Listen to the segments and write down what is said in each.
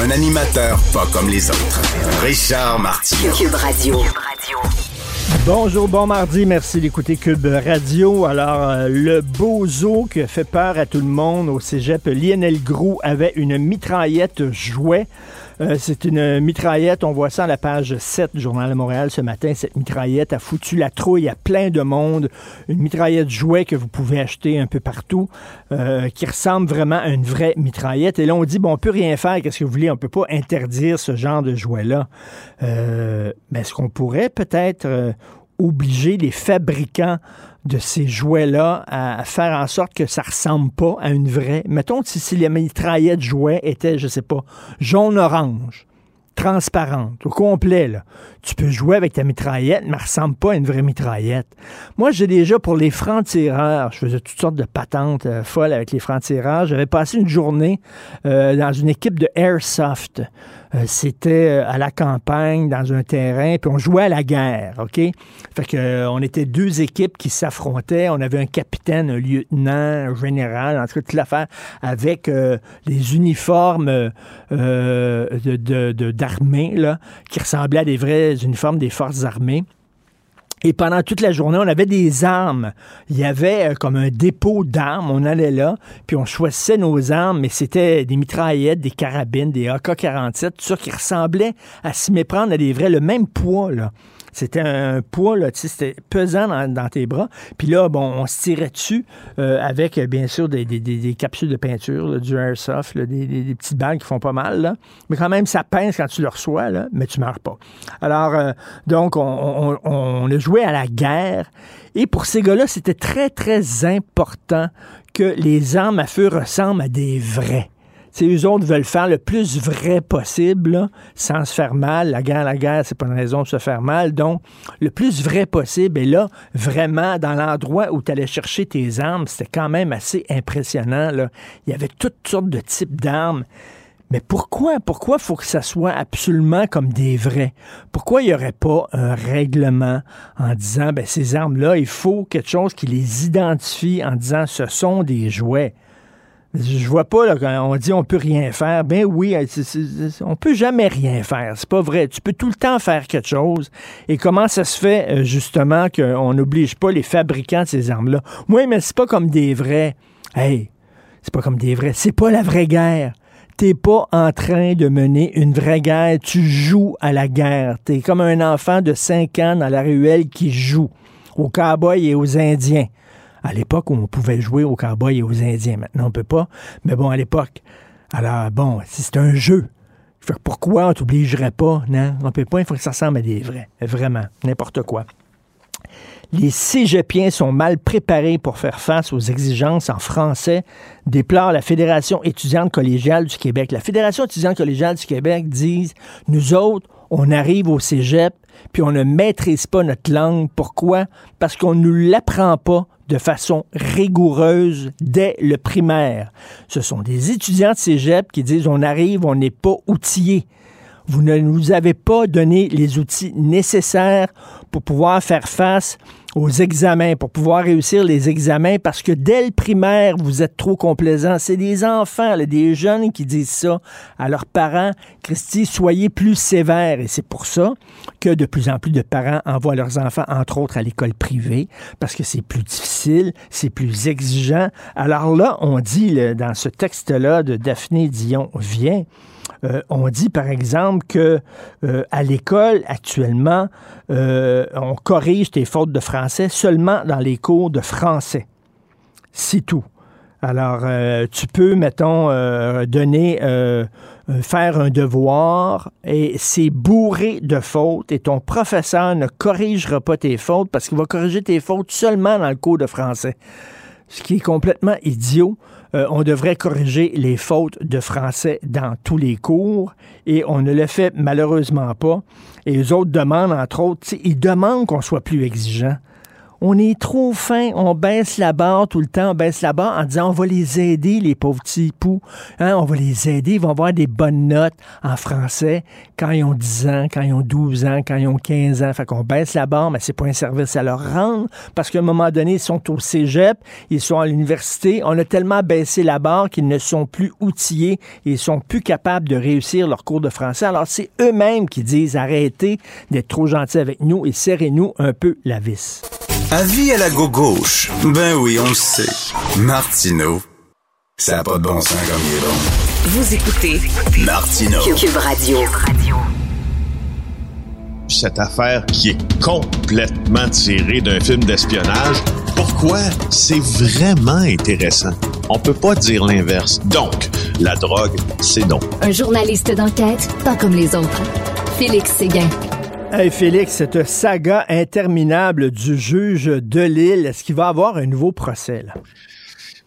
Un animateur pas comme les autres. Richard Martineau. Cube Radio. Bonjour, bon mardi, merci d'écouter Cube Radio. Alors, euh, le bozo qui fait peur à tout le monde au cégep, Lionel Groux avait une mitraillette jouet. Euh, c'est une mitraillette, on voit ça à la page 7 du Journal de Montréal ce matin. Cette mitraillette a foutu la trouille à plein de monde. Une mitraillette jouet que vous pouvez acheter un peu partout, euh, qui ressemble vraiment à une vraie mitraillette. Et là, on dit, bon, on peut rien faire, qu'est-ce que vous voulez? On peut pas interdire ce genre de jouet-là. Euh, mais est-ce qu'on pourrait peut-être obliger les fabricants de ces jouets-là à faire en sorte que ça ressemble pas à une vraie. Mettons si, si les mitraillettes jouets étaient, je sais pas, jaune-orange, transparente, au complet, là. Tu peux jouer avec ta mitraillette, mais elle ressemble pas à une vraie mitraillette. Moi, j'ai déjà pour les francs-tireurs, je faisais toutes sortes de patentes euh, folles avec les francs-tireurs. J'avais passé une journée euh, dans une équipe de Airsoft. Euh, C'était euh, à la campagne, dans un terrain, puis on jouait à la guerre, OK? Fait que euh, on était deux équipes qui s'affrontaient. On avait un capitaine, un lieutenant, un général, en tout cas, toute l'affaire, avec les uniformes euh, de, de- d'armée, là, qui ressemblaient à des vrais uniformes des forces armées. Et pendant toute la journée, on avait des armes. Il y avait euh, comme un dépôt d'armes. On allait là, puis on choisissait nos armes, mais c'était des mitraillettes, des carabines, des AK-47, tout ça qui ressemblait à s'y méprendre à des vrais, le même poids, là. C'était un poids, là, c'était pesant dans, tes bras. Puis là, bon, on se tirait dessus euh, avec, euh, bien sûr, des, capsules de peinture, là, du airsoft, là, des, petites balles qui font pas mal, là. Mais quand même, ça pince quand tu le reçois, là, mais tu meurs pas. Alors, euh, donc, on, on- on- on a joué à la guerre. Et pour ces gars-là, c'était très, très important que les armes à feu ressemblent à des vrais. Eux autres veulent faire le plus vrai possible, sans se faire mal. La guerre, la guerre, c'est pas une raison de se faire mal. Donc, le plus vrai possible. Et là, vraiment, dans l'endroit où tu allais chercher tes armes, c'était quand même assez impressionnant. Il y avait toutes sortes de types d'armes. Mais pourquoi? Pourquoi faut que ça soit absolument comme des vrais? Pourquoi il n'y aurait pas un règlement en disant, ben, ces armes-là, il faut quelque chose qui les identifie en disant, ce sont des jouets? Je vois pas là, quand on dit on peut rien faire. Ben oui, c'est- on peut jamais rien faire. C'est pas vrai. Tu peux tout le temps faire quelque chose. Et comment ça se fait euh, justement qu'on n'oblige pas les fabricants de ces armes-là? Oui, mais c'est pas comme des vrais. Hey, c'est pas comme des vrais. C'est pas la vraie guerre. T'es pas en train de mener une vraie guerre. Tu joues à la guerre. T'es comme un enfant de 5 ans dans la ruelle qui joue aux cowboys et aux Indiens. À l'époque on pouvait jouer aux cowboys et aux Indiens. Maintenant, on peut pas. Mais bon, à l'époque. Alors, bon, c'est un jeu. Pourquoi on t'obligerait pas? Non, on peut pas. Il faut que ça ressemble à des vrais. Vraiment. N'importe quoi. Les cégepiens sont mal préparés pour faire face aux exigences en français, déplore la Fédération étudiante collégiale du Québec. La Fédération étudiante collégiale du Québec dit Nous autres, on arrive au cégep, puis on ne maîtrise pas notre langue. Pourquoi? Parce qu'on ne l'apprend pas de façon rigoureuse dès le primaire. Ce sont des étudiants de cégep qui disent On arrive, on n'est pas outillés. Vous ne nous avez pas donné les outils nécessaires pour pouvoir faire face aux examens, pour pouvoir réussir les examens, parce que dès le primaire, vous êtes trop complaisant. C'est des enfants, là, des jeunes qui disent ça à leurs parents. Christy, soyez plus sévères. Et c'est pour ça que de plus en plus de parents envoient leurs enfants, entre autres, à l'école privée, parce que c'est plus difficile, c'est plus exigeant. Alors là, on dit dans ce texte-là de Daphné Dion vient, euh, on dit par exemple que euh, à l'école actuellement, euh, on corrige tes fautes de français seulement dans les cours de français. C'est tout. Alors, tu peux, mettons, donner, faire un devoir et c'est bourré de fautes et ton professeur ne corrigera pas tes fautes parce qu'il va corriger tes fautes seulement dans le cours de français. Ce qui est complètement idiot. Euh, on devrait corriger les fautes de français dans tous les cours et on ne le fait malheureusement pas. Et les autres demandent, entre autres, ils demandent qu'on soit plus exigeant on est trop fin, on baisse la barre tout le temps, on baisse la barre en disant on va les aider, les pauvres petits poux. Hein, on va les aider, ils vont avoir des bonnes notes en français quand ils ont 10 ans, quand ils ont 12 ans, quand ils ont 15 ans. Fait qu'on baisse la barre, mais c'est pas un service à leur rendre parce qu'à un moment donné, ils sont au cégep, ils sont à l'université. On a tellement baissé la barre qu'ils ne sont plus outillés et ils sont plus capables de réussir leur cours de français. Alors c'est eux-mêmes qui disent arrêtez d'être trop gentils avec nous et serrez-nous un peu la vis. Avis à la gauche. Ben oui, on le sait. Martineau, ça n'a pas de bon sens comme il est bon. Vous écoutez Martineau. Cube Radio. Cette affaire qui est complètement tirée d'un film d'espionnage, pourquoi c'est vraiment intéressant? On peut pas dire l'inverse. Donc, la drogue, c'est non. Un journaliste d'enquête, pas comme les autres. Félix Séguin. Hey Félix, cette saga interminable du juge de Lille, est-ce qu'il va avoir un nouveau procès? Là?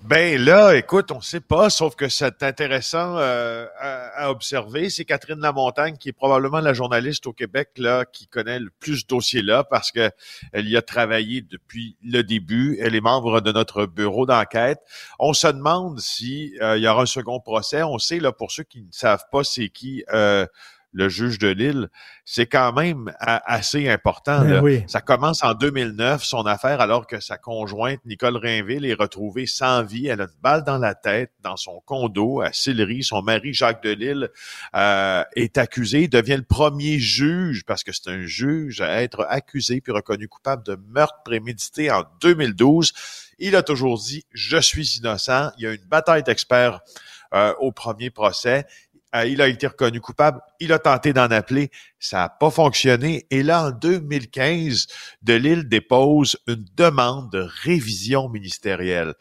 Ben là, écoute, on sait pas, sauf que c'est intéressant euh, à, observer. C'est Catherine Lamontagne, qui est probablement la journaliste au Québec là qui connaît le plus ce dossier-là parce que elle y a travaillé depuis le début. Elle est membre de notre bureau d'enquête. On se demande si euh, il y aura un second procès. On sait là pour ceux qui ne savent pas c'est qui. Euh, le juge de Lille, c'est quand même assez important. Ben Ça commence en 2009, son affaire, alors que sa conjointe, Nicole Rainville, est retrouvée sans vie. Elle a une balle dans la tête dans son condo à Sillery. Son mari, Jacques de Lille, euh, est accusé, devient le premier juge, parce que c'est un juge, à être accusé puis reconnu coupable de meurtre prémédité en 2012. Il a toujours dit, je suis innocent. Il y a une bataille d'experts euh, au premier procès. Euh, il a été reconnu coupable. Il a tenté d'en appeler. Ça n'a pas fonctionné. Et là, en 2015, Delille dépose une demande de révision ministérielle.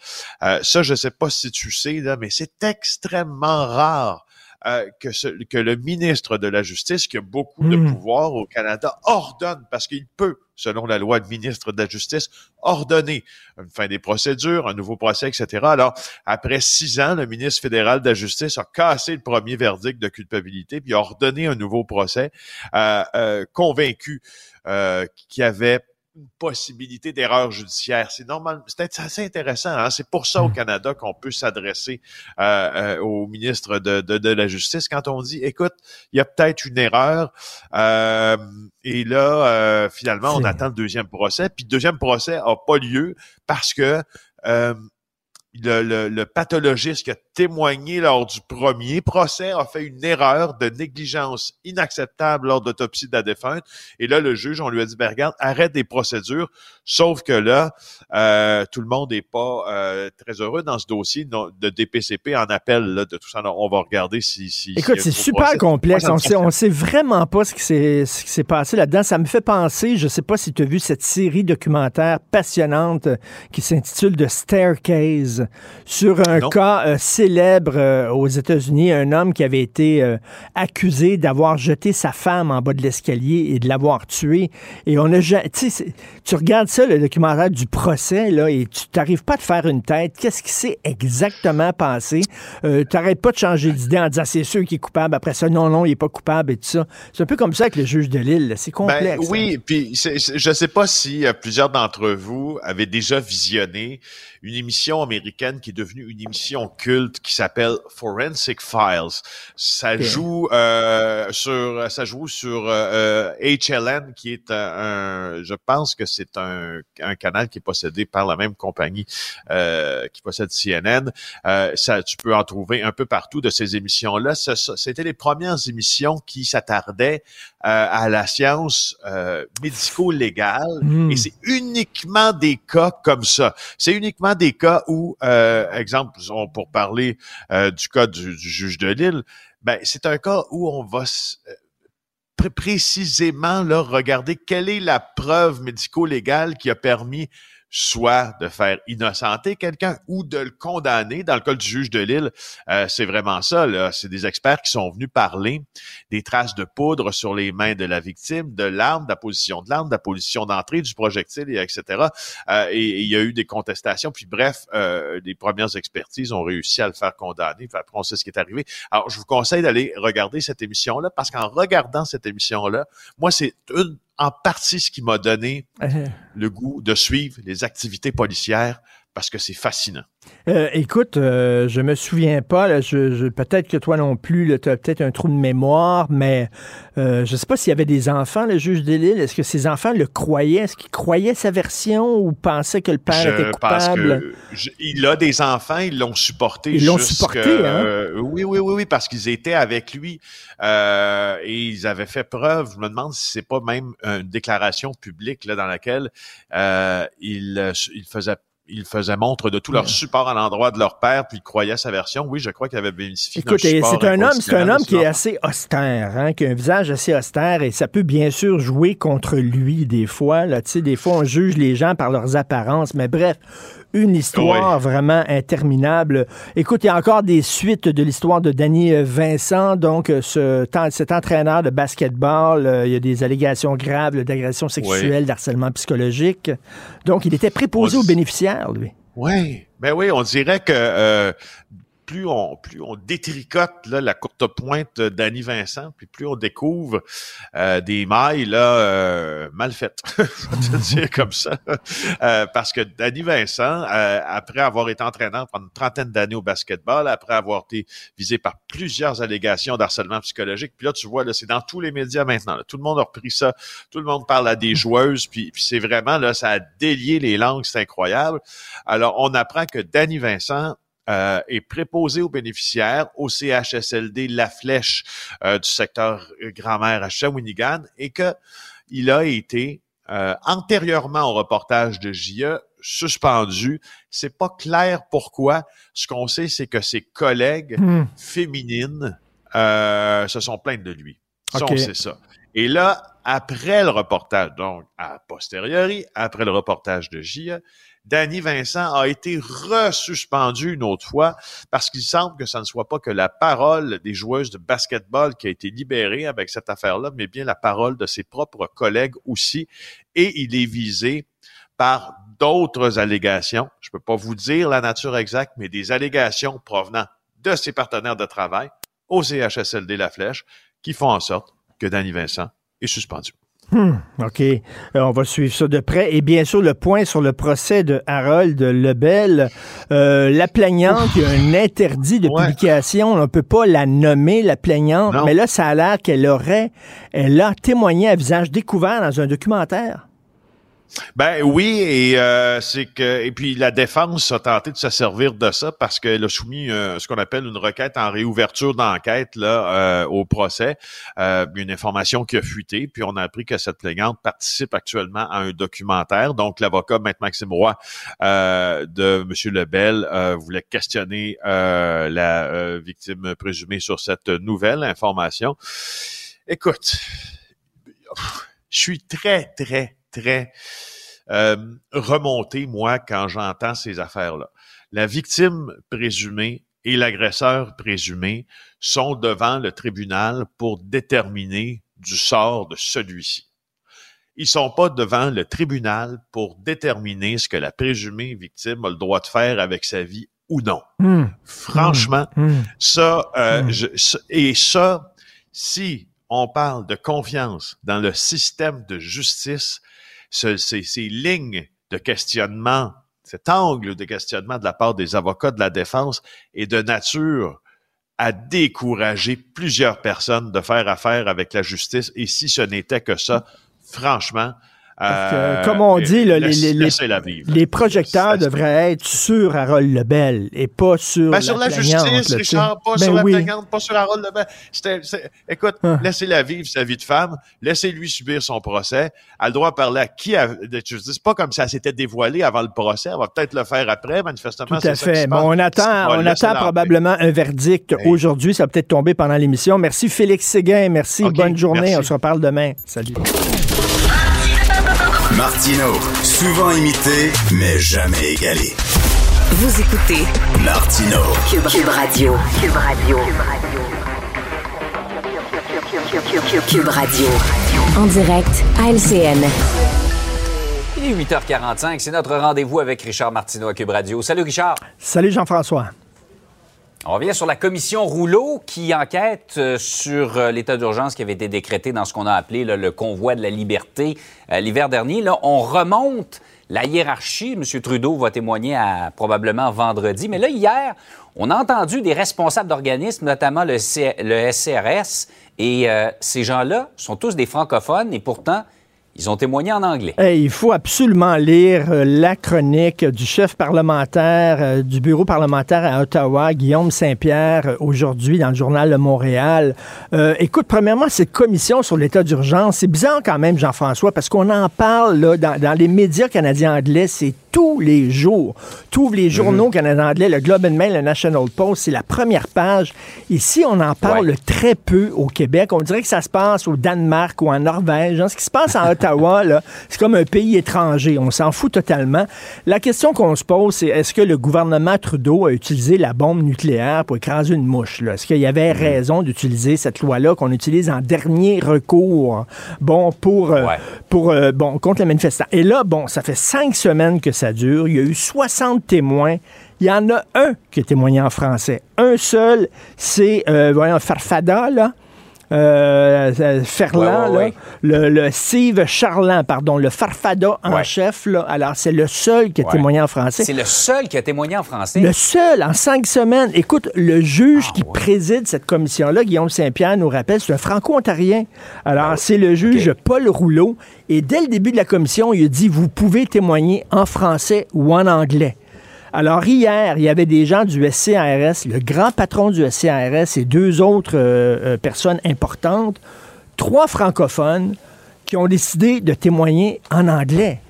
Euh, ça, je ne sais pas si tu sais, mais c'est extrêmement rare euh, que, ce, que le ministre de la Justice, qui a beaucoup de Hmm. pouvoir au Canada, ordonne, parce qu'il peut, selon la loi de ministre de la Justice, ordonner une fin des procédures, un nouveau procès, etc. Alors, après six ans, le ministre fédéral de la Justice a cassé le premier verdict de culpabilité, puis a ordonné un nouveau procès, euh, euh, convaincu euh, qu'il y avait une possibilité d'erreur judiciaire. C'est normal, c'est assez intéressant. Hein? C'est pour ça au Canada qu'on peut s'adresser euh, euh, au ministre de, de, de, la Justice quand on dit, écoute, il y a peut-être une erreur. Euh, et là, euh, finalement, on attend le deuxième procès. Puis le deuxième procès a pas lieu parce que euh, le, le, le pathologiste qui a témoigné lors du premier procès a fait une erreur de négligence inacceptable lors de l'autopsie de la défunte. Et là, le juge, on lui a dit, ben regarde, arrête des procédures. Sauf que là, euh, tout le monde n'est pas euh, très heureux dans ce dossier de DPCP en appel là, de tout ça. On va regarder si... si Écoute, c'est super procès. complexe. On sait, on sait vraiment pas ce qui s'est passé là-dedans. Ça me fait penser, je sais pas si tu as vu cette série documentaire passionnante qui s'intitule The Staircase sur un Non. cas euh, célèbre euh, aux États-Unis, un homme qui avait été euh, accusé d'avoir jeté sa femme en bas de l'escalier et de l'avoir tuée. Et on a, tu regardes ça, le documentaire du procès, là, et tu t'arrives pas à te faire une tête. Qu'est-ce qui s'est exactement passé? Euh, T'arrêtes pas de changer d'idée en disant c'est sûr qu'il est coupable. Après ça, non, non, il est pas coupable et tout ça. C'est un peu comme ça avec le juge de Lille. C'est complexe. Ben, hein. oui, puis c'est- c'est- je ne sais pas si euh, plusieurs d'entre vous avaient déjà visionné une émission américaine qui est devenue une émission culte qui s'appelle Forensic Files. Ça joue euh, sur ça joue sur euh, euh, HLN qui est un, un- je pense que c'est un, un canal qui est possédé par la même compagnie euh, qui possède CNN. Euh, ça, tu peux en trouver un peu partout de ces émissions-là. Ce- ce- C'était les premières émissions qui s'attardaient euh, à la science euh, médico-légale. Hmm. Et c'est uniquement des cas comme ça. C'est uniquement des cas où, euh, exemple, on- pour parler euh, du cas du, juge de Lille, ben, c'est un cas où on va euh, pré- précisément là, regarder quelle est la preuve médico-légale qui a permis soit de faire innocenter quelqu'un ou de le condamner. Dans le cas du juge de Lille, euh, c'est vraiment ça. C'est des experts qui sont venus parler des traces de poudre sur les mains de la victime, de l'arme, de la position de l'arme, de la position d'entrée du projectile, et etc. Euh, et il y a eu des contestations. Puis bref, euh, les premières expertises ont réussi à le faire condamner. Après, on sait ce qui est arrivé. Alors, je vous conseille d'aller regarder cette émission-là parce qu'en regardant cette émission-là, moi, c'est une en partie ce qui m'a donné le goût de suivre les activités policières parce que c'est fascinant. Euh, écoute, euh, je me souviens pas, là, je, peut-être que toi non plus, tu as peut-être un trou de mémoire, mais euh, je sais pas s'il y avait des enfants, le juge de Lille. Est-ce que ces enfants le croyaient? Est-ce qu'ils croyaient sa version ou pensaient que le père était coupable? Il a des enfants, ils l'ont supporté. Ils l'ont supporté, hein? Oui, oui, oui, oui, parce qu'ils étaient avec lui et ils avaient fait preuve. Je me demande si c'est pas même une déclaration publique là, dans laquelle il, il faisait ils faisaient montre de tout leur support à l'endroit de leur père, puis ils croyaient sa version. Oui, je crois qu'il avait bénéficié Écoute, c'est un homme, c'est un homme qui est assez austère, hein, qui a un visage assez austère, et ça peut bien sûr jouer contre lui des fois. Là, des fois, on juge les gens par leurs apparences, mais bref, une histoire vraiment interminable. Écoute, il y a encore des suites de l'histoire de Danny Vincent, donc euh, ce, cet entraîneur de basketball. Euh, il y a des allégations graves d'agression sexuelle, d'harcèlement psychologique. Donc, il était préposé aux bénéficiaires, lui. Oui, ben oui, on dirait que euh, plus on, plus on détricote là, la courte pointe d'Annie Vincent, puis plus on découvre euh, des mailles là euh, mal faites, je vais te dire comme ça. Euh, parce que Danny Vincent, après avoir été entraîneur pendant une trentaine d'années au basketball, après avoir été visé par plusieurs allégations d'harcèlement psychologique, puis là, tu vois, là, c'est dans tous les médias maintenant. Tout le monde a repris ça. Tout le monde parle à des joueuses, puis, puis c'est vraiment, là, ça a délié les langues, c'est incroyable. Alors, on apprend que Danny Vincent euh, est préposé aux bénéficiaires au CHSLD La Flèche euh, du secteur grand-mère à Shawinigan et que il a été euh, antérieurement au reportage de JE suspendu. C'est pas clair pourquoi. Ce qu'on sait, c'est que ses collègues hmm. féminines se sont plaintes de lui. Ça, on sait ça. Et là, après le reportage, donc a posteriori, après le reportage de JE, Danny Vincent a été resuspendu une autre fois parce qu'il semble que ça ne soit pas que la parole des joueuses de basketball qui a été libérée avec cette affaire-là, mais bien la parole de ses propres collègues aussi. Et il est visé par d'autres allégations. Je peux pas vous dire la nature exacte, mais des allégations provenant de ses partenaires de travail au CHSLD La Flèche qui font en sorte que Danny Vincent est suspendu. Hmm, OK. Euh, on va suivre ça de près. Et bien sûr, le point sur le procès de Harold Lebel. Euh, la plaignante, il y a un interdit de publication. On ne peut pas la nommer, la plaignante. Mais là, ça a l'air qu'elle aurait, elle a témoigné à visage découvert dans un documentaire. Ben oui, et euh, c'est que et puis la défense a tenté de se servir de ça parce qu'elle a soumis euh, ce qu'on appelle une requête en réouverture d'enquête là euh, au procès, une information qui a fuité, puis on a appris que cette plaignante participe actuellement à un documentaire. Donc l'avocat Maître Maxime Roy de Monsieur Lebel voulait questionner la victime présumée sur cette nouvelle information. Écoute, je suis très très très euh, remonté, moi, quand j'entends ces affaires-là. La victime présumée et l'agresseur présumé sont devant le tribunal pour déterminer du sort de celui-ci. Ils sont pas devant le tribunal pour déterminer ce que la présumée victime a le droit de faire avec sa vie ou non. Hmm. Franchement, hmm. Hmm. ça, euh, et ça, si on parle de confiance dans le système de justice, ces, ces lignes de questionnement, cet angle de questionnement de la part des avocats de la défense est de nature à décourager plusieurs personnes de faire affaire avec la justice. Et si ce n'était que ça, franchement, euh, comme on dit, les, les, projecteurs devraient être sur Harold Lebel et pas sur ben, la sur la justice, Richard, pas ben sur la plaignante, pas sur Harold Lebel. écoute, ah. laissez-la vivre sa vie de femme, laissez-lui subir son procès. Elle a le droit de parler à qui de justice. Pas comme ça s'était dévoilé avant le procès. Elle va peut-être le faire après, manifestement. Tout à fait. Bon, on attend, on attend probablement un verdict aujourd'hui. Ça va peut-être tomber pendant l'émission. Merci Félix Séguin. Merci. Bonne journée. On se reparle demain. Salut. Martino, Souvent imité, mais jamais égalé. Vous écoutez Martino. Cube, Cube Radio. Cube Radio. Cube Radio. En direct à LCN. Il est 8h45, c'est notre rendez-vous avec Richard Martineau à Cube Radio. Salut Richard. Salut Jean-François. On revient sur la commission Rouleau qui enquête euh, sur euh, l'état d'urgence qui avait été décrété dans ce qu'on a appelé le convoi de la liberté euh, l'hiver dernier. Là, on remonte la hiérarchie. M. Trudeau va témoigner probablement vendredi. Mais là, hier, on a entendu des responsables d'organismes, notamment le, C- le SCRS, et ces gens-là sont tous des francophones et pourtant, ils ont témoigné en anglais. Hey, il faut absolument lire euh, la chronique du chef parlementaire euh, du bureau parlementaire à Ottawa, Guillaume Saint-Pierre, euh, aujourd'hui dans le journal Le Montréal. Euh, écoute, premièrement, cette commission sur l'état d'urgence, c'est bizarre quand même, Jean-François, parce qu'on en parle là, dans, dans les médias canadiens anglais, c'est tous les jours. Tu ouvres les journaux canadiens anglais, le Globe and Mail, le National Post, c'est la première page. Ici, on en parle Ouais. très peu au Québec. On dirait que ça se passe au Danemark ou en Norvège. Hein, Ce qui se passe en Ottawa, là, c'est comme un pays étranger. On s'en fout totalement. La question qu'on se pose, c'est est-ce que le gouvernement Trudeau a utilisé la bombe nucléaire pour écraser une mouche? là? Est-ce qu'il y avait raison d'utiliser cette loi-là qu'on utilise en dernier recours? Bon, pour, euh, Ouais. pour euh, bon, contre les manifestants? Et là, bon, ça fait cinq semaines que ça dure. Il y a eu 60 témoins. Il y en a un qui a témoigné en français. Un seul, c'est, euh, voyons, Farfada, là. Euh, euh, Ferland, Ouais, ouais, là. ouais. Le, le Steve Charland, pardon, le Farfada en chef, là. Alors, c'est le seul qui a témoigné en français. C'est le seul qui a témoigné en français. Le seul, en cinq semaines. Écoute, le juge Ah, qui préside cette commission-là, Guillaume Saint-Pierre, nous rappelle, c'est un franco-ontarien. Alors, c'est le juge. Paul Rouleau. Et dès le début de la commission, il a dit, vous pouvez témoigner en français ou en anglais. Alors, hier, il y avait des gens du SCRS, le grand patron du SCRS et deux autres euh, euh, personnes importantes, trois francophones, qui ont décidé de témoigner en anglais.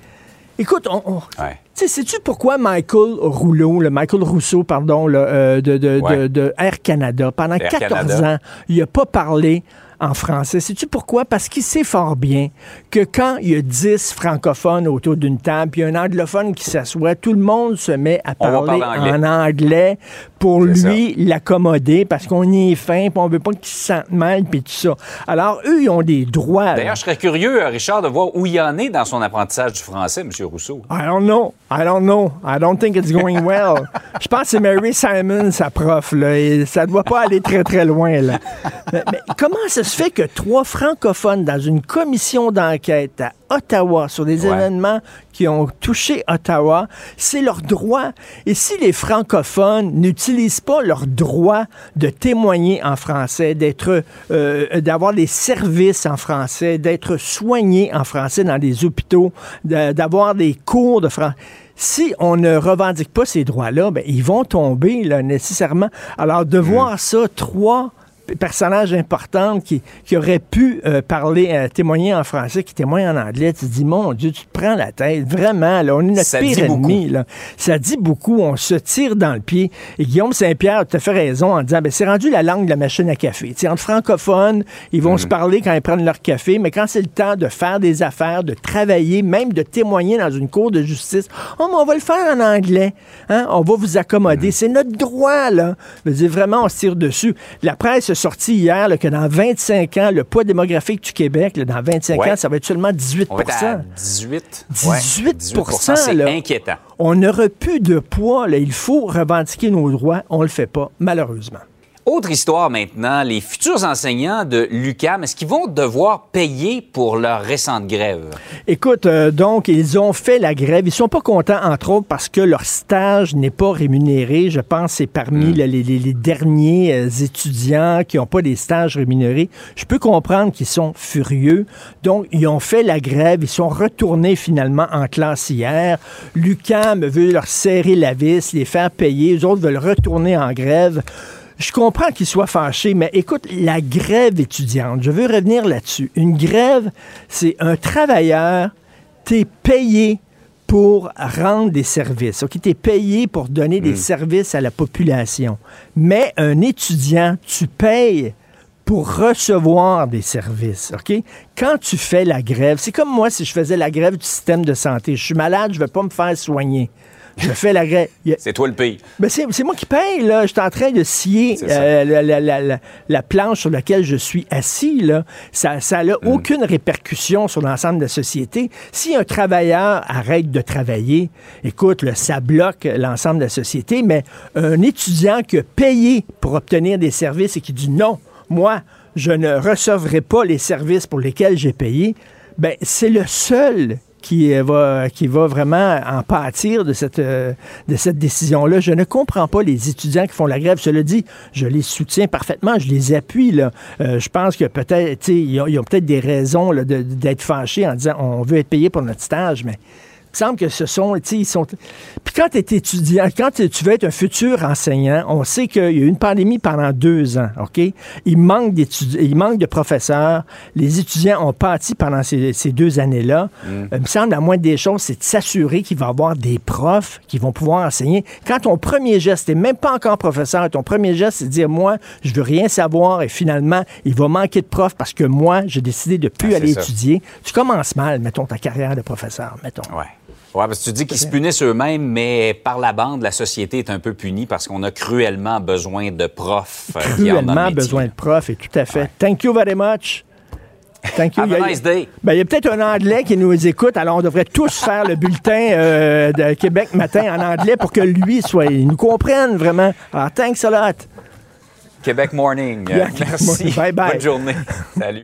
Écoute, on- on, Ouais. sais-tu pourquoi Michael Rouleau, le Michael Rousseau, pardon, le, euh, de, de- Ouais. de- de Air Canada, pendant Air 14 Canada. ans, il n'a pas parlé en français. Sais-tu pourquoi? Parce qu'il sait fort bien que quand il y a 10 francophones autour d'une table, puis un anglophone qui s'assoit, tout le monde se met à parler en anglais pour lui l'accommoder parce qu'on y est fin, puis on veut pas qu'il se sente mal, puis tout ça. Alors, eux, ils ont des droits. D'ailleurs, je serais curieux, euh, Richard, de voir où il en est dans son apprentissage du français, M. Rousseau. I don't know. I don't know. I don't think it's going well. Je pense que c'est Mary Simon, sa prof, là, et ça doit pas aller très, très loin, là. Mais, mais comment ça se fait que trois francophones dans une commission d'enquête à Ottawa sur des Ouais. événements qui ont touché Ottawa, c'est leur droit. Et si les francophones n'utilisent pas leur droit de témoigner en français, d'être, euh, d'avoir des services en français, d'être soignés en français dans des hôpitaux, d'avoir des cours de français, si on ne revendique pas ces droits-là, ben, ils vont tomber là, nécessairement. Alors, de voir ça, trois personnages importants qui, qui auraient pu euh, parler, euh, témoigner en français, qui témoignent en anglais, tu te dis, mon Dieu, tu te prends la tête. Vraiment, là, on est notre Ça pire ennemi. Là. Ça dit beaucoup, on se tire dans le pied. Et Guillaume Saint-Pierre, tu as fait raison en disant, ben, c'est rendu la langue de la machine à café. Sais, entre francophones, ils vont se parler quand ils prennent leur café, mais quand c'est le temps de faire des affaires, de travailler, même de témoigner dans une cour de justice, oh, mais on va le faire en anglais. Hein? On va vous accommoder. C'est notre droit, là. Je veux dire, vraiment, on se tire dessus. La presse sorti hier là, que dans 25 ans, le poids démographique du Québec, là, dans 25 Ouais. ans, ça va être seulement 18 On être à 18. 18 C'est là. inquiétant. On n'aura plus de poids. Là. Il faut revendiquer nos droits. On le fait pas, malheureusement. Autre histoire maintenant, les futurs enseignants de l'UCAM, est-ce qu'ils vont devoir payer pour leur récente grève? Écoute, euh, donc, ils ont fait la grève. Ils sont pas contents, entre autres, parce que leur stage n'est pas rémunéré. Je pense que c'est parmi les, les- les derniers euh, étudiants qui n'ont pas des stages rémunérés. Je peux comprendre qu'ils sont furieux. Donc, ils ont fait la grève. Ils sont retournés finalement en classe hier. L'UCAM veut leur serrer la vis, les faire payer. Les autres veulent retourner en grève. Je comprends qu'ils soient fâchés, mais écoute, la grève étudiante, je veux revenir là-dessus. Une grève, c'est un travailleur, t'es payé pour rendre des services. OK, t'es payé pour donner des services à la population. Mais un étudiant, tu payes pour recevoir des services, OK? Quand tu fais la grève, c'est comme moi si je faisais la grève du système de santé. Je suis malade, je ne vais pas me faire soigner. Je fais la grève. C'est toi le pays. Ben c'est moi qui paye, là. Je suis en train de scier euh, la, la, la, la, planche sur laquelle je suis assis, là. Ça n'a mm. aucune répercussion sur l'ensemble de la société. Si un travailleur arrête de travailler, écoute, là, ça bloque l'ensemble de la société, mais un étudiant qui a payé pour obtenir des services et qui dit non, moi, je ne recevrai pas les services pour lesquels j'ai payé, ben c'est le seul qui va, qui va vraiment en pâtir de cette, de cette décision-là. Je ne comprends pas les étudiants qui font la grève. Cela dit, je les soutiens parfaitement, je les appuie. Là. Euh, je pense que peut-être, ils ont, ont peut-être des raisons d'être fâchés en disant on veut être payé pour notre stage, mais il semble que ce sont, ils sont. Puis quand tu es étudiant, quand tu veux être un futur enseignant, on sait qu'il y a eu une pandémie pendant deux ans, OK? Il manque d'étudiants, il manque de professeurs. Les étudiants ont pâti pendant ces, deux années-là. Mm. Euh, il me semble la moindre des choses, c'est de s'assurer qu'il va y avoir des profs qui vont pouvoir enseigner. Quand ton premier geste, t'es même pas encore professeur, ton premier geste, c'est de dire moi, je veux rien savoir et finalement, il va manquer de profs parce que moi, j'ai décidé de plus ah, aller étudier. Tu commences mal, mettons, ta carrière de professeur, mettons. Ouais. Oui, parce que tu dis qu'ils se punissent eux-mêmes, mais par la bande, la société est un peu punie parce qu'on a cruellement besoin de profs. Euh, cruellement besoin de profs, et tout à fait. Thank you very much. Thank you. Have a nice day. Ben, il y a peut-être un Anglais qui nous écoute, alors on devrait tous faire le bulletin euh, de Québec matin en anglais pour que lui soit, il nous comprenne vraiment. Alors, thanks a lot. Québec morning. Merci. Bye bye. Bonne journée. Salut.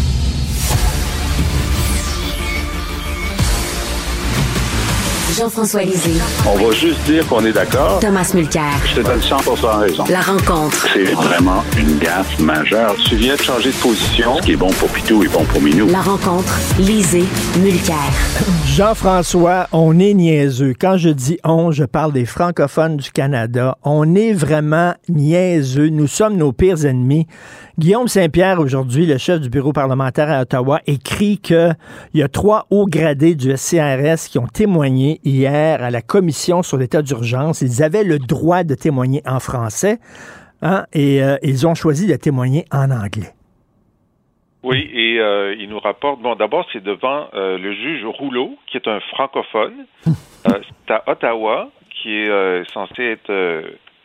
Jean-François Lisée. On va juste dire qu'on est d'accord. Thomas Mulcair. Je te donne 100 raison. La rencontre. C'est vraiment une gaffe majeure. Tu viens de changer de position. Ce qui est bon pour Pitou est bon pour Minou. La rencontre. Lisée. Mulcair. Jean-François, on est niaiseux. Quand je dis on, je parle des francophones du Canada. On est vraiment niaiseux. Nous sommes nos pires ennemis. Guillaume Saint-Pierre, aujourd'hui, le chef du bureau parlementaire à Ottawa, écrit qu'il y a trois hauts gradés du SCRS qui ont témoigné hier à la commission sur l'état d'urgence. Ils avaient le droit de témoigner en français hein, et euh, ils ont choisi de témoigner en anglais. Oui, et euh, il nous rapporte, bon, d'abord, c'est devant euh, le juge Rouleau, qui est un francophone. c'est à Ottawa, qui est censé être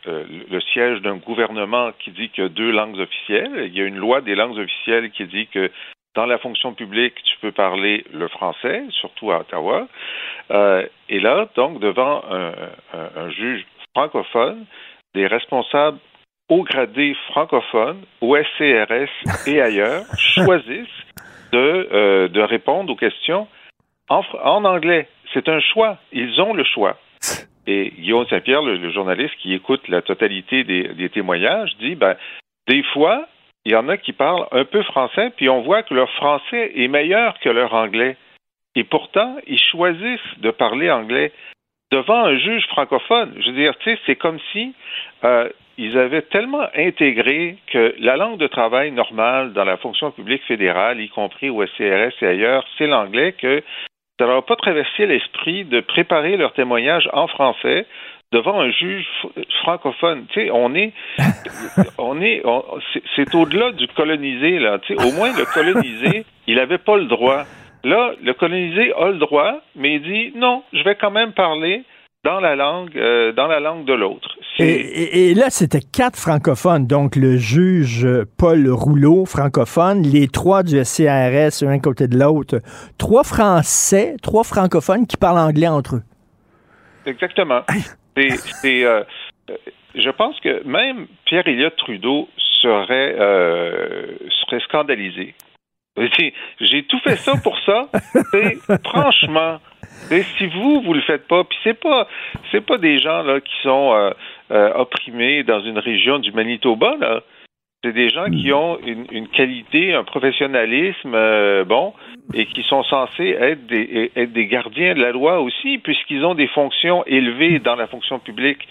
le siège d'un gouvernement qui dit qu'il y a deux langues officielles. Il y a une loi des langues officielles qui dit que dans la fonction publique, tu peux parler le français, surtout à Ottawa. Euh, et là, donc, devant un, juge francophone, des responsables haut gradés francophones, au SCRS et ailleurs, choisissent de, euh, de répondre aux questions en, en anglais. C'est un choix. Ils ont le choix. Et Guillaume Saint-Pierre, le, journaliste qui écoute la totalité des, des témoignages, dit ben, des fois, il y en a qui parlent un peu français, puis on voit que leur français est meilleur que leur anglais. Et pourtant, ils choisissent de parler anglais devant un juge francophone. Je veux dire, tu sais, c'est comme si euh, ils avaient tellement intégré que la langue de travail normale dans la fonction publique fédérale, y compris au SCRS et ailleurs, c'est l'anglais que ça leur a pas traversé l'esprit de préparer leur témoignage en français devant un juge francophone. Tu sais, on est, on est, c'est au-delà du colonisé là. Tu sais, au moins le colonisé, il n'avait pas le droit. Là, le colonisé a le droit, mais il dit non, je vais quand même parler dans la langue, euh, dans la langue de l'autre. Et, là, c'était quatre francophones, donc le juge Paul Rouleau, francophone, les trois du SCRS, un côté de l'autre, trois Français, trois francophones qui parlent anglais entre eux. Exactement. C'est, euh, je pense que même Pierre Elliott Trudeau serait, euh, serait scandalisé. J'ai tout fait ça pour ça. franchement, si vous vous le faites pas, puis c'est pas c'est pas des gens là qui sont euh, opprimés dans une région du Manitoba là. C'est des gens qui hmm. ont une, une qualité, un professionnalisme, bon, et qui sont censés être des, être des gardiens de la loi aussi, puisqu'ils ont des fonctions élevées dans la fonction publique.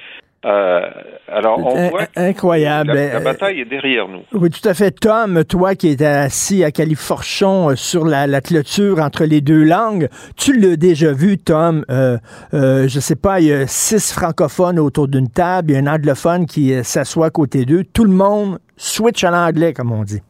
Euh, alors, on voit incroyable. La, la, bataille est derrière nous. Oui, tout à fait. Tom, toi qui es assis à Califorchon euh, sur la, la, clôture entre les deux langues, tu l'as déjà vu, Tom. Euh, euh, je sais pas, il y a six francophones autour d'une table, il y a un anglophone qui euh, s'assoit à côté d'eux. Tout le monde switch à l'anglais, comme on dit.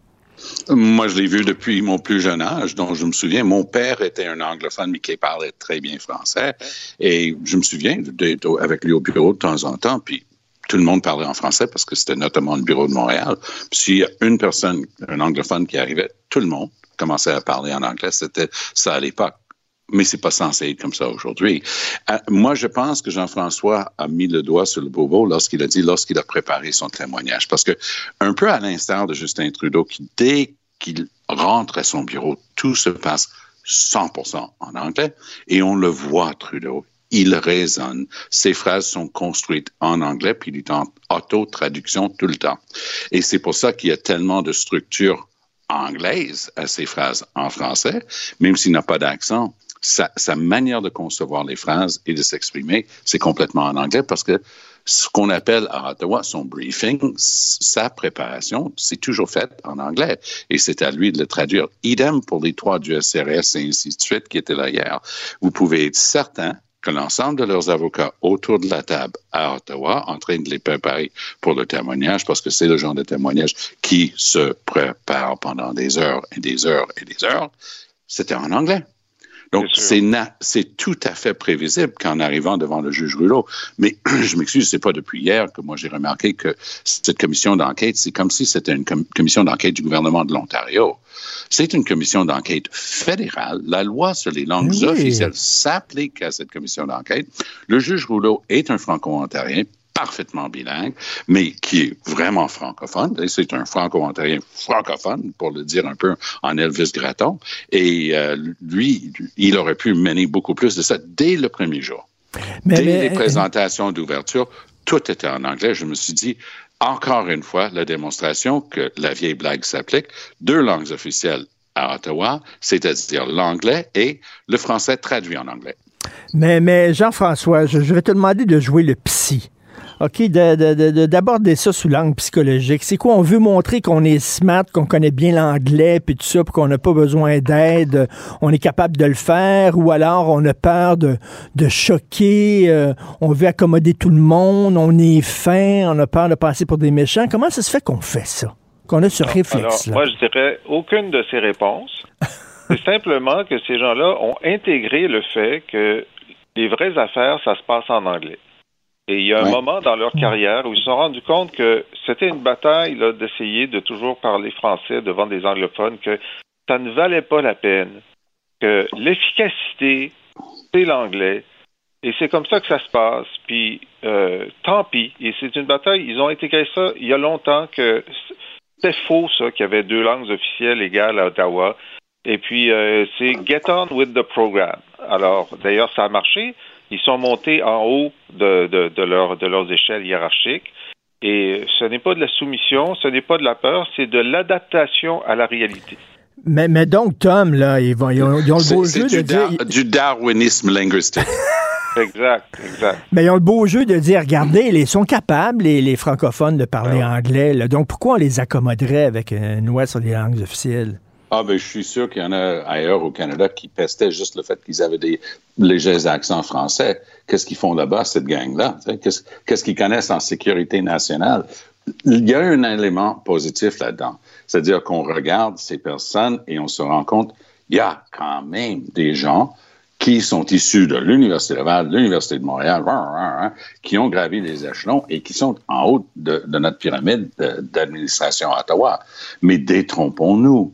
Moi, je l'ai vu depuis mon plus jeune âge, dont je me souviens. Mon père était un anglophone, mais qui parlait très bien français. Et je me souviens d'être avec lui au bureau de temps en temps, puis tout le monde parlait en français parce que c'était notamment le bureau de Montréal. S'il y a une personne, un anglophone qui arrivait, tout le monde commençait à parler en anglais. C'était ça à l'époque mais c'est pas censé être comme ça aujourd'hui. Euh, moi, je pense que Jean-François a mis le doigt sur le bobo lorsqu'il a dit, lorsqu'il a préparé son témoignage, parce que un peu à l'instar de Justin Trudeau, qui dès qu'il rentre à son bureau, tout se passe 100% en anglais, et on le voit Trudeau. Il résonne. Ses phrases sont construites en anglais, puis il est en auto-traduction tout le temps. Et c'est pour ça qu'il y a tellement de structures anglaises à ses phrases en français, même s'il n'a pas d'accent sa, sa, manière de concevoir les phrases et de s'exprimer, c'est complètement en anglais parce que ce qu'on appelle à Ottawa son briefing, sa préparation, c'est toujours fait en anglais et c'est à lui de le traduire. Idem pour les trois du SRS et ainsi de suite qui étaient là hier. Vous pouvez être certain que l'ensemble de leurs avocats autour de la table à Ottawa, en train de les préparer pour le témoignage, parce que c'est le genre de témoignage qui se prépare pendant des heures et des heures et des heures, c'était en anglais. Donc, c'est tout à fait prévisible qu'en arrivant devant le juge Rouleau. Mais je m'excuse, c'est pas depuis hier que moi j'ai remarqué que cette commission d'enquête, c'est comme si c'était une com commission d'enquête du gouvernement de l'Ontario. C'est une commission d'enquête fédérale. La loi sur les langues oui. officielles s'applique à cette commission d'enquête. Le juge Rouleau est un franco-ontarien parfaitement bilingue, mais qui est vraiment francophone. C'est un franco-ontarien francophone, pour le dire un peu en Elvis Gratton. Et euh, lui, il aurait pu mener beaucoup plus de ça dès le premier jour. Mais, dès mais, les présentations d'ouverture, tout était en anglais. Je me suis dit, encore une fois, la démonstration que la vieille blague s'applique, deux langues officielles à Ottawa, c'est-à-dire l'anglais et le français traduit en anglais. Mais, mais Jean-François, je, je vais te demander de jouer le psy. OK, d'aborder ça sous l'angle psychologique. C'est quoi? On veut montrer qu'on est smart, qu'on connaît bien l'anglais, puis tout ça, puis qu'on n'a pas besoin d'aide, on est capable de le faire, ou alors on a peur de, de choquer, euh, on veut accommoder tout le monde, on est fin, on a peur de passer pour des méchants. Comment ça se fait qu'on fait ça? Qu'on a ce réflexe-là? Moi, je dirais aucune de ces réponses. C'est simplement que ces gens-là ont intégré le fait que les vraies affaires, ça se passe en anglais. Et il y a un ouais. moment dans leur carrière où ils se sont rendus compte que c'était une bataille d'essayer de toujours parler français devant des anglophones, que ça ne valait pas la peine, que l'efficacité, c'est l'anglais. Et c'est comme ça que ça se passe. Puis, euh, tant pis. Et c'est une bataille. Ils ont intégré ça il y a longtemps que c'était faux, ça, qu'il y avait deux langues officielles égales à Ottawa. Et puis, euh, c'est get on with the program. Alors, d'ailleurs, ça a marché. Ils sont montés en haut de, de, de, leur, de leurs échelles hiérarchiques. Et ce n'est pas de la soumission, ce n'est pas de la peur, c'est de l'adaptation à la réalité. Mais, mais, donc, Tom, là, ils, vont, ils, ont, ils ont le beau jeu du de dire... Du darwinisme linguistique. exact, exact. Mais ils ont le beau jeu de dire, regardez, ils sont capables, les, les francophones, de parler ouais. anglais. Là. Donc, pourquoi on les accommoderait avec une loi sur les langues officielles? Ah, ben, je suis sûr qu'il y en a ailleurs au Canada qui pestaient juste le fait qu'ils avaient des légers accents français. Qu'est-ce qu'ils font là-bas, cette gang-là? Qu'est-ce qu'ils qu connaissent en sécurité nationale? Il y a un élément positif là-dedans. C'est-à-dire qu'on regarde ces personnes et on se rend compte, il y a quand même des gens qui sont issus de l'Université Laval, de l'Université de Montréal, qui ont gravi les échelons et qui sont en haut de, de notre pyramide d'administration à Ottawa. Mais détrompons-nous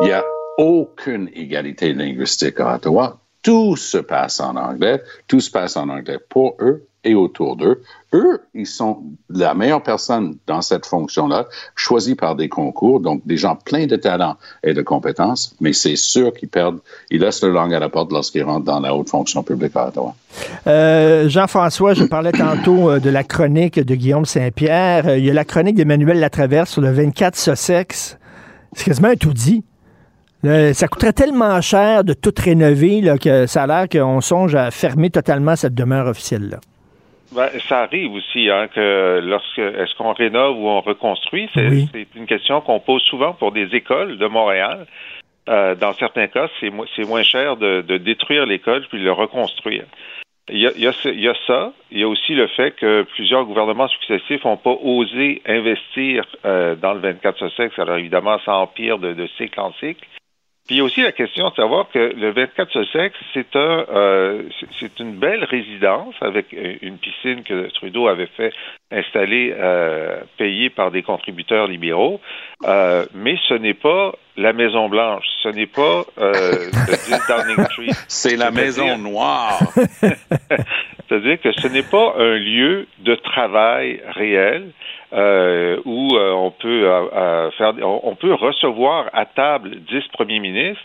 il n'y a aucune égalité linguistique à Ottawa. Tout se passe en anglais. Tout se passe en anglais pour eux et autour d'eux. Eux, ils sont la meilleure personne dans cette fonction-là, choisie par des concours, donc des gens pleins de talent et de compétences, mais c'est sûr qu'ils perdent, ils laissent leur langue à la porte lorsqu'ils rentrent dans la haute fonction publique à Ottawa. Euh, Jean-François, je parlais tantôt euh, de la chronique de Guillaume Saint-Pierre. Euh, il y a la chronique d'Emmanuel Latraverse sur le 24 Sussex. C'est quasiment un tout dit. Ça coûterait tellement cher de tout rénover là, que ça a l'air qu'on songe à fermer totalement cette demeure officielle-là. Ben, ça arrive aussi hein, que lorsque est-ce qu'on rénove ou on reconstruit, c'est une question qu'on pose souvent pour des écoles de Montréal. Euh, dans certains cas, c'est moins cher de, détruire l'école puis de le reconstruire. Il y, a, il, y a, ça. Il y a aussi le fait que plusieurs gouvernements successifs n'ont pas osé investir euh, dans le 24 Sussex. Alors évidemment, ça empire de, de cycle en cycle. Puis il y a aussi la question de savoir que le 24 Sussex, c'est un, euh, c'est une belle résidence avec une piscine que Trudeau avait fait installer, euh, payée par des contributeurs libéraux, euh, mais ce n'est pas la Maison Blanche, ce n'est pas euh, le Downing Street. C'est la Maison Noire. Que ce n'est pas un lieu de travail réel. Euh, où euh, on peut euh, faire, on, peut recevoir à table dix premiers ministres,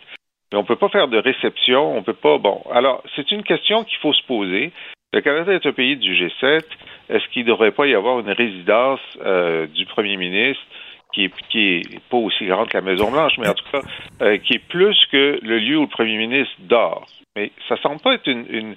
mais on peut pas faire de réception, on peut pas. Bon, alors c'est une question qu'il faut se poser. Le Canada est un pays du G7. Est-ce qu'il ne devrait pas y avoir une résidence du premier ministre qui est, qui est pas aussi grande que la Maison Blanche, mais en tout cas qui est plus que le lieu où le premier ministre dort? Mais ça semble pas être une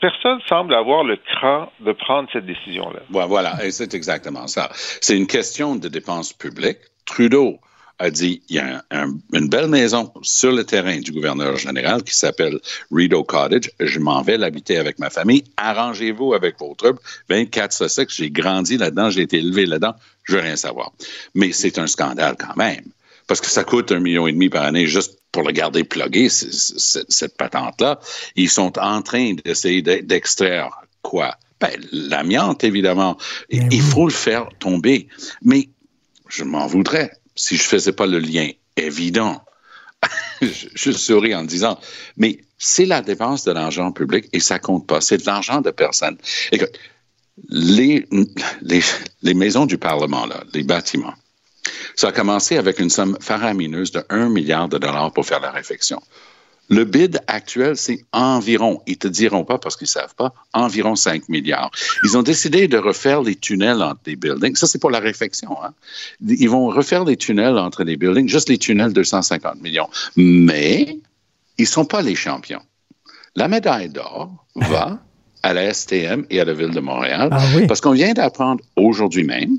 Personne semble avoir le cran de prendre cette décision-là. Voilà, et c'est exactement ça. C'est une question de dépenses publiques. Trudeau a dit il y a une belle maison sur le terrain du gouverneur général qui s'appelle Rideau Cottage. Je m'en vais l'habiter avec ma famille. Arrangez-vous avec vos troupes. 24 Sussex, j'ai grandi là-dedans, j'ai été élevé là-dedans. Je veux rien savoir. Mais c'est un scandale quand même parce que ça coûte un million et demi par année juste pour le garder plugué, cette patente-là. Ils sont en train d'essayer d'extraire quoi? Ben, l'amiante, évidemment. Ben il faut le faire tomber. Mais je m'en voudrais si je faisais pas le lien évident. je, souris en disant, mais c'est la dépense de l'argent public et ça compte pas. C'est de l'argent de personne. Écoute, les, les, les maisons du Parlement, là, les bâtiments, ça a commencé avec une somme faramineuse de 1 milliard de dollars pour faire la réfection. Le bid actuel, c'est environ, ils te diront pas parce qu'ils savent pas, environ 5 milliards. Ils ont décidé de refaire les tunnels entre les buildings. Ça, c'est pour la réfection. Hein? Ils vont refaire les tunnels entre les buildings, juste les tunnels 250 millions. Mais ils sont pas les champions. La médaille d'or va à la STM et à la Ville de Montréal ah parce qu'on vient d'apprendre aujourd'hui même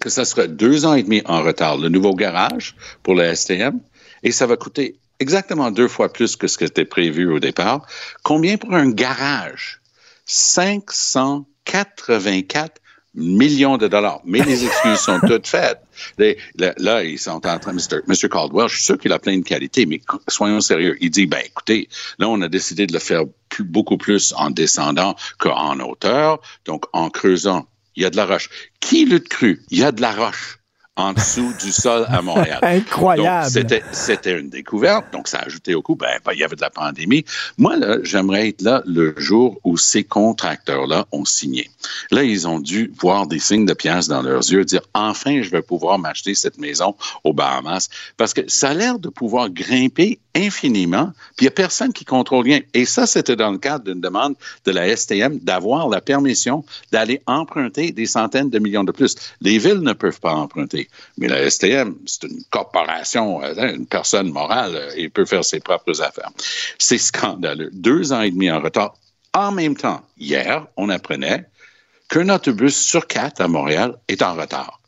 que ça sera deux ans et demi en retard, le nouveau garage pour le STM, et ça va coûter exactement deux fois plus que ce qui était prévu au départ. Combien pour un garage? 584 millions de dollars. Mais les excuses sont toutes faites. là, ils sont en train, Mr. Mr. Caldwell, je suis sûr qu'il a plein de qualités, mais soyons sérieux. Il dit, ben écoutez, là, on a décidé de le faire beaucoup plus en descendant qu'en hauteur, donc en creusant il y a de la roche. Qui l'eût cru? Il y a de la roche en dessous du sol à Montréal. Incroyable. C'était, une découverte, donc ça a ajouté au coup, ben, ben, il y avait de la pandémie. Moi, là, j'aimerais être là le jour où ces contracteurs-là ont signé. Là, ils ont dû voir des signes de pièces dans leurs yeux, dire, enfin, je vais pouvoir m'acheter cette maison aux Bahamas, parce que ça a l'air de pouvoir grimper infiniment, puis il n'y a personne qui contrôle rien. Et ça, c'était dans le cadre d'une demande de la STM d'avoir la permission d'aller emprunter des centaines de millions de plus. Les villes ne peuvent pas emprunter, mais la STM, c'est une corporation, euh, une personne morale, euh, et peut faire ses propres affaires. C'est scandaleux. Deux ans et demi en retard. En même temps, hier, on apprenait qu'un autobus sur quatre à Montréal est en retard.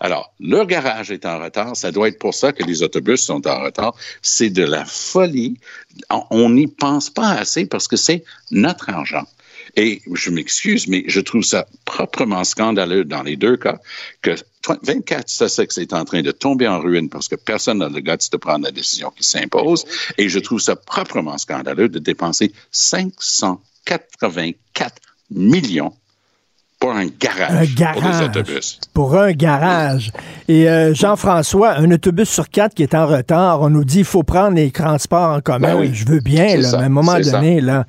Alors, leur garage est en retard. Ça doit être pour ça que les autobus sont en retard. C'est de la folie. On n'y pense pas assez parce que c'est notre argent. Et je m'excuse, mais je trouve ça proprement scandaleux dans les deux cas que 24 Sussex est en train de tomber en ruine parce que personne n'a le goût de prendre la décision qui s'impose. Et je trouve ça proprement scandaleux de dépenser 584 millions pour un garage, pour des autobus. Pour un garage. Et euh, Jean-François, un autobus sur quatre qui est en retard, on nous dit qu'il faut prendre les transports en commun. Ben je veux bien, là, mais à un moment donné, là,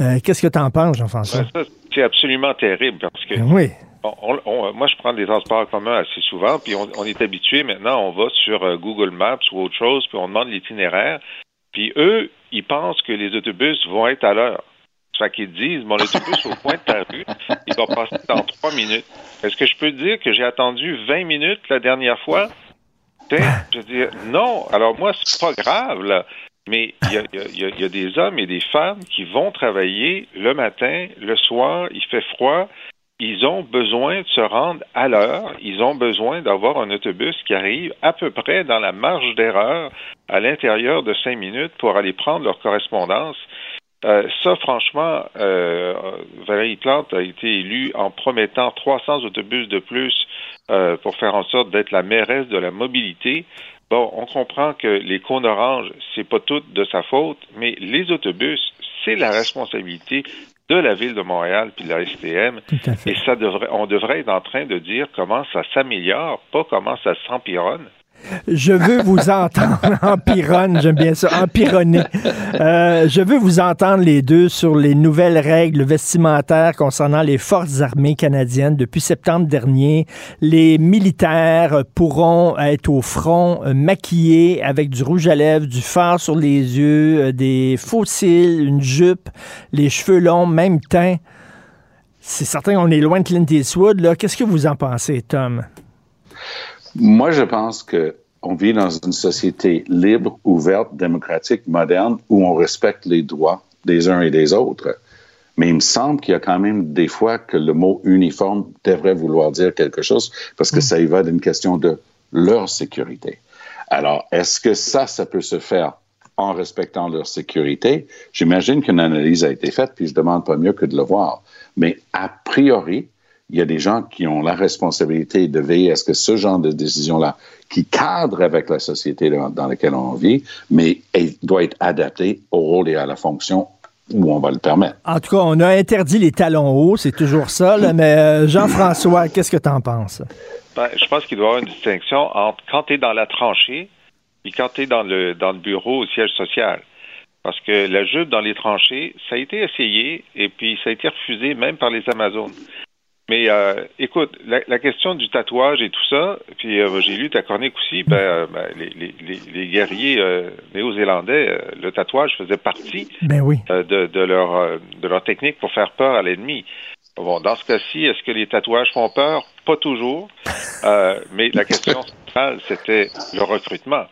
euh, qu'est-ce que tu en penses, Jean-François? Ben, c'est absolument terrible parce que ben oui. moi, je prends des transports en commun assez souvent, puis on, est habitué maintenant, on va sur euh, Google Maps ou autre chose, puis on demande l'itinéraire, puis eux, ils pensent que les autobus vont être à l'heure. Fait qu'ils disent, mon autobus au point de ta rue, il va passer dans trois minutes. Est-ce que je peux dire que j'ai attendu 20 minutes la dernière fois? Je dire, non. Alors moi, c'est pas grave, là. Mais il y, a, des hommes et des femmes qui vont travailler le matin, le soir, il fait froid, ils ont besoin de se rendre à l'heure, ils ont besoin d'avoir un autobus qui arrive à peu près dans la marge d'erreur à l'intérieur de cinq minutes pour aller prendre leur correspondance. Euh, ça, franchement, euh, Valérie Plante a été élue en promettant 300 autobus de plus euh, pour faire en sorte d'être la mairesse de la mobilité. Bon, on comprend que les cônes oranges, c'est pas tout de sa faute, mais les autobus, c'est la responsabilité de la ville de Montréal puis de la STM. Et ça devrait, on devrait être en train de dire comment ça s'améliore, pas comment ça s'empironne. Je veux vous entendre, empironne, j'aime bien ça, empironner. Euh, je veux vous entendre les deux sur les nouvelles règles vestimentaires concernant les forces armées canadiennes. Depuis septembre dernier, les militaires pourront être au front euh, maquillés avec du rouge à lèvres, du fard sur les yeux, euh, des fossiles, une jupe, les cheveux longs, même teint. C'est certain qu'on est loin de Clint Eastwood. Qu'est-ce que vous en pensez, Tom? Moi, je pense que on vit dans une société libre, ouverte, démocratique, moderne, où on respecte les droits des uns et des autres. Mais il me semble qu'il y a quand même des fois que le mot uniforme devrait vouloir dire quelque chose parce que mm. ça y va d'une question de leur sécurité. Alors, est-ce que ça, ça peut se faire en respectant leur sécurité? J'imagine qu'une analyse a été faite, puis je demande pas mieux que de le voir. Mais a priori, il y a des gens qui ont la responsabilité de veiller à ce que ce genre de décision-là, qui cadre avec la société dans laquelle on vit, mais doit être adapté au rôle et à la fonction où on va le permettre. En tout cas, on a interdit les talons hauts, c'est toujours ça, mais euh, Jean-François, qu'est-ce que tu en penses? Ben, je pense qu'il doit y avoir une distinction entre quand tu es dans la tranchée et quand tu es dans le, dans le bureau au siège social. Parce que la jupe dans les tranchées, ça a été essayé et puis ça a été refusé même par les Amazones. Mais euh, écoute, la, question du tatouage et tout ça, puis euh, j'ai lu ta chronique aussi, ben, euh, ben les, guerriers néo-zélandais, le tatouage faisait partie ben oui. de, leur, de leur technique pour faire peur à l'ennemi. Bon, dans ce cas-ci, est-ce que les tatouages font peur? Pas toujours. mais la question centrale, c'était le recrutement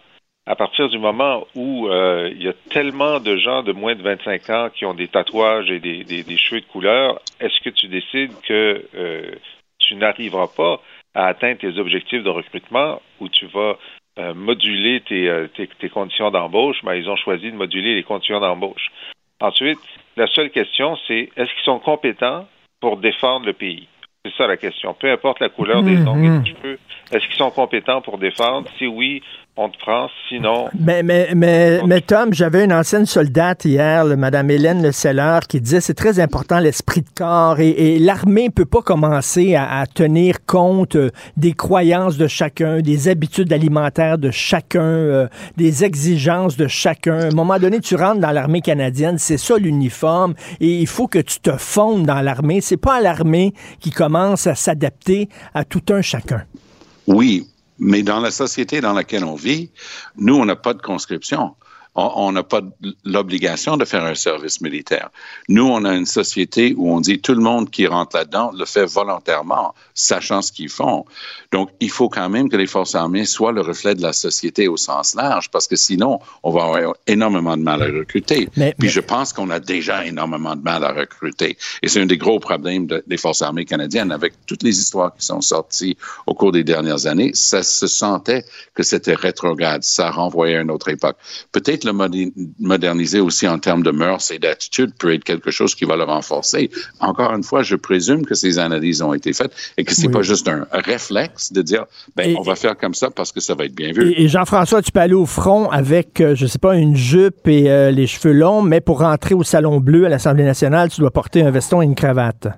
à partir du moment où euh, il y a tellement de gens de moins de 25 ans qui ont des tatouages et des, cheveux de couleur, est-ce que tu décides que euh, tu n'arriveras pas à atteindre tes objectifs de recrutement ou tu vas euh, moduler tes, tes, conditions d'embauche? Ben, ils ont choisi de moduler les conditions d'embauche. Ensuite, la seule question, c'est est-ce qu'ils sont compétents pour défendre le pays? C'est ça la question. Peu importe la couleur des ongles et des cheveux, est-ce qu'ils sont compétents pour défendre? Si oui, on te prend. Sinon. Mais, mais, mais, mais Tom, j'avais une ancienne soldate hier, Mme Hélène Le Seller, qui disait c'est très important l'esprit de corps et, l'armée ne peut pas commencer à, tenir compte euh, des croyances de chacun, des habitudes alimentaires de chacun, euh, des exigences de chacun. À un moment donné, tu rentres dans l'armée canadienne, c'est ça l'uniforme et il faut que tu te fondes dans l'armée. C'est pas l'armée qui commence à s'adapter à tout un chacun. Oui, mais dans la société dans laquelle on vit, nous, on n'a pas de conscription on n'a pas l'obligation de faire un service militaire. Nous, on a une société où on dit tout le monde qui rentre là-dedans le fait volontairement, sachant ce qu'ils font. Donc, il faut quand même que les forces armées soient le reflet de la société au sens large, parce que sinon, on va avoir énormément de mal à recruter. Puis je pense qu'on a déjà énormément de mal à recruter. Et c'est un des gros problèmes des forces armées canadiennes. Avec toutes les histoires qui sont sorties au cours des dernières années, ça se sentait que c'était rétrograde, ça renvoyait à une autre époque. Peut-être le moderniser aussi en termes de mœurs et d'attitude peut être quelque chose qui va le renforcer. Encore une fois, je présume que ces analyses ont été faites et que c'est pas juste un réflexe de dire, ben, on va faire comme ça parce que ça va être bien vu. Et, Jean-François, tu peux aller au front avec, euh, je sais pas, une jupe et euh, les cheveux longs, mais pour rentrer au Salon Bleu à l'Assemblée nationale, tu dois porter un veston et une cravate.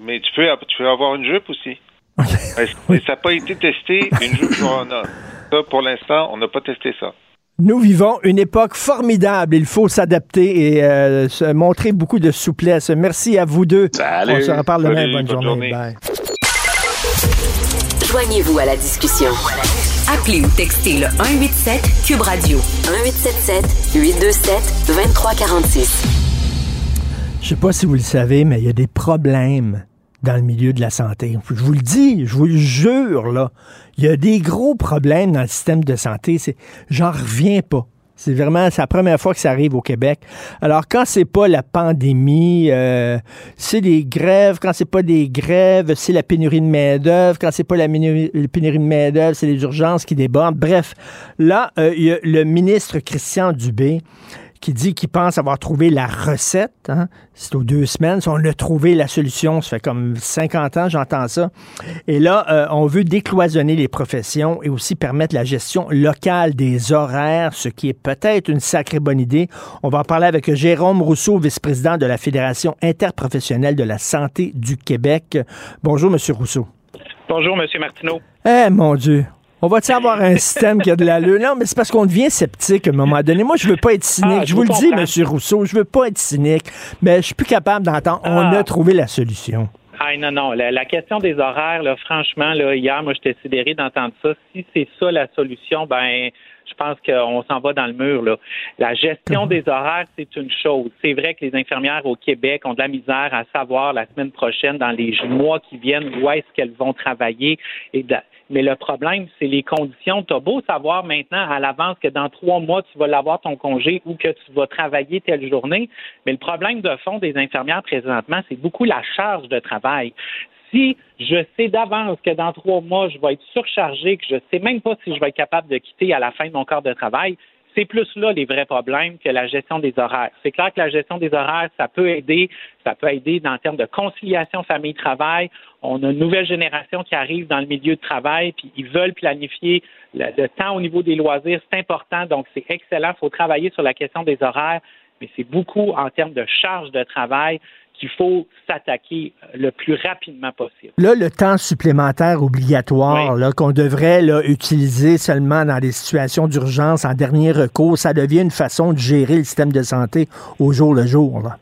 Mais tu peux, tu peux avoir une jupe aussi. ça n'a pas été testé, une jupe pour un homme. Ça, pour l'instant, on n'a pas testé ça. Nous vivons une époque formidable. Il faut s'adapter et euh, montrer beaucoup de souplesse. Merci à vous deux. Salut. On se reparle demain. Bonne, journée. Joignez-vous à la discussion. Appelez ou textez le 187 Cube Radio 1877 827 2346. Je sais pas si vous le savez, mais il y a des problèmes dans le milieu de la santé. Je vous le dis, je vous le jure, là. Il y a des gros problèmes dans le système de santé. J'en reviens pas. C'est vraiment la première fois que ça arrive au Québec. Alors quand c'est pas la pandémie, euh, c'est des grèves. Quand c'est pas des grèves, c'est la pénurie de main d'œuvre. Quand c'est pas la pénurie de main d'œuvre, c'est les urgences qui débordent. Bref, là, euh, y a le ministre Christian Dubé qui dit qu'il pense avoir trouvé la recette. Hein. C'est aux deux semaines. On a trouvé la solution. Ça fait comme 50 ans, j'entends ça. Et là, euh, on veut décloisonner les professions et aussi permettre la gestion locale des horaires, ce qui est peut-être une sacrée bonne idée. On va en parler avec Jérôme Rousseau, vice-président de la Fédération interprofessionnelle de la santé du Québec. Bonjour, Monsieur Rousseau. Bonjour, Monsieur Martineau. Eh, mon Dieu. On va-tu avoir un système qui a de la l'allure? Non, mais c'est parce qu'on devient sceptique à un moment donné. Moi, je veux pas être cynique. Ah, je, vous le dis, M. Rousseau, je veux pas être cynique, mais je suis plus capable d'entendre. On Ah. a trouvé la solution. Ah non, non. La, la question des horaires, là, franchement, là, hier, moi, j'étais sidéré d'entendre ça. Si c'est ça la solution, ben, je pense qu'on s'en va dans le mur. Là. La gestion des horaires, c'est une chose. C'est vrai que les infirmières au Québec ont de la misère à savoir la semaine prochaine, dans les mois qui viennent, où est-ce qu'elles vont travailler. Et de- mais le problème, c'est les conditions. Tu as beau savoir maintenant à l'avance que dans trois mois, tu vas l'avoir ton congé ou que tu vas travailler telle journée. Mais le problème de fond des infirmières présentement, c'est beaucoup la charge de travail. Si je sais d'avance que dans trois mois, je vais être surchargé, que je ne sais même pas si je vais être capable de quitter à la fin de mon corps de travail, c'est plus là les vrais problèmes que la gestion des horaires. C'est clair que la gestion des horaires, ça peut aider, ça peut aider dans le terme de conciliation famille-travail. On a une nouvelle génération qui arrive dans le milieu de travail, puis ils veulent planifier le, le temps au niveau des loisirs. C'est important, donc c'est excellent. Il faut travailler sur la question des horaires, mais c'est beaucoup en termes de charge de travail qu'il faut s'attaquer le plus rapidement possible. Là, le temps supplémentaire obligatoire qu'on devrait là, utiliser seulement dans des situations d'urgence en dernier recours, ça devient une façon de gérer le système de santé au jour le jour. Là.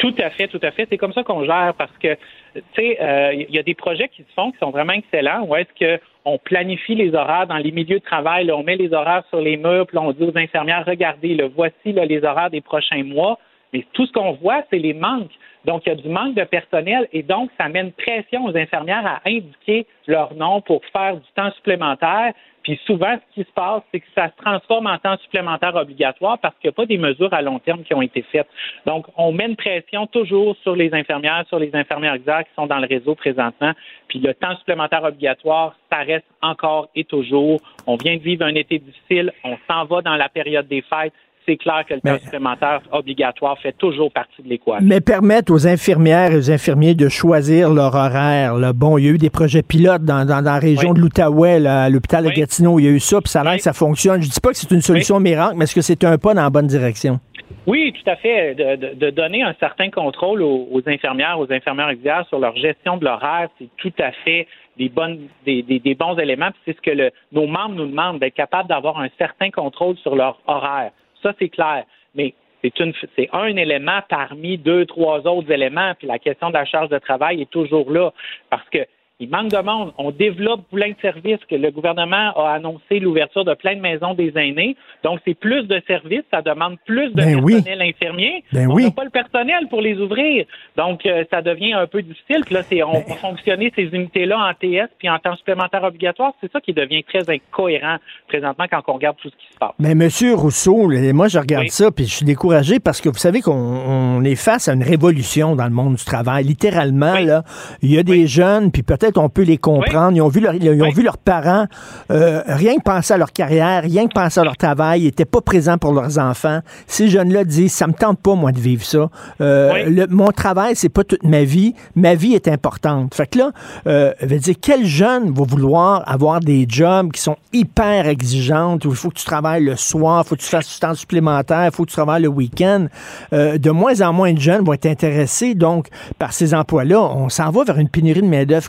Tout à fait, tout à fait. C'est comme ça qu'on gère parce que, tu sais, euh, il y a des projets qui se font qui sont vraiment excellents. Où est-ce que on planifie les horaires dans les milieux de travail, là, on met les horaires sur les murs, puis on dit aux infirmières, regardez, là, voici là, les horaires des prochains mois. Mais tout ce qu'on voit, c'est les manques. Donc, il y a du manque de personnel et donc, ça met une pression aux infirmières à indiquer leur nom pour faire du temps supplémentaire. Puis souvent, ce qui se passe, c'est que ça se transforme en temps supplémentaire obligatoire parce qu'il n'y a pas des mesures à long terme qui ont été faites. Donc, on met une pression toujours sur les infirmières, sur les infirmières exerces qui sont dans le réseau présentement. Puis le temps supplémentaire obligatoire, ça reste encore et toujours. On vient de vivre un été difficile, on s'en va dans la période des fêtes. C'est clair que le Mais- temps supplémentaire obligatoire fait toujours partie de l'équation. Mais permettre aux infirmières et aux infirmiers de choisir leur horaire. Là. Bon, il y a eu des projets pilotes dans, dans, dans la région Oui. de l'Outaouais, à l'hôpital de. Gatineau. Il y a eu ça, puis ça a l'air Oui. que ça fonctionne. Je dis pas que c'est une solution miracle, mais est-ce que c'est un pas dans la bonne direction? Oui, tout à fait. De, de- de donner un certain contrôle aux, aux infirmières, aux infirmières auxiliaires sur leur gestion de l'horaire, c'est tout à fait des bonnes, des, des- des bons éléments. C'est ce que le- nos membres nous demandent, d'être capables d'avoir un certain contrôle sur leur horaire. Ça, c'est clair. Mais c'est un élément parmi deux, trois autres éléments. Puis la question de la charge de travail est toujours là parce que il manque de monde. On développe plein de services que le gouvernement a annoncé l'ouverture de plein de maisons des aînés. Donc, c'est plus de services. Ça demande plus de Ben oui. personnel infirmier. Ben on oui. n'a pas le personnel pour les ouvrir. Donc, euh, ça devient un peu difficile. Puis là, c'est, on Ben va fonctionner ces unités-là en TS puis en temps supplémentaire obligatoire. C'est ça qui devient très incohérent présentement quand on regarde tout ce qui se passe. Mais Monsieur Rousseau, moi je regarde Oui. ça puis je suis découragé parce que vous savez qu'on on est face à une révolution dans le monde du travail. Littéralement Oui. là, il y a des jeunes puis peut-être on peut les comprendre. Ils ont vu leur, ils ont Oui. vu leurs parents euh, rien que penser à leur carrière, rien que penser à leur travail, ils étaient pas présents pour leurs enfants. Ces jeunes-là disent ça me tente pas moi de vivre ça. Euh, Oui. le- mon travail c'est pas toute ma vie, ma vie est importante. Fait que là, euh, veut dire quel jeune va vouloir avoir des jobs qui sont hyper exigeantes où il faut que tu travailles le soir, il faut que tu fasses du temps supplémentaire, il faut que tu travailles le week-end? Euh, de moins en moins de jeunes vont être intéressés donc par ces emplois-là. On s'en va vers une pénurie de main d'œuvre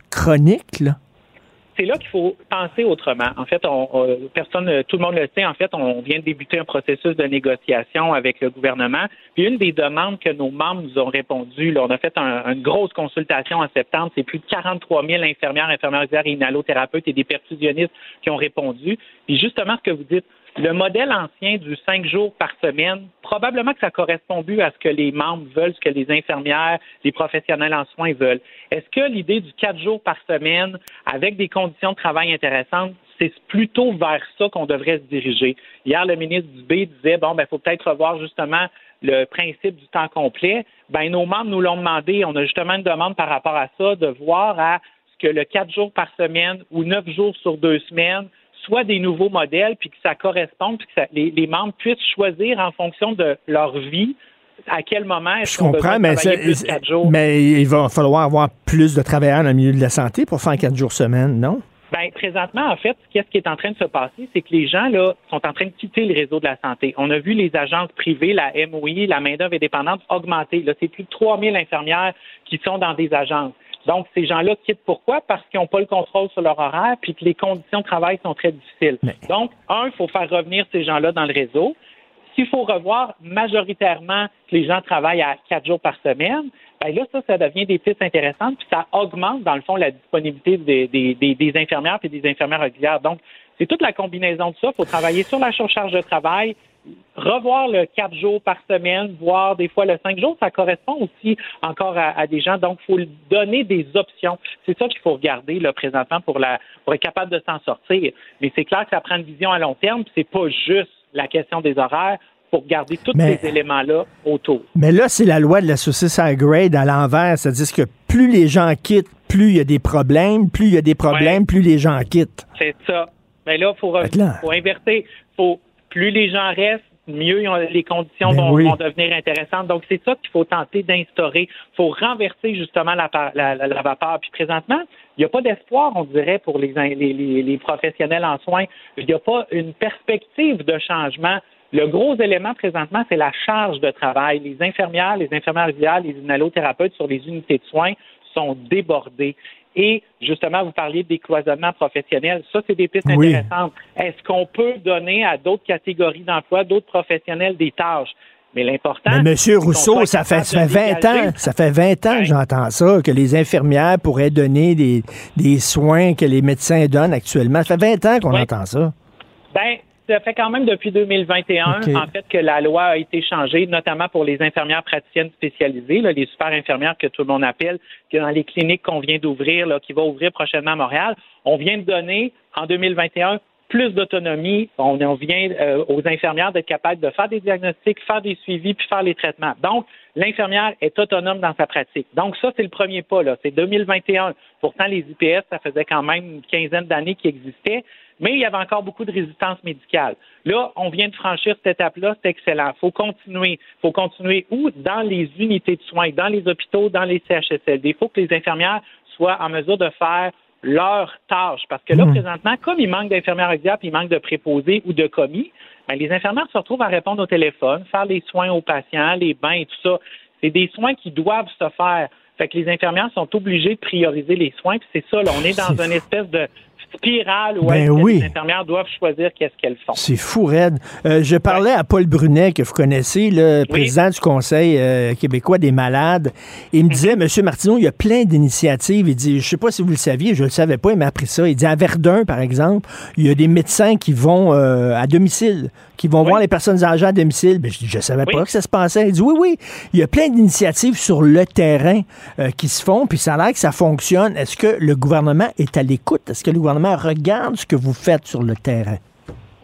c'est là qu'il faut penser autrement. En fait, on, on- personne, tout le monde le sait. En fait, on vient de débuter un processus de négociation avec le gouvernement. Puis une des demandes que nos membres nous ont répondu, là, on a fait un- une grosse consultation en septembre. C'est plus de 43 000 infirmières, infirmières et inhalothérapeutes et des perfusionnistes qui ont répondu. Puis justement, ce que vous dites, le modèle ancien du cinq jours par semaine, probablement que ça correspond plus à ce que les membres veulent, ce que les infirmières, les professionnels en soins veulent. Est-ce que l'idée du quatre jours par semaine, avec des conditions de travail intéressantes, c'est plutôt vers ça qu'on devrait se diriger? Hier, le ministre Dubé disait, bon, ben, faut peut-être revoir justement le principe du temps complet. Ben, nos membres nous l'ont demandé. On a justement une demande par rapport à ça, de voir à ce que le quatre jours par semaine ou neuf jours sur deux semaines soit des nouveaux modèles, puis que ça corresponde, puis que les, membres puissent choisir en fonction de leur vie à quel moment est-ce qu'on comprends, mais, plus quatre jours. mais il va falloir avoir plus de travailleurs dans le milieu de la santé pour faire quatre jours semaine, non? Bien, présentement, en fait, qu'est-ce qui est en train de se passer, c'est que les gens là sont en train de quitter le réseau de la santé. On a vu les agences privées, la MOI, la main-d'œuvre indépendante augmenter. Là, c'est plus de 3000 infirmières qui sont dans des agences. Donc, ces gens-là quittent pourquoi? Parce qu'ils n'ont pas le contrôle sur leur horaire puis que les conditions de travail sont très difficiles. Donc, un, il faut faire revenir ces gens-là dans le réseau. S'il faut revoir majoritairement que les gens travaillent à quatre jours par semaine, bien là, ça, ça devient des pistes intéressantes, puis ça augmente, dans le fond, la disponibilité des, des, des, infirmières et des infirmières régulières. Donc, c'est toute la combinaison de ça. Il faut travailler sur la surcharge de travail, revoir le quatre jours par semaine, voire des fois le cinq jours, ça correspond aussi encore à, des gens. Donc, il faut donner des options. C'est ça qu'il faut regarder là, présentement pour, la, pour être capable de s'en sortir. Mais c'est clair que ça prend une vision à long terme. C'est pas juste la question des horaires pour garder tous ces éléments-là autour. Mais là, c'est la loi de la saucisse à grade à l'envers. C'est-à-dire que plus les gens quittent, plus il y a des problèmes, plus il y a des problèmes, plus les gens quittent. C'est ça. Mais là, il faut, faut inverser. Faut plus les gens restent, mieux les conditions ben vont, devenir intéressantes. Donc, c'est ça qu'il faut tenter d'instaurer. Il faut renverser justement la, la, vapeur. Puis présentement, il n'y a pas d'espoir, on dirait, pour les, les, professionnels en soins. Il n'y a pas une perspective de changement. Le gros élément présentement, c'est la charge de travail. Les infirmières, les infirmières auxiliaires, les inhalothérapeutes sur les unités de soins sont débordés. Et justement, vous parliez de décloisonnement professionnel. Ça, c'est des pistes intéressantes. Est-ce qu'on peut donner à d'autres catégories d'emploi, d'autres professionnels des tâches? Mais l'important. Mais Monsieur Rousseau, ça fait, ça fait 20 ans, ça fait 20 ans que j'entends ça, que les infirmières pourraient donner des, des soins que les médecins donnent actuellement. Ça fait 20 ans qu'on entend ça. Ben, ça fait quand même depuis 2021, en fait, que la loi a été changée, notamment pour les infirmières praticiennes spécialisées, les super infirmières que tout le monde appelle, que dans les cliniques qu'on vient d'ouvrir, qui va ouvrir prochainement à Montréal. On vient de donner, en 2021, plus d'autonomie. On, vient euh, aux infirmières d'être capables de faire des diagnostics, faire des suivis, puis faire les traitements. Donc, l'infirmière est autonome dans sa pratique. Donc, ça, c'est le premier pas. Là. C'est 2021. Pourtant, les IPS, ça faisait quand même une quinzaine d'années qu'ils existaient mais il y avait encore beaucoup de résistance médicale. Là, on vient de franchir cette étape-là, c'est excellent. Il faut continuer. Il faut continuer où? Dans les unités de soins, dans les hôpitaux, dans les CHSLD. Il faut que les infirmières soient en mesure de faire leur tâche. Parce que là, hmm. présentement, comme il manque d'infirmières auxiliaires, puis il manque de préposés ou de commis, ben, les infirmières se retrouvent à répondre au téléphone, faire les soins aux patients, les bains et tout ça. C'est des soins qui doivent se faire. Fait que les infirmières sont obligées de prioriser les soins, puis c'est ça, là, on est dans une espèce de spirale où ben les infirmières doivent choisir qu'est-ce qu'elles font. C'est fou, Red. Euh, je parlais à Paul Brunet, que vous connaissez, le président du Conseil euh, québécois des malades. Il me mhm. disait, Monsieur Martineau, il y a plein d'initiatives. Il dit, je sais pas si vous le saviez, je le savais pas, il m'a appris ça. Il dit, à Verdun, par exemple, il y a des médecins qui vont euh, à domicile, qui vont voir les personnes âgées à domicile. Ben, je dis, je savais pas que ça se passait. Il dit, oui, oui, il y a plein d'initiatives sur le terrain qui se font, puis ça a l'air que ça fonctionne. Est-ce que le gouvernement est à l'écoute? Est-ce que le gouvernement regarde ce que vous faites sur le terrain?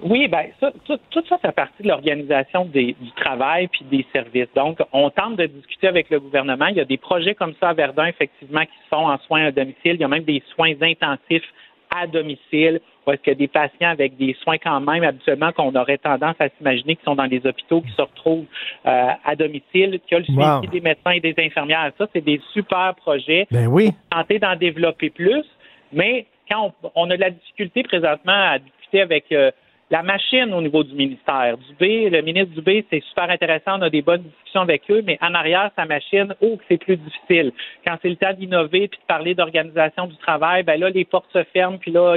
Oui, bien, ça, tout, ça fait partie de l'organisation du travail puis des services. Donc, on tente de discuter avec le gouvernement. Il y a des projets comme ça à Verdun, effectivement, qui se font en soins à domicile. Il y a même des soins intensifs à domicile, ou est-ce qu'il y a des patients avec des soins quand même habituellement qu'on aurait tendance à s'imaginer qui sont dans les hôpitaux, qui se retrouvent euh, à domicile, qui ont le suivi des médecins et des infirmières. Ça, c'est des super projets. Ben oui. Tenter d'en développer plus, mais quand on, a de la difficulté présentement à discuter avec euh, la machine au niveau du ministère. Dubé, le ministre Dubé, c'est super intéressant, on a des bonnes discussions avec eux, mais en arrière, sa machine, oh, c'est plus difficile. Quand c'est le temps d'innover puis de parler d'organisation du travail, ben là, les portes se ferment, puis là,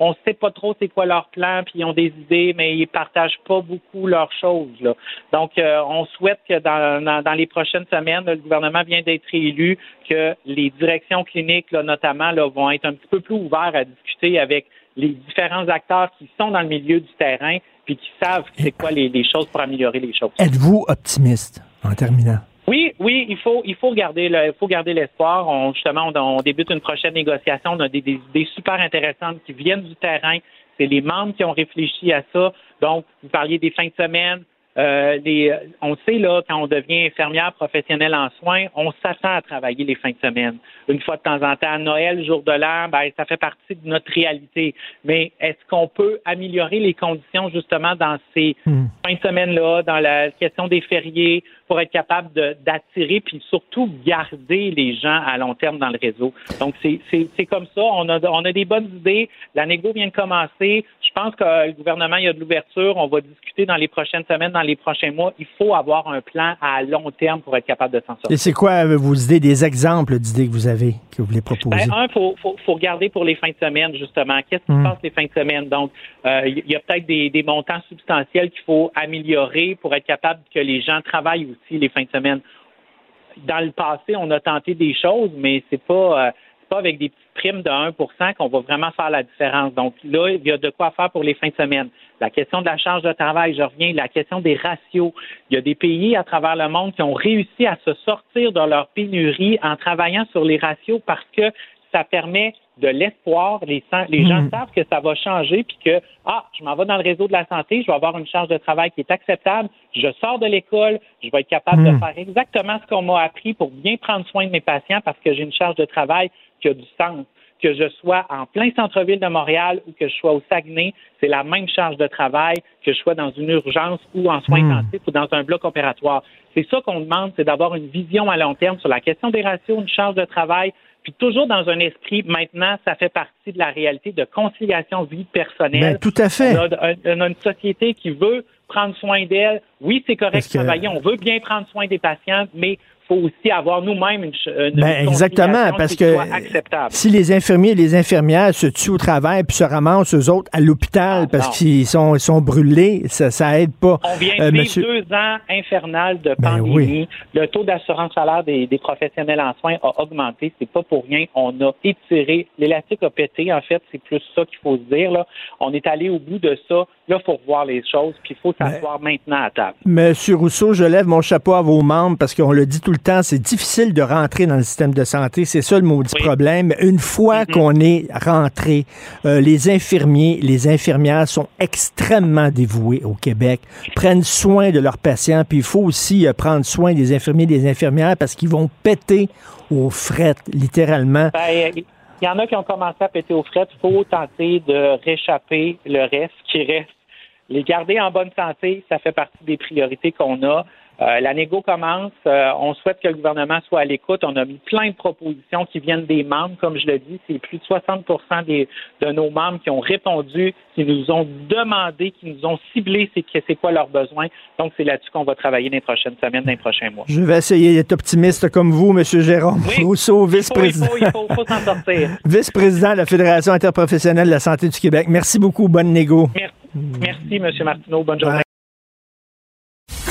on ne sait pas trop c'est quoi leur plan, puis ils ont des idées, mais ils partagent pas beaucoup leurs choses. Là. Donc, euh, on souhaite que dans, dans, les prochaines semaines, le gouvernement vient d'être élu, que les directions cliniques, là, notamment, là, vont être un petit peu plus ouverts à discuter avec les différents acteurs qui sont dans le milieu du terrain puis qui savent c'est quoi les, choses pour améliorer les choses. Êtes-vous optimiste en terminant? Oui, oui, il faut, il faut garder, le, il faut garder l'espoir. On, justement, on, débute une prochaine négociation. On a des, idées super intéressantes qui viennent du terrain. C'est les membres qui ont réfléchi à ça. Donc, vous parliez des fins de semaine, euh, les, on sait là, quand on devient infirmière professionnelle en soins, on s'attend à travailler les fins de semaine. Une fois de temps en temps, Noël, jour de l'an, ben, ça fait partie de notre réalité. Mais est-ce qu'on peut améliorer les conditions justement dans ces hmm. fins de semaine-là, dans la question des fériés, pour être capable d'attirer puis surtout garder les gens à long terme dans le réseau. Donc, c'est comme ça. On a, on a des bonnes idées. La négo vient de commencer. Je pense que le gouvernement, il y a de l'ouverture. On va discuter dans les prochaines semaines, dans les prochains mois. Il faut avoir un plan à long terme pour être capable de s'en sortir. Et c'est quoi vos idées, des exemples d'idées que vous avez, que vous voulez proposer? Ben, un, il faut, faut, faut, regarder pour les fins de semaine, justement. Qu'est-ce qui se hmm. passe les fins de semaine? Donc, euh, il y a peut-être des, des montants substantiels qu'il faut améliorer pour être capable que les gens travaillent aussi les fins de semaine. Dans le passé, on a tenté des choses, mais c'est pas, euh, pas avec des petites primes de 1% qu'on va vraiment faire la différence. Donc là, il y a de quoi faire pour les fins de semaine. La question de la charge de travail, je reviens, la question des ratios. Il y a des pays à travers le monde qui ont réussi à se sortir de leur pénurie en travaillant sur les ratios parce que ça permet de l'espoir. Les, les gens hmm. savent que ça va changer, puis que, ah, je m'en vais dans le réseau de la santé, je vais avoir une charge de travail qui est acceptable, je sors de l'école, je vais être capable de hmm. faire exactement ce qu'on m'a appris pour bien prendre soin de mes patients parce que j'ai une charge de travail qui a du sens. Que je sois en plein centre-ville de Montréal ou que je sois au Saguenay, c'est la même charge de travail que je sois dans une urgence ou en soins hmm. intensifs ou dans un bloc opératoire. C'est ça qu'on demande, c'est d'avoir une vision à long terme sur la question des ratios, une charge de travail, puis toujours dans un esprit, maintenant, ça fait partie de la réalité de conciliation vie personnelle. Ben, tout à fait. On a, une société qui veut prendre soin d'elle. Oui, c'est correct de travailler. On veut bien prendre soin des patients, mais faut aussi avoir nous-mêmes une, une ben, exactement parce que si les infirmiers et les infirmières se tuent au travail puis se ramassent eux autres à l'hôpital ah, parce qu'ils sont ils sont brûlés, ça ça aide pas. On vient de euh, vivre deux ans infernal de ben pandémie. Le taux d'assurance salaire des, des, professionnels en soins a augmenté. C'est pas pour rien. On a étiré l'élastique a pété. En fait, c'est plus ça qu'il faut se dire là. On est allé au bout de ça. Là, il faut revoir les choses, puis il faut s'asseoir maintenant à table. Monsieur Rousseau, je lève mon chapeau à vos membres parce qu'on le dit tout le temps, c'est difficile de rentrer dans le système de santé. C'est ça le maudit problème. Une fois qu'on est rentré, euh, les infirmiers, les infirmières sont extrêmement dévoués au Québec, prennent soin de leurs patients, puis il faut aussi euh, prendre soin des infirmiers et des infirmières parce qu'ils vont péter aux frettes, littéralement. Ben, il y en a qui ont commencé à péter aux frettes. Il faut tenter de réchapper le reste qui reste les garder en bonne santé, ça fait partie des priorités qu'on a. Euh, la négo commence. Euh, on souhaite que le gouvernement soit à l'écoute. On a mis plein de propositions qui viennent des membres. Comme je le dis, c'est plus de 60 des, de nos membres qui ont répondu, qui nous ont demandé, qui nous ont ciblé c'est, c'est quoi leurs besoins. Donc, c'est là-dessus qu'on va travailler dans les prochaines semaines, dans les prochains mois. Je vais essayer d'être optimiste comme vous, M. Jérôme Rousseau, vice-président. Il faut, il faut, s'en sortir. vice-président de la Fédération interprofessionnelle de la santé du Québec. Merci beaucoup. Bonne négo. Merci. Merci, M. Martineau. Bonne journée.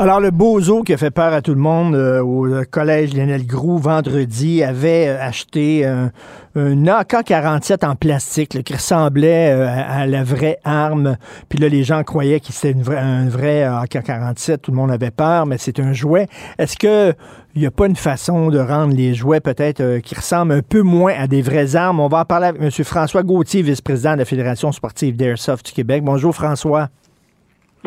Alors, le bozo qui a fait peur à tout le monde euh, au collège Lionel Groux vendredi avait euh, acheté un, AK-47 en plastique qui ressemblait euh, à, la vraie arme. Puis là, les gens croyaient que c'était un vrai AK-47. Tout le monde avait peur, mais c'est un jouet. Est-ce que il n'y a pas une façon de rendre les jouets peut-être qui ressemblent un peu moins à des vraies armes? On va en parler avec M. François Gauthier, vice-président de la Fédération sportive d'Airsoft du Québec. Bonjour, François.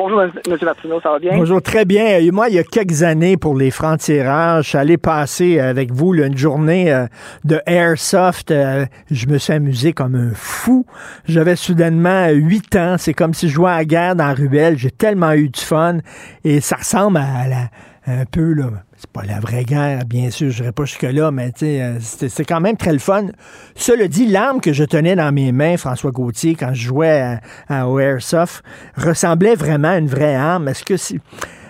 Bonjour, M. Martineau, ça va bien? Bonjour, très bien. Moi, il y a quelques années, pour les francs-tireurs, je suis allé passer avec vous une journée euh, de Airsoft. Euh, je me suis amusé comme un fou. J'avais soudainement huit ans. C'est comme si je jouais à la guerre dans la ruelle. J'ai tellement eu du fun. Et ça ressemble à la, un peu, là, c'est pas la vraie guerre, bien sûr, je n'irai pas jusque-là, mais euh, c'est quand même très le fun. Cela dit, l'arme que je tenais dans mes mains, François Gauthier, quand je jouais à, Airsoft, ressemblait vraiment à une vraie arme. Est-ce que c'est.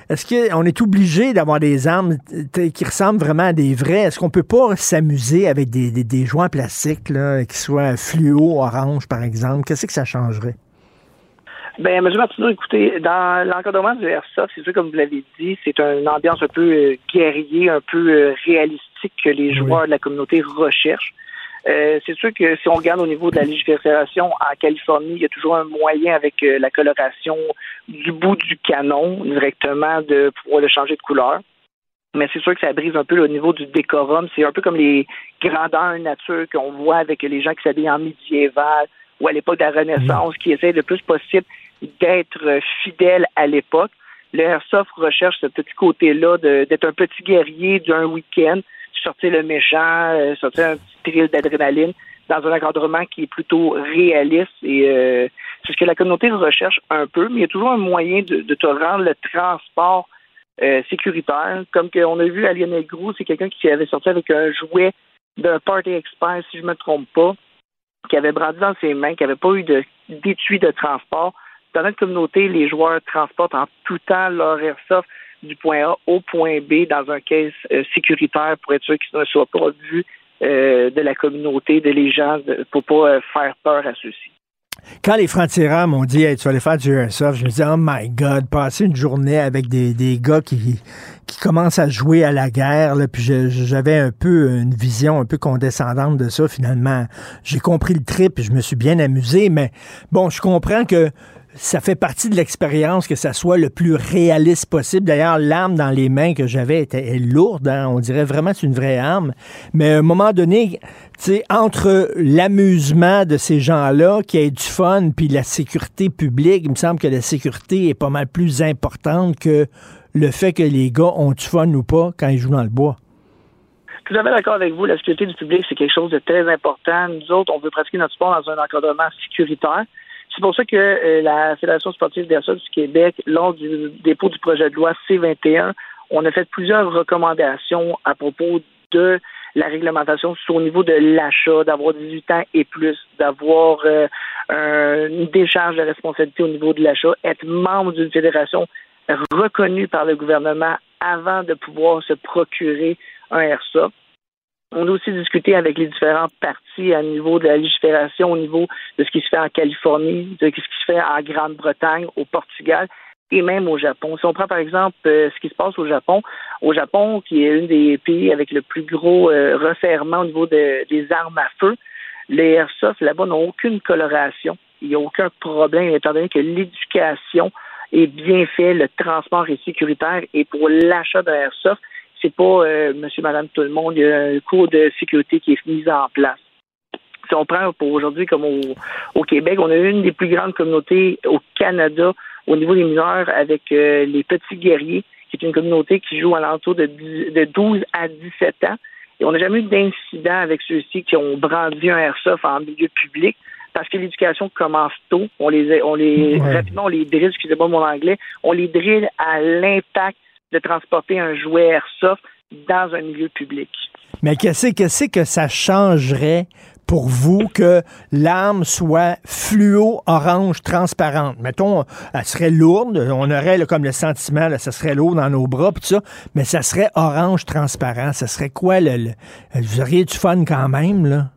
Est-ce qu'on est obligé d'avoir des armes qui ressemblent vraiment à des vraies? Est-ce qu'on peut pas s'amuser avec des, joints plastiques là, qui soient fluo, orange, par exemple? Qu'est-ce que ça changerait? Ben, M. Martineau, écoutez, dans l'encadrement du Airsoft, c'est sûr, comme vous l'avez dit, c'est une ambiance un peu euh, guerrier, un peu euh, réalistique que les joueurs de la communauté recherchent. Euh, c'est sûr que si on regarde au niveau de la légifération en Californie, il y a toujours un moyen avec euh, la coloration du bout du canon directement de pouvoir le changer de couleur. Mais c'est sûr que ça brise un peu au niveau du décorum. C'est un peu comme les grandeurs nature qu'on voit avec les gens qui s'habillent en médiéval ou à l'époque de la Renaissance, qui essaient le plus possible d'être fidèles à l'époque. Le Airsoft recherche ce petit côté-là d'être un petit guerrier d'un week-end, sortir le méchant, euh, sortir un petit thrill d'adrénaline dans un encadrement qui est plutôt réaliste et euh, c'est ce que la communauté recherche un peu, mais il y a toujours un moyen de, te rendre le transport euh, sécuritaire. Comme qu'on a vu à Lionel Grou, c'est quelqu'un qui avait sorti avec un jouet d'un Party Express, si je me trompe pas, qui avait brandi dans ses mains, qui n'avait pas eu d'étui de transport. Dans notre communauté, les joueurs transportent en tout temps leur airsoft du point A au point B dans un caisse euh, sécuritaire pour être sûr qu'ils ne soient pas vus euh, de la communauté, de les gens, pour pas euh, faire peur à ceux-ci. Quand les francs-tireurs m'ont dit tu vas aller faire du airsoft, je me disais Oh my God, passer une journée avec des, gars qui, qui commencent à jouer à la guerre, puis j'avais un peu une vision un peu condescendante de ça. Finalement, j'ai compris le trip et je me suis bien amusé, mais bon, je comprends que ça fait partie de l'expérience que ça soit le plus réaliste possible. D'ailleurs, l'arme dans les mains que j'avais était lourde. Hein. On dirait vraiment c'est une vraie arme. Mais à un moment donné, entre l'amusement de ces gens-là, qui ait du fun, puis la sécurité publique, il me semble que la sécurité est pas mal plus importante que le fait que les gars ont du fun ou pas quand ils jouent dans le bois. Tout à fait d'accord avec vous. La sécurité du public, c'est quelque chose de très important. Nous autres, on veut pratiquer notre sport dans un encadrement sécuritaire. C'est pour ça que euh, la Fédération sportive d'airsoft du Québec, lors du dépôt du projet de loi C21, on a fait plusieurs recommandations à propos de la réglementation au niveau de l'achat, d'avoir 18 ans et plus, d'avoir euh, une décharge de responsabilité au niveau de l'achat, être membre d'une fédération reconnue par le gouvernement avant de pouvoir se procurer un airsoft. On a aussi discuté avec les différentes parties à niveau de la légifération, au niveau de ce qui se fait en Californie, de ce qui se fait en Grande-Bretagne, au Portugal et même au Japon. Si on prend par exemple euh, ce qui se passe au Japon, au Japon, qui est un des pays avec le plus gros euh, resserrement au niveau des armes à feu, les airsoft là-bas n'ont aucune coloration. Il n'y a aucun problème, étant donné que l'éducation est bien faite, le transport est sécuritaire et pour l'achat d'un airsoft, c'est pas euh, monsieur, madame, tout le monde. Il y a un cours de sécurité qui est mis en place. Si on prend pour aujourd'hui comme au, Québec, on a une des plus grandes communautés au Canada au niveau des mineurs avec euh, les petits guerriers, qui est une communauté qui joue à l'entour de, de 12 à 17 ans. Et on n'a jamais eu d'incident avec ceux-ci qui ont brandi un airsoft en milieu public parce que l'éducation commence tôt. On les, on les, rapidement, on les drille, excusez-moi mon anglais, on les drille à l'impact de transporter un jouet airsoft dans un milieu public. Mais qu'est-ce que, que ça changerait pour vous que l'arme soit fluo orange transparente? Mettons, elle serait lourde, on aurait comme le sentiment, là, ça serait lourd dans nos bras, tout ça, mais ça serait orange transparent. Ça serait quoi, le, vous auriez du fun quand même, là?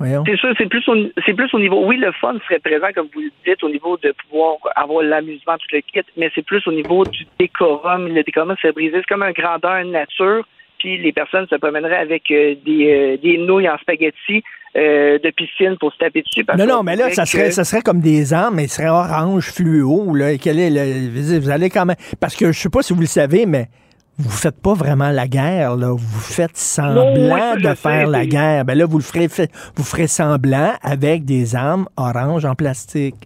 C'est sûr, c'est plus, au, c'est plus au niveau. Oui, le fun serait présent, comme vous le dites, au niveau de pouvoir avoir l'amusement, tout le kit, mais c'est plus au niveau du décorum. Le décorum serait brisé. C'est comme un grandeur nature, puis les personnes se promèneraient avec euh, des, euh, des nouilles en spaghetti. Euh, de piscine pour se taper dessus. non, non, mais là, ça serait, ça serait comme des armes, mais ce serait orange fluo. Là, quel est le, vous allez quand même. Parce que je sais pas si vous le savez, mais vous faites pas vraiment la guerre, là. Vous faites semblant de faire la guerre. Ben là, vous le ferez, vous ferez semblant avec des armes orange en plastique.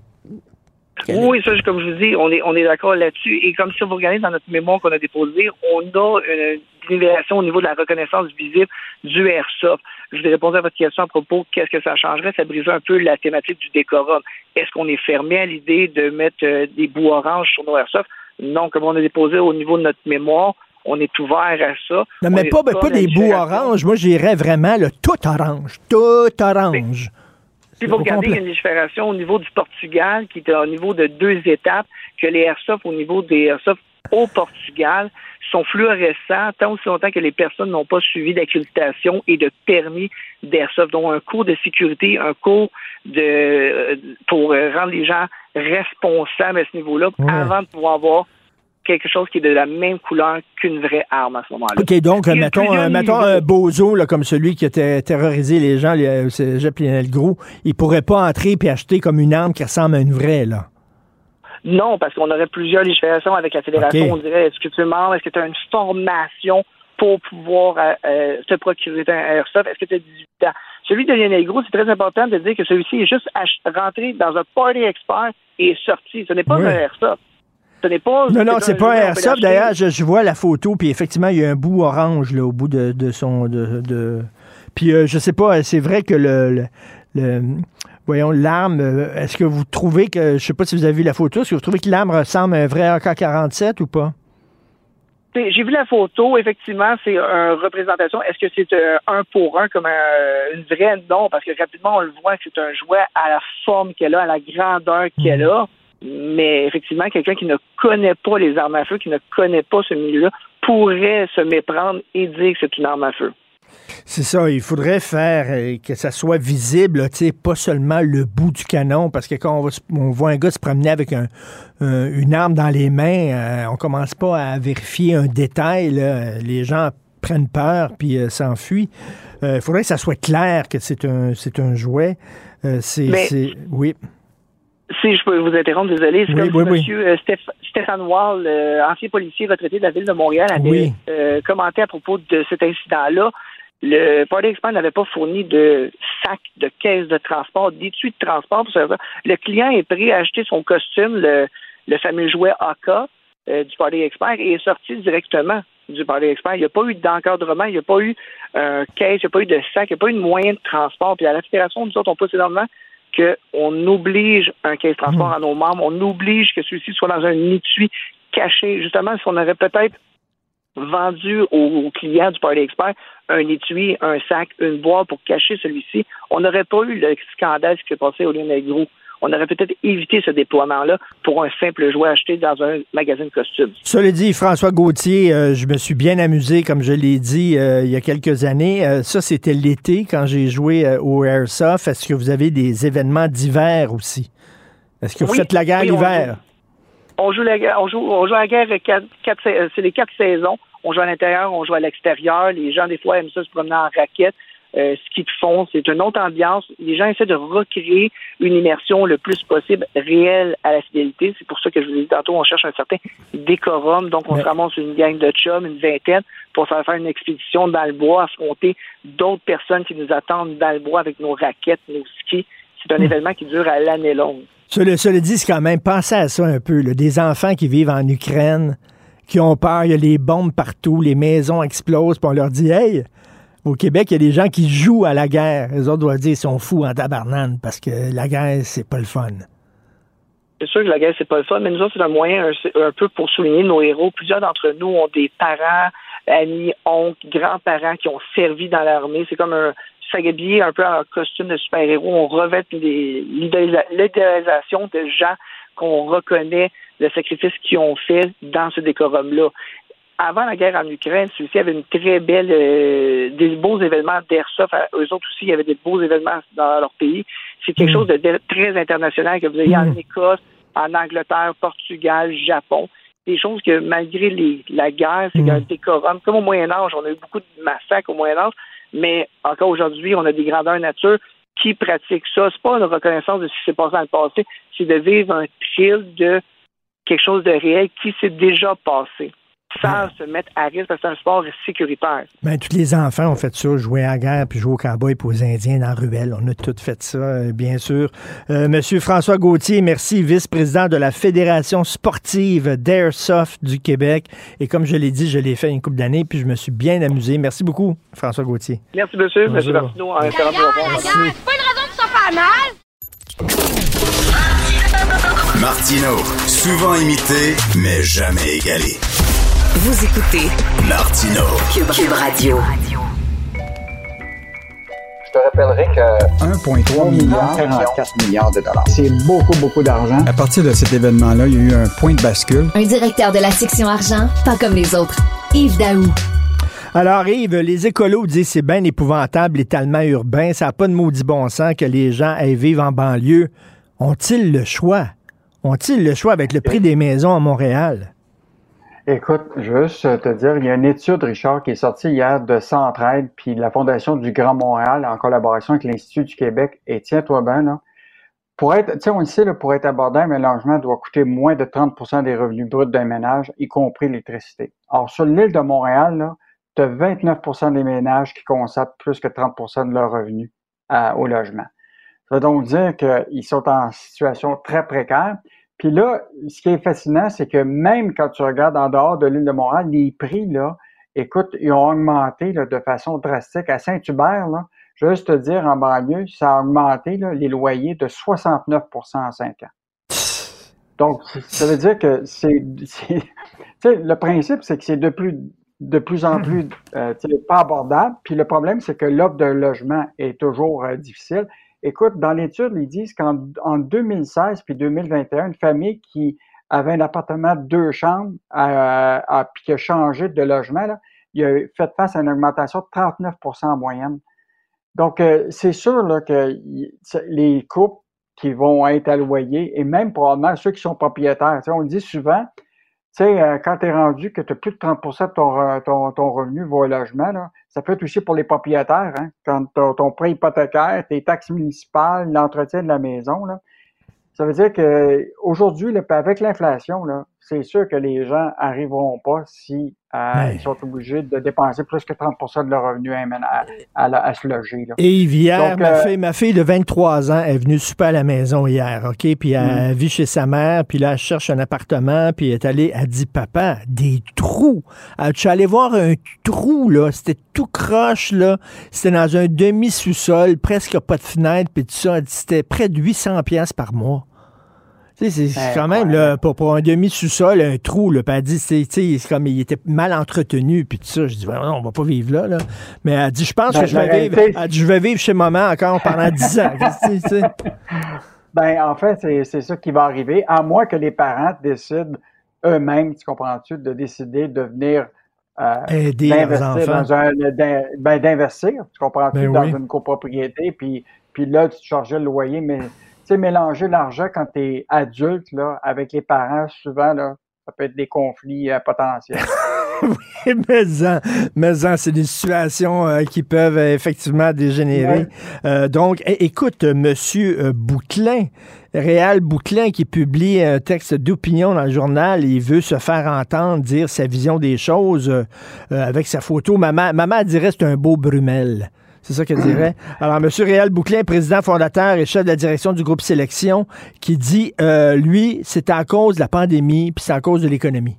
Oui, ça, comme je vous dis, on est, on est d'accord là-dessus. Et comme si vous regardez dans notre mémoire qu'on a déposé, on a une nivellation au niveau de la reconnaissance visible du airsoft. Je vais répondre à votre question à propos qu'est-ce que ça changerait? Ça briserait un peu la thématique du décorum. Est-ce qu'on est fermé à l'idée de mettre euh, des bouts oranges sur nos airsoft? Non, comme on a déposé au niveau de notre mémoire, on est ouvert à ça. Non, mais pas, pas des bouts oranges. Moi, j'irais vraiment le tout orange. Tout orange. Si vous regardez, une légifération au niveau du Portugal qui est au niveau de deux étapes, que les airsoft au niveau des airsoft au Portugal sont fluorescents tant aussi longtemps que les personnes n'ont pas suivi d'accréditation et de permis d'airsoft, donc un cours de sécurité, un cours de pour rendre les gens responsables à ce niveau-là avant de pouvoir avoir quelque chose qui est de la même couleur qu'une vraie arme à ce moment-là. OK, donc, mettons, plusieurs un, mettons un bozo là, comme celui qui a ter- terrorisé les gens, c'est Jep Lionel Gros, il pourrait pas entrer et acheter comme une arme qui ressemble à une vraie, là? Non, parce qu'on aurait plusieurs législations avec la fédération. On dirait, est-ce que tu es membre, est-ce que tu as une formation pour pouvoir euh, euh, te procurer un airsoft, est-ce que tu as 18 ans? Celui de Lionel Gros, c'est très important de dire que celui-ci est juste rentré dans un party expert et est sorti. Ce n'est pas un airsoft. Ce n'est pas. Non, non, c'est pas un airsoft. D'ailleurs, je, je vois la photo, puis effectivement, il y a un bout orange là, au bout de, de son. De, de- Puis euh, je sais pas, c'est vrai que le. le- le- voyons, l'arme, euh, est-ce que vous trouvez que. Je sais pas si vous avez vu la photo, est-ce que vous trouvez que l'arme ressemble à un vrai AK-47 ou pas? J'ai vu la photo, effectivement, c'est une représentation. Est-ce que c'est euh, un pour un comme un- une vraie? Non, parce que rapidement, on le voit que c'est un jouet à la forme qu'elle a, à la grandeur qu'elle a. Mais effectivement, quelqu'un qui ne connaît pas les armes à feu, qui ne connaît pas ce milieu-là, pourrait se méprendre et dire que c'est une arme à feu. C'est ça, il faudrait faire euh, que ça soit visible, là, tu sais, pas seulement le bout du canon, parce que quand on, va on voit un gars se promener avec un- un- une arme dans les mains, euh, on commence pas à vérifier un détail, là. les gens prennent peur puis euh, s'enfuient. Euh, Il faudrait que ça soit clair que c'est un, c'est un jouet. Euh, c'est- oui. Si je peux vous interrompre, désolé, c'est Oui, comme oui, si oui. monsieur euh, Stéph- Stéphane Wall, euh, ancien policier retraité de la ville de Montréal, avait euh, commenté à propos de cet incident-là. Le Party Expert n'avait pas fourni de sac, de caisse de transport, d'étui de transport pour ça. Le client est prêt à acheter son costume, le, le fameux jouet AK euh, du Party Expert, et est sorti directement du Party Expert. Il n'y a pas eu d'encadrement, il n'y a pas eu euh, caisse, il n'y a pas eu de sac, il n'y a pas eu de moyen de transport. Puis à la Fédération, nous autres, on pousse énormément qu'on oblige un caisse transport à nos membres, on oblige que celui-ci soit dans un étui caché. Justement, si on aurait peut-être vendu aux, aux clients du Party Expert un étui, un sac, une boîte pour cacher celui-ci, on n'aurait pas eu le scandale qui s'est passé au Lionel Gros. On aurait peut-être évité ce déploiement-là pour un simple jouet acheté dans un magasin de costumes. Cela dit, François Gauthier, euh, je me suis bien amusé, comme je l'ai dit euh, il y a quelques années. Euh, ça, c'était l'été quand j'ai joué au Airsoft. Est-ce que vous avez des événements d'hiver aussi? Est-ce que vous Oui, faites la guerre oui, on l'hiver? On joue la guerre, on joue, on joue à la guerre c'est les quatre saisons. On joue à l'intérieur, on joue à l'extérieur. Les gens, des fois, aiment ça se promener en raquette. Euh, ski de fond, c'est une autre ambiance. Les gens essaient de recréer une immersion le plus possible réelle à la fidélité. C'est pour ça que je vous ai dit tantôt, on cherche un certain décorum. Donc, on se ramasse une gang de chums, une vingtaine, pour faire faire une expédition dans le bois, affronter d'autres personnes qui nous attendent dans le bois avec nos raquettes, nos skis. C'est un événement qui dure à l'année longue. Cela, cela dit, quand même, pensez à ça un peu. là. Des enfants qui vivent en Ukraine, qui ont peur, il y a les bombes partout, les maisons explosent, puis on leur dit Hey, au Québec, il y a des gens qui jouent à la guerre. Les autres doivent dire ils sont fous en tabarnane parce que la guerre, c'est pas le fun. C'est sûr que la guerre, c'est pas le fun, mais nous autres, c'est un moyen un, peu pour souligner nos héros. Plusieurs d'entre nous ont des parents, amis, oncles, grands-parents qui ont servi dans l'armée. C'est comme un s'habiller un peu en costume de super-héros. On revêt l'idéalisation de gens qu'on reconnaît le sacrifice qu'ils ont fait dans ce décorum-là. Avant la guerre en Ukraine, celui-ci avait une très belle, euh, des beaux événements d'airsoft. Eux autres aussi, il y avait des beaux événements dans leur pays. C'est quelque chose de très international que vous ayez en Écosse, en Angleterre, Portugal, Japon. Des choses que malgré les, la guerre, c'est un décorum. Comme au Moyen Âge, on a eu beaucoup de massacres au Moyen Âge, mais encore aujourd'hui, on a des grandeurs nature qui pratiquent ça. C'est pas une reconnaissance de ce qui s'est passé dans le passé, c'est de vivre un thrill de quelque chose de réel qui s'est déjà passé, sans se mettre à risque parce que c'est un sport sécuritaire. Ben, tous les enfants ont fait ça, jouer à la guerre, puis jouer au cowboy pour aux Indiens dans la ruelle. On a tous fait ça, euh, bien sûr. Euh, Monsieur François Gauthier, merci, vice-président de la Fédération sportive d'Airsoft du Québec. Et comme je l'ai dit, je l'ai fait une couple d'années, puis je me suis bien amusé. Merci beaucoup, François Gauthier. Merci, monsieur. Bonjour. Monsieur Martineau, en. C'est pas une raison pour s'en faire mal. Martino, souvent imité, mais jamais égalé. Vous écoutez Martino. Cube, Cube Radio. Je te rappellerai que 1,3 milliard, 44 milliards de dollars. c'est beaucoup, beaucoup d'argent. À partir de cet événement-là, il y a eu un point de bascule. Un directeur de la section argent, pas comme les autres. Yves Daou. Alors, Yves, les écolos disent c'est bien épouvantable l'étalement urbain. Ça n'a pas de maudit bon sens que les gens aillent vivre en banlieue. Ont-ils le choix? Ont-ils le choix avec le prix des maisons à Montréal? Écoute, juste te dire, il y a une étude, Richard, qui est sortie hier de Centraide, puis la Fondation du Grand Montréal, en collaboration avec l'Institut du Québec. Et tiens-toi bien, là, pour être, tu sais, on le sait, là, pour être abordable, un logement doit coûter moins de 30% des revenus bruts d'un ménage, y compris l'électricité. Or, sur l'île de Montréal, tu as 29 des ménages qui consacrent plus que 30% de leurs revenus au logement. Ça veut donc dire qu'ils sont en situation très précaire. Puis là, ce qui est fascinant, c'est que même quand tu regardes en dehors de l'île de Montréal, les prix, là, écoute, ils ont augmenté là, de façon drastique. À Saint-Hubert, là, juste te dire, en banlieue, ça a augmenté les loyers de 69% en cinq ans. Donc, ça veut dire que c'est... Le principe, c'est que c'est de plus, de plus en plus euh, pas abordable. Puis le problème, c'est que l'offre de logement est toujours euh, difficile. Écoute, dans l'étude, ils disent qu'en 2016 puis 2021, une famille qui avait un appartement de deux chambres euh, puis qui a changé de logement, là, il a fait face à une augmentation de 39% en moyenne. Donc, euh, c'est sûr là, que les couples qui vont être alloyés, et même probablement ceux qui sont propriétaires, on le dit souvent, tu sais, euh, quand tu rendu que tu as plus de 30% de ton, ton, ton, revenu va au logement, là, ça peut être aussi pour les propriétaires, hein, quand ton, ton prêt hypothécaire, tes taxes municipales, l'entretien de la maison, là, ça veut dire que aujourd'hui, avec l'inflation, c'est sûr que les gens n'arriveront pas si euh, ils sont obligés de dépenser plus que 30% de leur revenu à, à, se loger. Et hier, ma, euh, fille, ma, fille, de 23 ans est venue super à la maison hier, OK? Puis elle mm. vit chez sa mère, puis là, elle cherche un appartement, puis elle est allée, elle dit, papa, des trous. Elle, tu allé voir un trou, là, c'était tout croche, là. C'était dans un demi-sous-sol, presque pas de fenêtre, puis tout ça. C'était près de 800 pièces par mois c'est quand même, là, pour, un demi-sous-sol, un trou, là, elle dit, c'est comme il était mal entretenu, puis tout ça. Je dis, non, on va pas vivre là, là. Mais elle dit, je pense ben, que je vais, vivre, elle dit, je vais vivre chez maman encore pendant 10 ans. ben, en fait, c'est ça qui va arriver, à moins que les parents décident eux-mêmes, tu comprends-tu, de décider de venir euh, d'investir dans un, ben, d'investir, tu comprends-tu, ben dans une copropriété, puis, puis là, tu chargeais le loyer, mais sais, mélanger l'argent quand tu es adulte, là, avec les parents, souvent, là, ça peut être des conflits euh, potentiels. oui, mais mais c'est des situations euh, qui peuvent euh, effectivement dégénérer. donc, écoute, Monsieur Bouclin, Réal Bouclin, qui publie un texte d'opinion dans le journal, il veut se faire entendre, dire sa vision des choses avec sa photo. Maman, maman dirait c'est un beau Brumel. C'est ça qu'elle dirait. Alors, M. Réal Bouclin, président fondateur et chef de la direction du groupe Sélection, qui dit, euh, lui, c'est à cause de la pandémie, puis c'est à cause de l'économie.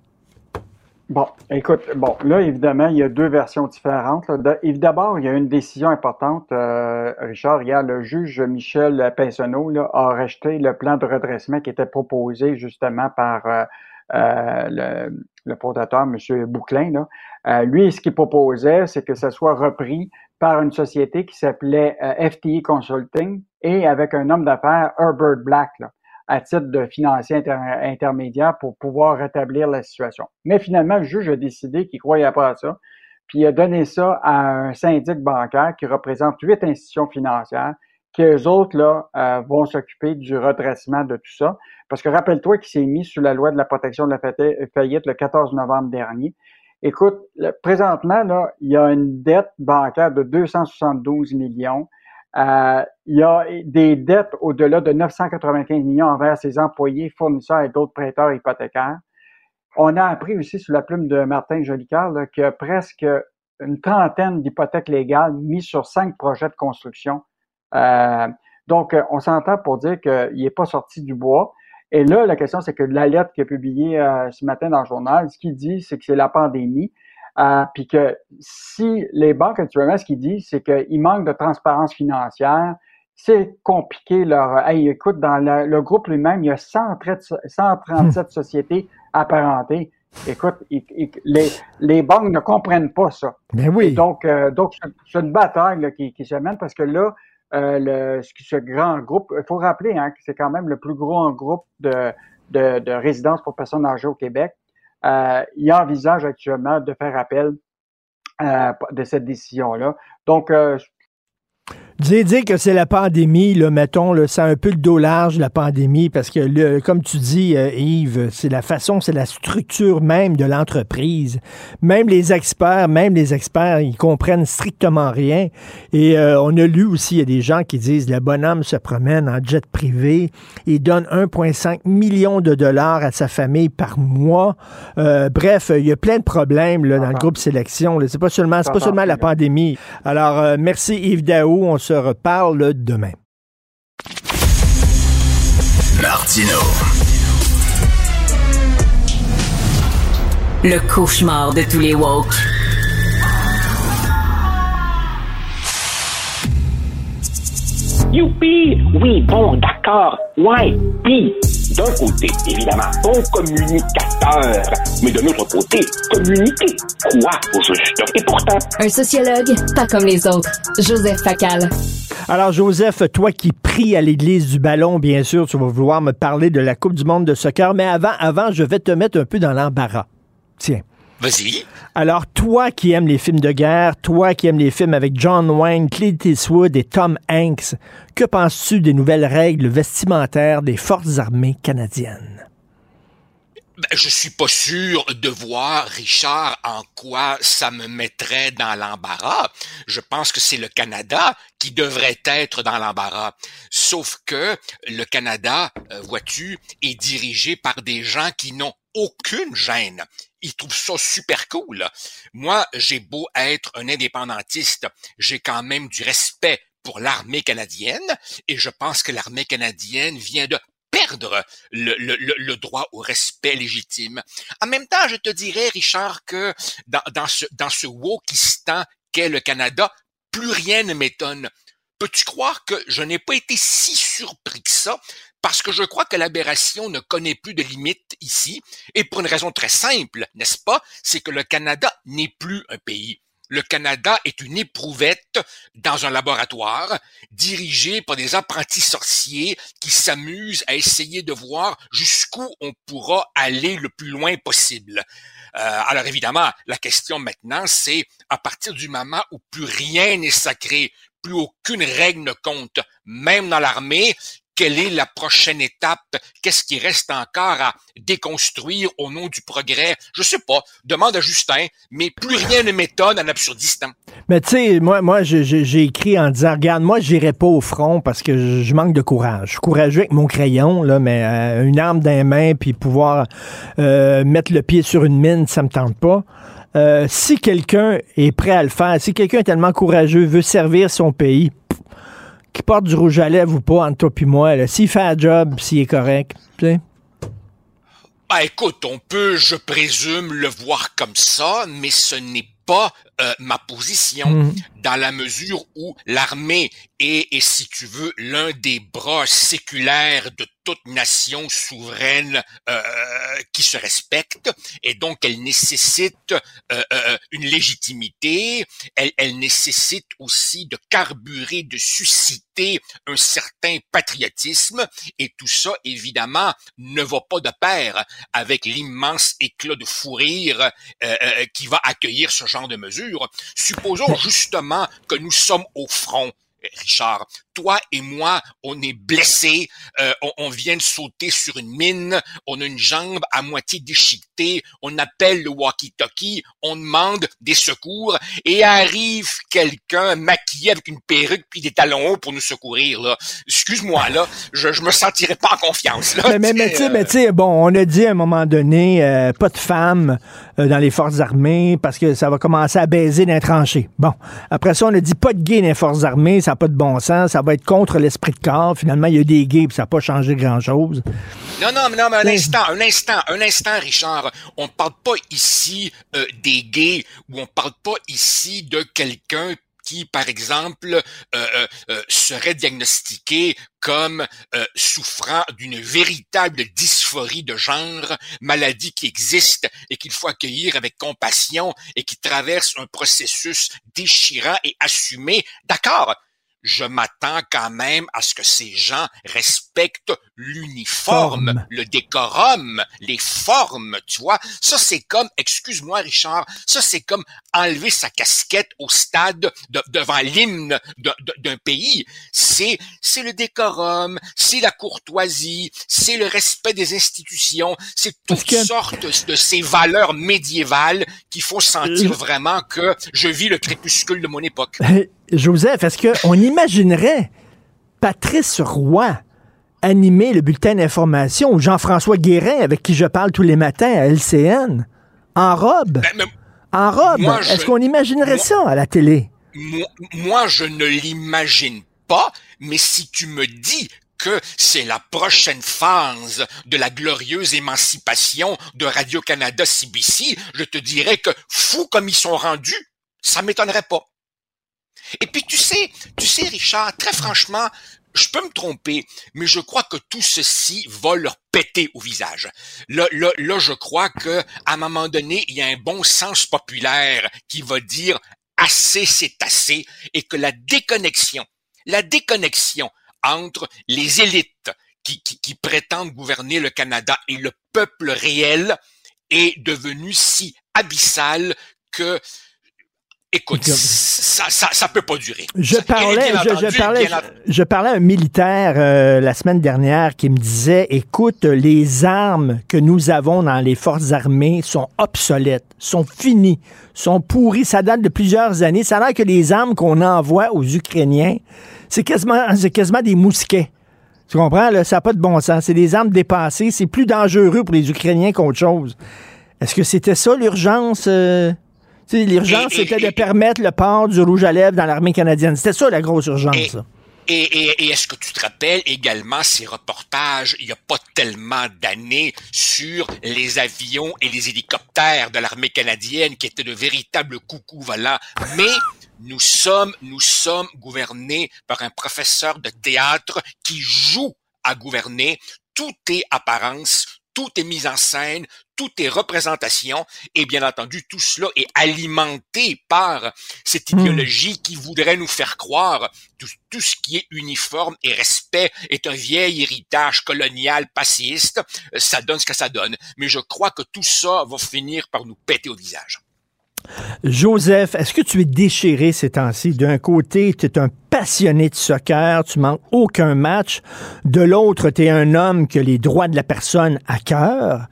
Bon, écoute, bon, là, évidemment, il y a deux versions différentes. D'abord, il y a une décision importante. Euh, Richard, hier, le juge Michel Pinsonneau a rejeté le plan de redressement qui était proposé justement par euh, le, le fondateur, M. Bouclin. lui, ce qu'il proposait, c'est que ça soit repris par une société qui s'appelait euh, FTE Consulting et avec un homme d'affaires, Herbert Black, à titre de financier intermédiaire pour pouvoir rétablir la situation. Mais finalement, le juge a décidé qu'il croyait pas à ça, puis il a donné ça à un syndic bancaire qui représente huit institutions financières, qui eux autres là euh, vont s'occuper du redressement de tout ça. Parce que rappelle-toi qu'il s'est mis sous la loi de la protection de la faillite le 14 novembre dernier. Écoute, présentement, là, il y a une dette bancaire de 272 millions. Euh, il y a des dettes au-delà de 995 millions envers ses employés, fournisseurs et d'autres prêteurs hypothécaires. On a appris aussi sous la plume de Martin Jolicoeur qu'il y a presque une trentaine d'hypothèques légales mises sur cinq projets de construction. Euh, donc, on s'entend pour dire qu'il n'est pas sorti du bois. Et là, la question, c'est que la lettre qui est publiée euh, ce matin dans le journal, ce qu'il dit, c'est que c'est la pandémie. Euh, puis que si les banques actuellement, ce qu'ils disent, c'est qu'il manque de transparence financière, c'est compliqué leur. Hey, écoute, dans le groupe lui-même, il y a 137 sociétés apparentées. Écoute, les, les banques ne comprennent pas ça. Mais oui. donc, euh, donc c'est une bataille qui, qui se mène parce que là, le, ce grand groupe, il faut rappeler hein, que c'est quand même le plus gros groupe de, de, de résidences pour personnes âgées au Québec. Euh, il envisage actuellement de faire appel euh, de cette décision-là. Donc, euh, Dire, dire que c'est la pandémie, là, mettons, là, c'est un peu le dos large, la pandémie, parce que, le, comme tu dis, euh, Yves, c'est la façon, c'est la structure même de l'entreprise. Même les experts, même les experts, ils comprennent strictement rien. Et euh, on a lu aussi, il y a des gens qui disent, le bonhomme se promène en jet privé, il donne 1,5 million de dollars à sa famille par mois. Euh, bref, il y a plein de problèmes là, dans le groupe sélection. C'est pas seulement, c'est pas seulement la pandémie. Alors, merci Yves Daou. On se reparle demain. Martino. Le cauchemar de tous les woke. Youpi! Oui, bon, d'accord. Ouais, pis, d'un côté, évidemment, bon communicateur, mais de l'autre côté, communiquer quoi au juste? Et pourtant... Un sociologue, pas comme les autres. Joseph Facal. Alors, Joseph, toi qui pries à l'église du ballon, bien sûr, tu vas vouloir me parler de la Coupe du monde de soccer, mais avant, avant, je vais te mettre un peu dans l'embarras. Tiens. Vas-y. Alors, toi qui aimes les films de guerre, toi qui aimes les films avec John Wayne, Clint Eastwood et Tom Hanks, que penses-tu des nouvelles règles vestimentaires des forces armées canadiennes? Ben, je suis pas sûr de voir, Richard, en quoi ça me mettrait dans l'embarras. Je pense que c'est le Canada qui devrait être dans l'embarras. Sauf que le Canada, euh, vois-tu, est dirigé par des gens qui n'ont aucune gêne. Ils trouvent ça super cool. Moi, j'ai beau être un indépendantiste, j'ai quand même du respect pour l'armée canadienne et je pense que l'armée canadienne vient de perdre le, droit au respect légitime. En même temps, je te dirais, Richard, que dans, dans ce, dans ce wokistan qu'est le Canada, plus rien ne m'étonne. Peux-tu croire que je n'ai pas été si surpris que ça? Parce que je crois que l'aberration ne connaît plus de limites ici, et pour une raison très simple, n'est-ce pas, c'est que le Canada n'est plus un pays. Le Canada est une éprouvette dans un laboratoire dirigé par des apprentis sorciers qui s'amusent à essayer de voir jusqu'où on pourra aller le plus loin possible. Euh, alors évidemment, la question maintenant, c'est à partir du moment où plus rien n'est sacré, plus aucune règle ne compte, même dans l'armée, quelle est la prochaine étape? Qu'est-ce qui reste encore à déconstruire au nom du progrès? Je sais pas. Demande à Justin, mais plus rien ne m'étonne en absurdistan. Mais tu sais, moi, j'ai écrit en disant, regarde, moi, j'irai pas au front parce que je manque de courage. Je suis courageux avec mon crayon, mais euh, une arme dans les mains puis pouvoir euh, mettre le pied sur une mine, ça me tente pas. Euh, si quelqu'un est prêt à le faire, si quelqu'un est tellement courageux, veut servir son pays, qui porte du rouge à lèvres ou pas, entre toi et moi, s'il fait un job, s'il est correct, tu sais. Ben écoute, on peut, je présume, le voir comme ça, mais ce n'est pas euh, ma position mm. dans la mesure où l'armée est, et si tu veux, l'un des bras séculaires de toute nation souveraine euh, qui se respecte, et donc elle nécessite euh, euh, une légitimité, elle, elle nécessite aussi de carburer, de susciter un certain patriotisme, et tout ça, évidemment, ne va pas de pair avec l'immense éclat de fou rire qui va accueillir ce genre de mesures. Supposons justement que nous sommes au front. Richard, toi et moi, on est blessés, euh, on, vient de sauter sur une mine, on a une jambe à moitié déchiquetée, on appelle le walkie-talkie, on demande des secours et arrive quelqu'un maquillé avec une perruque puis des talons hauts pour nous secourir. Là. Excuse-moi, là, je, je me sentirais pas en confiance. Là, mais, mais, mais tu sais, bon, on a dit à un moment donné, euh, pas de femmes euh, dans les forces armées parce que ça va commencer à baiser dans les tranchées. Bon, après ça, on a dit pas de gays dans les forces armées, ça n'a pas de bon sens, ça va être contre l'esprit de corps. Finalement, il y a des gays, puis ça n'a pas changé grand-chose. Non, non, non, mais un instant, un instant, un instant, Richard. On ne parle pas ici euh, des gays ou on parle pas ici de quelqu'un qui, par exemple, euh, euh, euh, serait diagnostiqué comme souffrant d'une véritable dysphorie de genre, maladie qui existe et qu'il faut accueillir avec compassion et qui traverse un processus déchirant et assumé. D'accord, je m'attends quand même à ce que ces gens respectent l'uniforme, Forme. le décorum, les formes, tu vois. Ça, c'est comme, excuse-moi Richard, ça, c'est comme enlever sa casquette au stade de- devant l'hymne de- de- d'un pays. C'est, c'est le décorum, c'est la courtoisie, c'est le respect des institutions, c'est toutes que- sortes de ces valeurs médiévales qui font sentir Euh, vraiment que je vis le crépuscule de mon époque. Joseph, est-ce qu'on imaginerait Patrice Roy animer le bulletin d'information ou Jean-François Guérin, avec qui je parle tous les matins à LCN, en robe? en robe? Ben, moi, je- Est-ce qu'on imaginerait moi- ça à la télé? Moi, moi, je ne l'imagine pas, mais si tu me dis que c'est la prochaine phase de la glorieuse émancipation de Radio-Canada CBC, je te dirais que fou comme ils sont rendus, ça m'étonnerait pas. Et puis tu sais, tu sais Richard, très franchement, je peux me tromper, mais je crois que tout ceci va leur péter au visage. Là, là, là, je crois que à un moment donné, il y a un bon sens populaire qui va dire assez, c'est assez, et que la déconnexion, la déconnexion entre les élites qui, qui, qui prétendent gouverner le Canada et le peuple réel est devenue si abyssale que Écoute, ça, ça, ça peut pas durer. Je parlais, je, parlais, bien je, je parlais à un militaire euh, la semaine dernière qui me disait, écoute, les armes que nous avons dans les forces armées sont obsolètes, sont finies, sont pourries. Ça date de plusieurs années. Ça a l'air que les armes qu'on envoie aux Ukrainiens, c'est quasiment, c'est quasiment des mousquets. Tu comprends? Là? Ça n'a pas de bon sens. C'est des armes dépassées. C'est plus dangereux pour les Ukrainiens qu'autre chose. Est-ce que c'était ça l'urgence? euh? L'urgence, c'était de permettre le port du rouge à lèvres dans l'armée canadienne. C'était ça la grosse urgence. Et, et- et est-ce que tu te rappelles également ces reportages, il n'y a pas tellement d'années, sur les avions et les hélicoptères de l'armée canadienne qui étaient de véritables coucous volants? Mais nous sommes, nous sommes gouvernés par un professeur de théâtre qui joue à gouverner. Tout est apparence, tout est mise en scène, tout est représentation, et bien entendu, tout cela est alimenté par cette Hmm. idéologie qui voudrait nous faire croire tout, tout ce qui est uniforme et respect est un vieil héritage colonial passéiste. Euh, Ça donne ce que ça donne. Mais je crois que tout ça va finir par nous péter au visage. Joseph, est-ce que tu es déchiré ces temps-ci? D'un côté, tu es un passionné de soccer, tu manques aucun match. De l'autre, tu es un homme qui a les droits de la personne à cœur.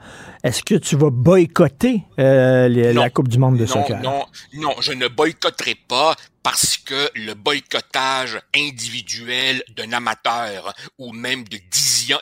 Est-ce que tu vas boycotter euh, les- la Coupe du monde de non, soccer? Non, non, je ne boycotterai pas parce que le boycottage individuel d'un amateur ou même de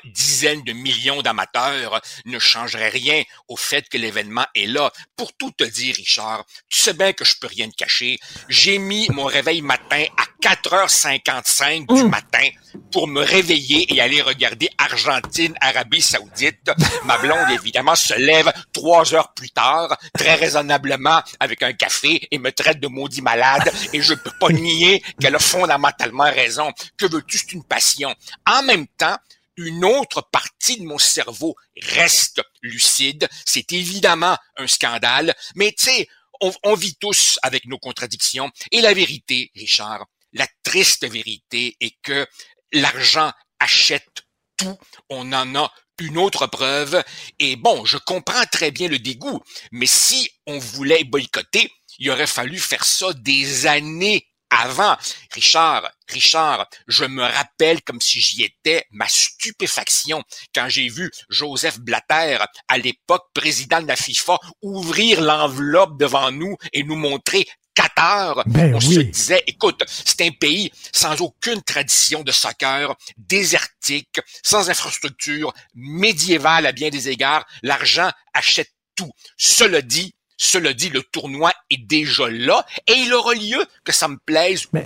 dizaines de millions d'amateurs ne changerait rien au fait que l'événement est là. Pour tout te dire, Richard, tu sais bien que je peux rien te cacher. J'ai mis mon réveil matin à 4h55 du matin pour me réveiller et aller regarder Argentine, Arabie Saoudite. Ma blonde, évidemment, se lève trois heures plus tard, très raisonnablement, avec un café et me traite de maudit malade et je peux pas nier qu'elle a fondamentalement raison. Que veux-tu? C'est une passion. En même temps, une autre partie de mon cerveau reste lucide. C'est évidemment un scandale, mais tu sais, on, on vit tous avec nos contradictions. Et la vérité, Richard, la triste vérité est que l'argent achète tout. On en a une autre preuve. Et bon, je comprends très bien le dégoût, mais si on voulait boycotter, il aurait fallu faire ça des années avant. Richard, Richard, je me rappelle comme si j'y étais ma stupéfaction quand j'ai vu Joseph Blatter, à l'époque président de la FIFA, ouvrir l'enveloppe devant nous et nous montrer Qatar. Ben On oui. se disait, écoute, c'est un pays sans aucune tradition de soccer, désertique, sans infrastructure, médiéval à bien des égards. L'argent achète tout. Cela dit, cela dit, le tournoi est déjà là et il aura lieu, que ça me plaise pas.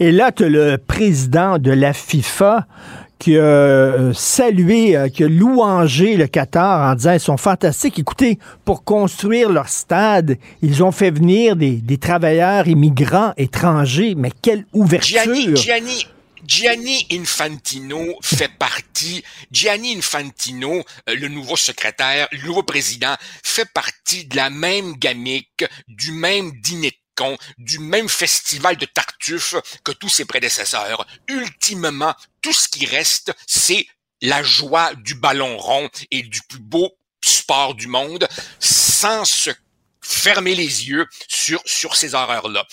Et là, tu le président de la FIFA qui a euh, salué, euh, qui a louangé le Qatar en disant ils sont fantastiques. Écoutez, pour construire leur stade, ils ont fait venir des, des travailleurs immigrants étrangers. Mais quelle ouverture! Gianni, Gianni, Gianni Infantino fait partie, Gianni Infantino, euh, le nouveau secrétaire, le nouveau président, fait partie de la même gamique, du même dîner de du même festival de Tartuffe que tous ses prédécesseurs. Ultimement, tout ce qui reste, c'est la joie du ballon rond et du plus beau sport du monde sans se fermer les yeux sur sur ces horreurs-là.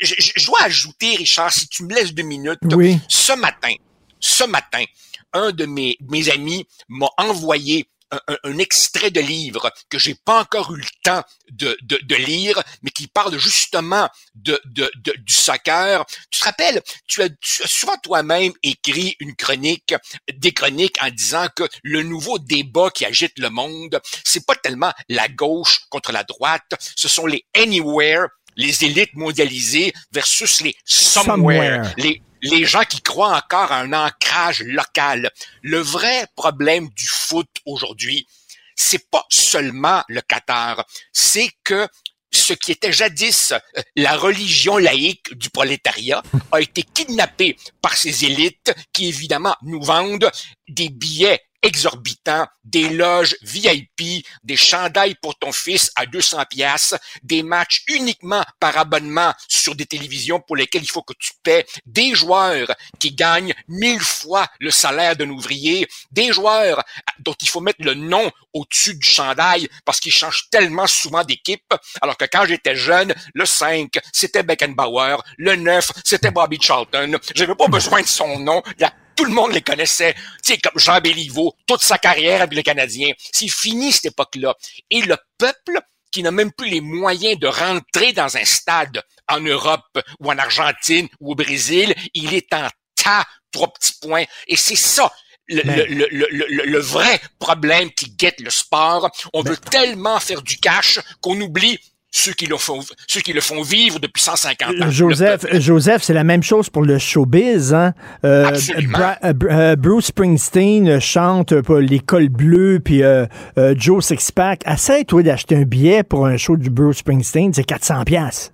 Je, je- je dois ajouter, Richard, si tu me laisses deux minutes, Oui. ce matin, ce matin, un de mes, mes amis m'a envoyé un, un- extrait de livre que j'ai pas encore eu le temps de, de, de lire, mais qui parle justement de, de, de- du soccer. Tu te rappelles, tu as, tu as souvent toi-même écrit une chronique, des chroniques en disant que le nouveau débat qui agite le monde, c'est pas tellement la gauche contre la droite, ce sont les anywhere, les élites mondialisées versus les somewhere, Somewhere. les les gens qui croient encore à un ancrage local. Le vrai problème du foot aujourd'hui, c'est pas seulement le Qatar, c'est que ce qui était jadis euh, la religion laïque du prolétariat a été kidnappé par ces élites qui évidemment nous vendent des billets exorbitants, des loges VIP, des chandails pour ton fils à 200 pièces, des matchs uniquement par abonnement sur des télévisions pour lesquelles il faut que tu paies, des joueurs qui gagnent mille fois le salaire d'un ouvrier, des joueurs dont il faut mettre le nom au-dessus du chandail parce qu'ils changent tellement souvent d'équipe, alors que quand j'étais jeune, le 5, c'était Beckenbauer, le 9, c'était Bobby Charlton. J'avais pas besoin de son nom. Tout le monde les connaissait. Tu sais, comme Jean Béliveau, toute sa carrière avec le Canadien. C'est fini cette époque-là. Et le peuple, qui n'a même plus les moyens de rentrer dans un stade en Europe ou en Argentine ou au Brésil, il est en tas, trois petits points. Et c'est ça. Le, Mais- le, le, le, le- le vrai problème qui guette le sport, on veut tellement faire du cash qu'on oublie ceux qui le font, ceux qui le font vivre depuis 150 ans. Joseph, Joseph, c'est la même chose pour le showbiz. Hein? Euh, Absolument. Bra- euh, euh, Bruce Springsteen chante pour l'école bleue, puis euh, euh, Joe Sixpack. Essaye, toi, d'acheter un billet pour un show du Bruce Springsteen, c'est 400 pièces.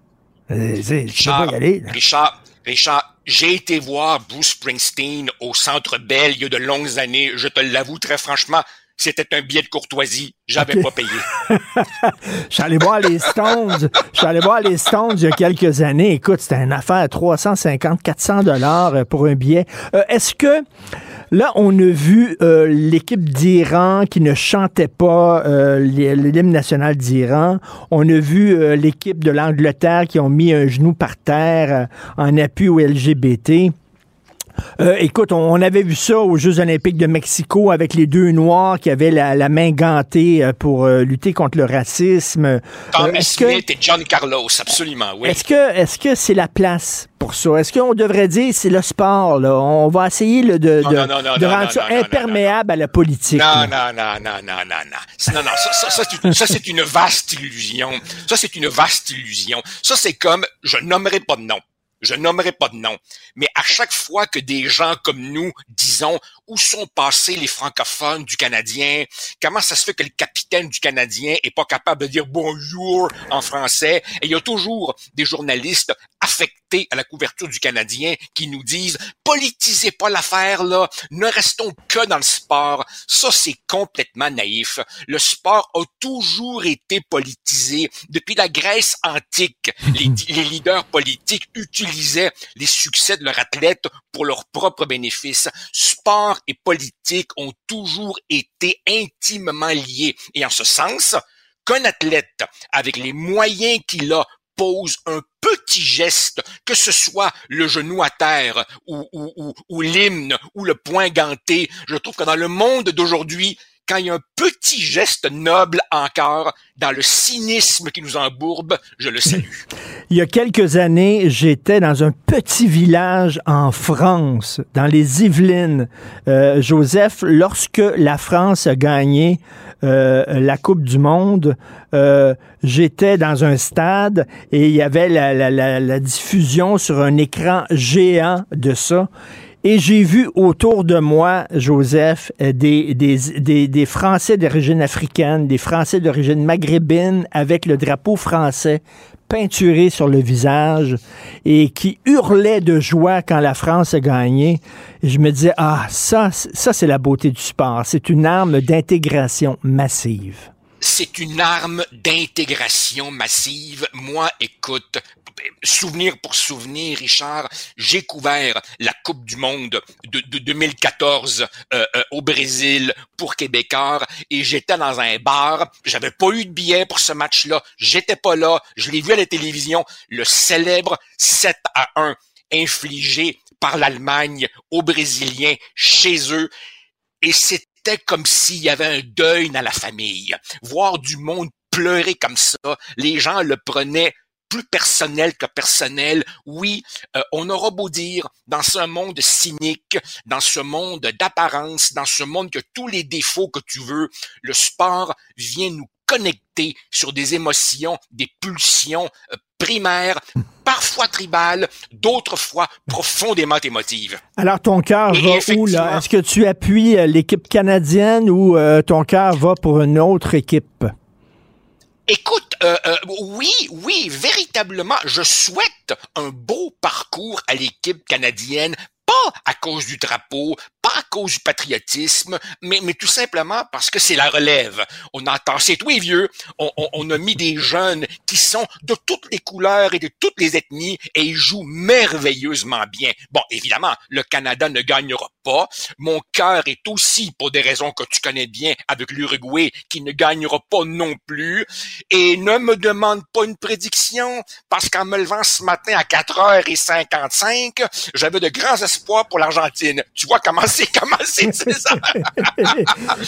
Tu peux pas y aller. là. Richard, Richard, j'ai été voir Bruce Springsteen au Centre Bell il y a de longues années. Je te l'avoue très franchement, c'était un billet de courtoisie. J'avais pas payé. Je suis allé voir les Stones. Je suis allé voir les Stones il y a quelques années. Écoute, c'était une affaire à 350, 400 dollars euh, pour un billet. Euh, Est-ce que là, on a vu euh, l'équipe d'Iran qui ne chantait pas euh, l'hymne national d'Iran. On a vu l'équipe de l'Angleterre qui ont mis un genou par terre en appui aux LGBT. Euh, écoute, on, on avait vu ça aux Jeux olympiques de Mexico avec les deux Noirs qui avaient la, la main gantée euh, pour euh, lutter contre le racisme. Euh, Tommy est-ce que Smith et John Carlos, absolument, oui. est-ce que est-ce que c'est la place pour ça? Est-ce qu'on devrait dire c'est le sport là? On va essayer là, de, Non, de, non, non, non, de non, rendre non, ça imperméable à la politique. Non, non, non, non, non, non, non. Non, non, ça, ça, ça, c'est une- ça, c'est une vaste illusion. Ça, c'est une vaste illusion. Ça, c'est comme, je nommerai pas de nom. Je nommerai pas de nom. Mais à chaque fois que des gens comme nous disons où sont passés les francophones du Canadien, comment ça se fait que le capitaine du Canadien est pas capable de dire bonjour en français, et il y a toujours des journalistes affectés à la couverture du Canadien qui nous disent politisez pas l'affaire là, ne restons que dans le sport. Ça c'est complètement naïf. Le sport a toujours été politisé depuis la Grèce antique. Les, les leaders politiques utilisaient les succès de leurs athlètes pour leur propre bénéfice. Sport et politique ont toujours été intimement liés. Et en ce sens, qu'un athlète, avec les moyens qu'il a, pose un petit geste, que ce soit le genou à terre ou, ou, ou, ou l'hymne ou le poing ganté, je trouve que dans le monde d'aujourd'hui, quand il y a un petit geste noble encore, dans le cynisme qui nous embourbe, je le salue. Il y a quelques années, j'étais dans un petit village en France, dans les Yvelines. Euh, Joseph, lorsque la France a gagné euh, la Coupe du Monde, euh, j'étais dans un stade et il y avait la, la- la- la diffusion sur un écran géant de ça. Et j'ai vu autour de moi, Joseph, euh, des, des, des, Français d'origine africaine, des Français d'origine maghrébine avec le drapeau français peinturé sur le visage et qui hurlaient de joie quand la France a gagné. Et je me disais, ah, ça, ça c'est la beauté du sport. C'est une arme d'intégration massive. c'est une arme d'intégration massive. Moi, écoute, souvenir pour souvenir, Richard, j'ai couvert la Coupe du Monde de, 2014 euh, euh, au Brésil pour Québécois et j'étais dans un bar. J'avais pas eu de billet pour ce match-là. J'étais pas là. Je l'ai vu à la télévision. Le célèbre 7 à 1 infligé par l'Allemagne aux Brésiliens chez eux. Et c'était comme s'il y avait un deuil dans la famille. Voir du monde pleurer comme ça, les gens le prenaient plus personnel que personnel. Oui, euh, on aura beau dire, dans ce monde cynique, dans ce monde d'apparence, dans ce monde que tous les défauts que tu veux, le sport vient nous connecter sur des émotions, des pulsions euh, primaires, parfois tribales, d'autres fois profondément émotives. Alors ton cœur va où là? Est-ce que tu appuies euh, l'équipe canadienne ou ton cœur va pour une autre équipe? Écoute, euh, euh, oui, oui, véritablement, je souhaite un beau parcours à l'équipe canadienne. Pas à cause du drapeau, pas à cause du patriotisme, mais, mais tout simplement parce que c'est la relève. On entend, c'est tout vieux, on, on, on, a mis des jeunes qui sont de toutes les couleurs et de toutes les ethnies et ils jouent merveilleusement bien. Bon, évidemment, le Canada ne gagnera pas. Mon cœur est aussi, pour des raisons que tu connais bien, avec l'Uruguay, qui ne gagnera pas non plus. Et ne me demande pas une prédiction, parce qu'en me levant ce matin à 4h55, j'avais de grands espoirs pour l'Argentine. Tu vois comment c'est, comment c'est, ça.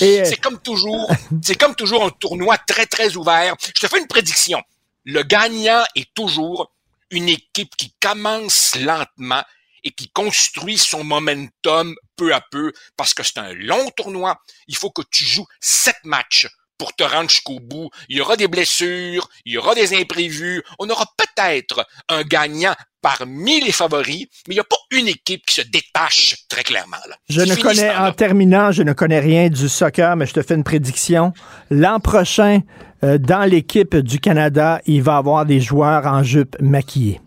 Euh, c'est comme toujours, c'est comme toujours un tournoi très, très ouvert. Je te fais une prédiction. Le gagnant est toujours une équipe qui commence lentement et qui construit son momentum peu à peu parce que c'est un long tournoi. Il faut que tu joues sept matchs pour te rendre jusqu'au bout. Il y aura des blessures, il y aura des imprévus. On aura peut-être un gagnant parmi les favoris, mais il n'y a pas une équipe qui se détache très clairement. Je ne connais, en terminant, je ne connais rien du soccer, mais je te fais une prédiction. L'an prochain, euh, dans l'équipe du Canada, il va y avoir des joueurs en jupe maquillés.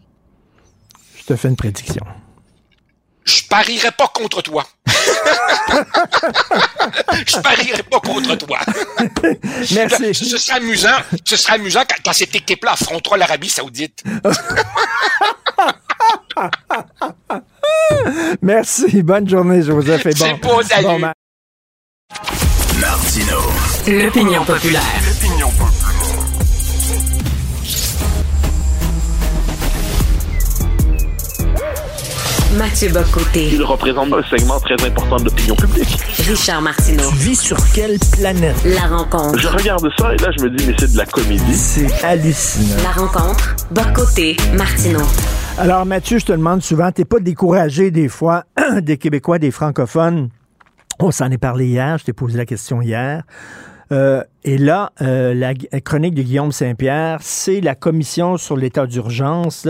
Je te fais une prédiction. Je parierai pas contre toi. je parierai pas contre toi. Merci. Ce, serait amusant, ce serait amusant quand, cette équipe-là affrontera l'Arabie Saoudite. Merci. Bonne journée, Joseph. Et bon, bon, bon Martino. L'opinion populaire. L'opinion populaire. Mathieu Bocoté. Il représente un segment très important de l'opinion publique. Richard Martineau. Tu vis sur quelle planète? La rencontre. Je regarde ça et là, je me dis, mais c'est de la comédie. C'est hallucinant. La rencontre. Bocoté. Martineau. Alors, Mathieu, je te demande souvent, t'es pas découragé des fois des Québécois, des francophones? On s'en est parlé hier, je t'ai posé la question hier. Euh, et là, euh, la chronique de Guillaume Saint-Pierre, c'est la commission sur l'état d'urgence,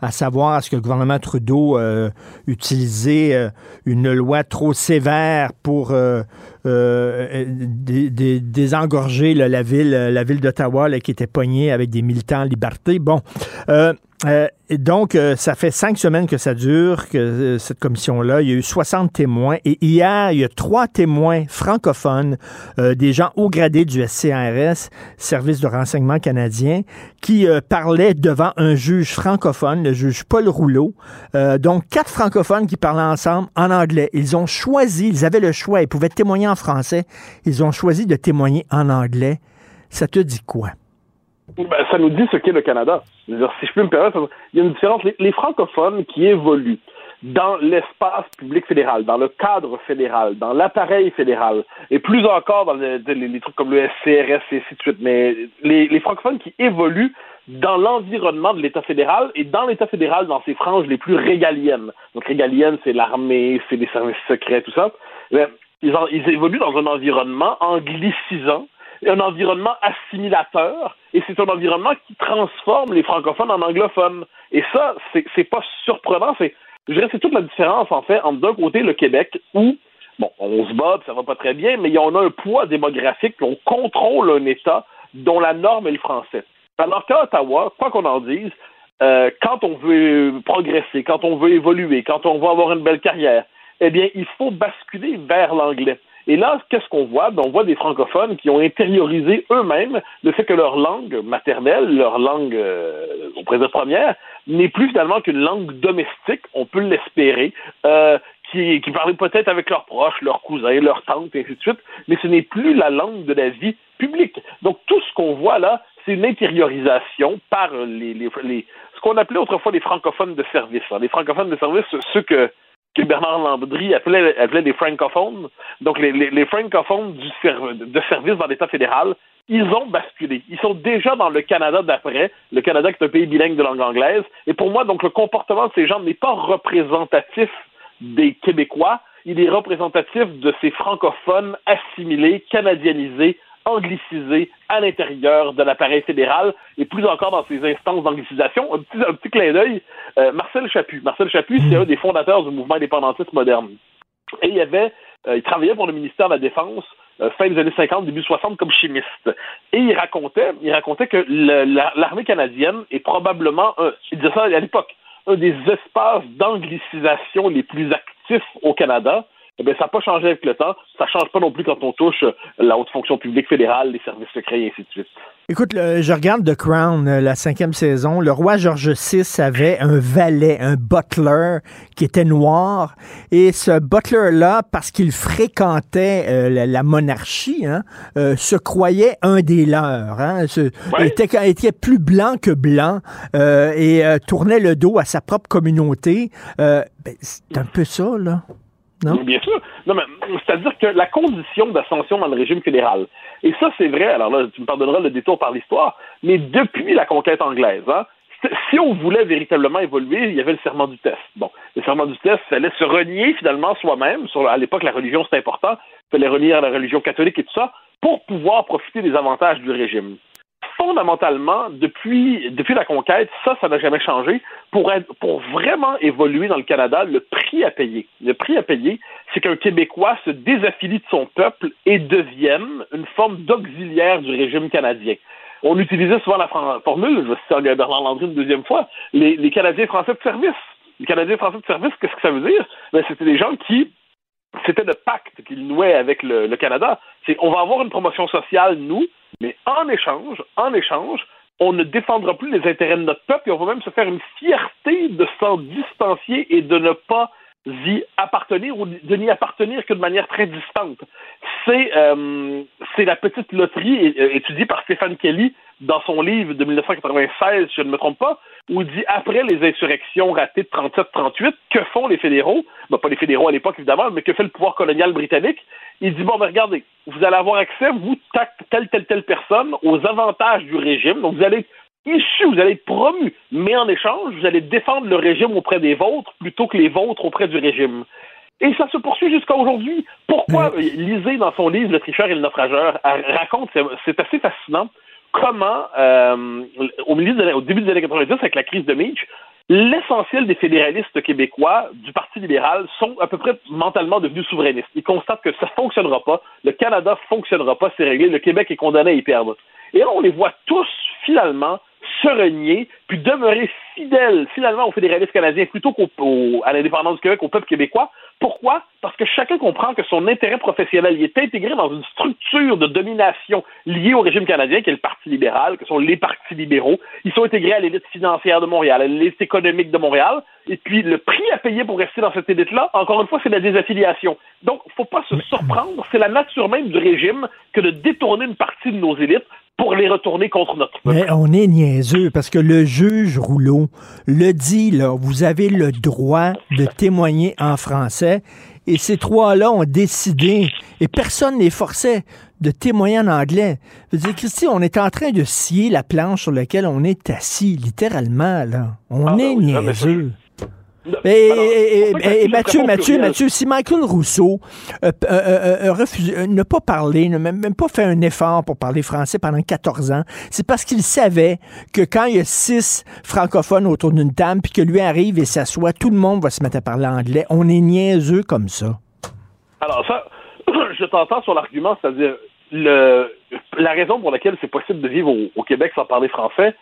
à savoir est-ce que le gouvernement Trudeau euh, utilisait une loi trop sévère pour désengorger la ville, la ville d'Ottawa qui était pognée avec des militants liberté. Bon, euh, donc, euh, ça fait cinq semaines que ça dure, que euh, cette commission-là. Il y a eu 60 témoins. Et hier, il y a trois témoins francophones, des gens haut gradés du SCRS, Service de renseignement canadien, qui parlaient devant un juge francophone, le juge Paul Rouleau. donc, quatre francophones qui parlaient ensemble en anglais. Ils ont choisi, ils avaient le choix, ils pouvaient témoigner en français. Ils ont choisi de témoigner en anglais. Ça te dit quoi? Ben, ça nous dit ce qu'est le Canada. si je peux me permettre, il y a une différence. Les, francophones qui évoluent dans l'espace public fédéral, dans le cadre fédéral, dans l'appareil fédéral, et plus encore dans les, trucs comme le SCRS et ainsi de suite, mais les, francophones qui évoluent dans l'environnement de l'État fédéral et dans l'État fédéral dans ses franges les plus régaliennes. Donc régalienne, c'est l'armée, c'est les services secrets, tout ça. Ben, ils, ils évoluent dans un environnement anglicisant un environnement assimilateur et c'est un environnement qui transforme les francophones en anglophones. Et ça, c'est pas surprenant. C'est, je dirais, c'est toute la différence, en fait, entre d'un côté le Québec où, bon, on se bat, ça va pas très bien, mais on a un poids démographique, on contrôle un État dont la norme est le français. Alors qu'à Ottawa, quoi qu'on en dise, euh, quand on veut progresser, quand on veut évoluer, quand on veut avoir une belle carrière, eh bien, il faut basculer vers l'anglais. Et là, qu'est-ce qu'on voit? Ben, on voit des francophones qui ont intériorisé eux-mêmes le fait que leur langue maternelle, leur langue euh, au présent première, n'est plus finalement qu'une langue domestique, on peut l'espérer, euh, qui, qui parlaient peut-être avec leurs proches, leurs cousins, leurs tantes, et ainsi de suite, mais ce n'est plus la langue de la vie publique. Donc tout ce qu'on voit là, c'est une intériorisation par les, les, les ce qu'on appelait autrefois les francophones de service. Hein. Les francophones de service, ceux que que Bernard Landry appelait, appelait des francophones. Donc, les, les, francophones du de service dans l'État fédéral, ils ont basculé. Ils sont déjà dans le Canada d'après, le Canada qui est un pays bilingue de langue anglaise. Et pour moi, donc, le comportement de ces gens n'est pas représentatif des Québécois, il est représentatif de ces francophones assimilés, canadianisés, anglicisés à l'intérieur de l'appareil fédéral et plus encore dans ces instances d'anglicisation. Un petit, un petit clin d'œil, euh, Marcel Chaput. Marcel Chaput, c'est un des fondateurs du mouvement indépendantiste moderne. Et il avait, euh, il travaillait pour le ministère de la Défense euh, fin des années 50, début 60 comme chimiste. Et il racontait, il racontait que l'armée canadienne est probablement, il disait ça à l'époque, un des espaces d'anglicisation les plus actifs au Canada. Eh bien, ça n'a pas changé avec le temps. Ça ne change pas non plus quand on touche la haute fonction publique fédérale, les services secrets et ainsi de suite. Écoute, je regarde The Crown, euh, la cinquième saison. Le roi George VI avait un valet, un butler qui était noir. Et ce butler-là, parce qu'il fréquentait euh, la, monarchie, hein, euh, se croyait un des leurs. Hein, était, était, plus blanc que blanc et tournait le dos à sa propre communauté. Ben, c'est un peu ça, là. Bien sûr. Non, mais c'est-à-dire que la condition d'ascension dans le régime fédéral, et ça c'est vrai, alors là, tu me pardonneras le détour par l'histoire, mais depuis la conquête anglaise, hein, si on voulait véritablement évoluer, il y avait le serment du test. Bon, le serment du test, ça allait se renier finalement soi-même. à l'époque, la religion, c'était important. Il fallait renier à la religion catholique et tout ça pour pouvoir profiter des avantages du régime fondamentalement, depuis, la conquête, ça, ça n'a jamais changé. Pour, vraiment évoluer dans le Canada, le prix à payer, le prix à c'est qu'un Québécois se désaffilie de son peuple et devienne une forme d'auxiliaire du régime canadien. On utilisait souvent la formule, je vais citer Bernard Landry une deuxième fois, les, Canadiens français de service. Les Canadiens français de service, qu'est-ce que ça veut dire? Ben, c'était des gens qui c'était le pacte qu'il nouait avec le, le Canada. C'est on va avoir une promotion sociale, nous, mais en échange, en échange, on ne défendra plus les intérêts de notre peuple et on va même se faire une fierté de s'en distancier et de ne pas y appartenir ou de n'y appartenir que de manière très distante. C'est euh, la petite loterie euh, étudiée par Stéphane Kelly dans son livre de 1996, si je ne me trompe pas, où il dit après les insurrections ratées de 37-38, que font les fédéraux? Ben, Pas les fédéraux à l'époque évidemment, mais que fait le pouvoir colonial britannique? Il dit bon, mais regardez, vous allez avoir accès, vous, telle, telle, telle personne, aux avantages du régime. Donc vous allez issu, vous allez être promu, mais en échange, vous allez défendre le régime auprès des vôtres plutôt que les vôtres auprès du régime. Et ça se poursuit jusqu'à aujourd'hui. Pourquoi Lisez dans son livre Le tricheur et le naufrageur raconte, c'est assez fascinant, comment, euh, au, milieu de, au début des années 90, avec la crise de Meach, l'essentiel des fédéralistes québécois du Parti libéral sont à peu près mentalement devenus souverainistes. Ils constatent que ça ne fonctionnera pas, le Canada ne fonctionnera pas, c'est réglé, le Québec est condamné à y perdre. Et là, on les voit tous, finalement, se renier, puis demeurer fidèles, finalement, aux fédéralistes canadiens plutôt qu'à l'indépendance du Québec, au peuple québécois. Pourquoi? Parce que chacun comprend que son intérêt professionnel est intégré dans une structure de domination liée au régime canadien, qui est le Parti libéral, que sont les partis libéraux. Ils sont intégrés à l'élite financière de Montréal, à l'élite économique de Montréal. Et puis, le prix à payer pour rester dans cette élite-là, encore une fois, c'est la désaffiliation. Donc, il ne faut pas se surprendre. C'est la nature même du régime que de détourner une partie de nos élites pour les retourner contre notre peuple. Mais on est niaiseux parce que le juge Rouleau le dit, là, vous avez le droit de témoigner en français. Et ces trois-là ont décidé, et personne ne les forçait de témoigner en anglais. Je veux dire, Christy, on est en train de scier la planche sur laquelle on est assis, littéralement, là. On ah, est ben niaiseux. Et, Mathieu, Mathieu, Mathieu, si Michael Rousseau euh, euh, euh, ne pas parler, ne même, pas fait un effort pour parler français pendant 14 ans, c'est parce qu'il savait que quand il y a six francophones autour d'une table, puis que lui arrive et s'assoit, tout le monde va se mettre à parler anglais. On est niaiseux comme ça. Alors ça, je t'entends sur l'argument, c'est-à-dire le, la raison pour laquelle c'est possible de vivre au Québec sans parler français,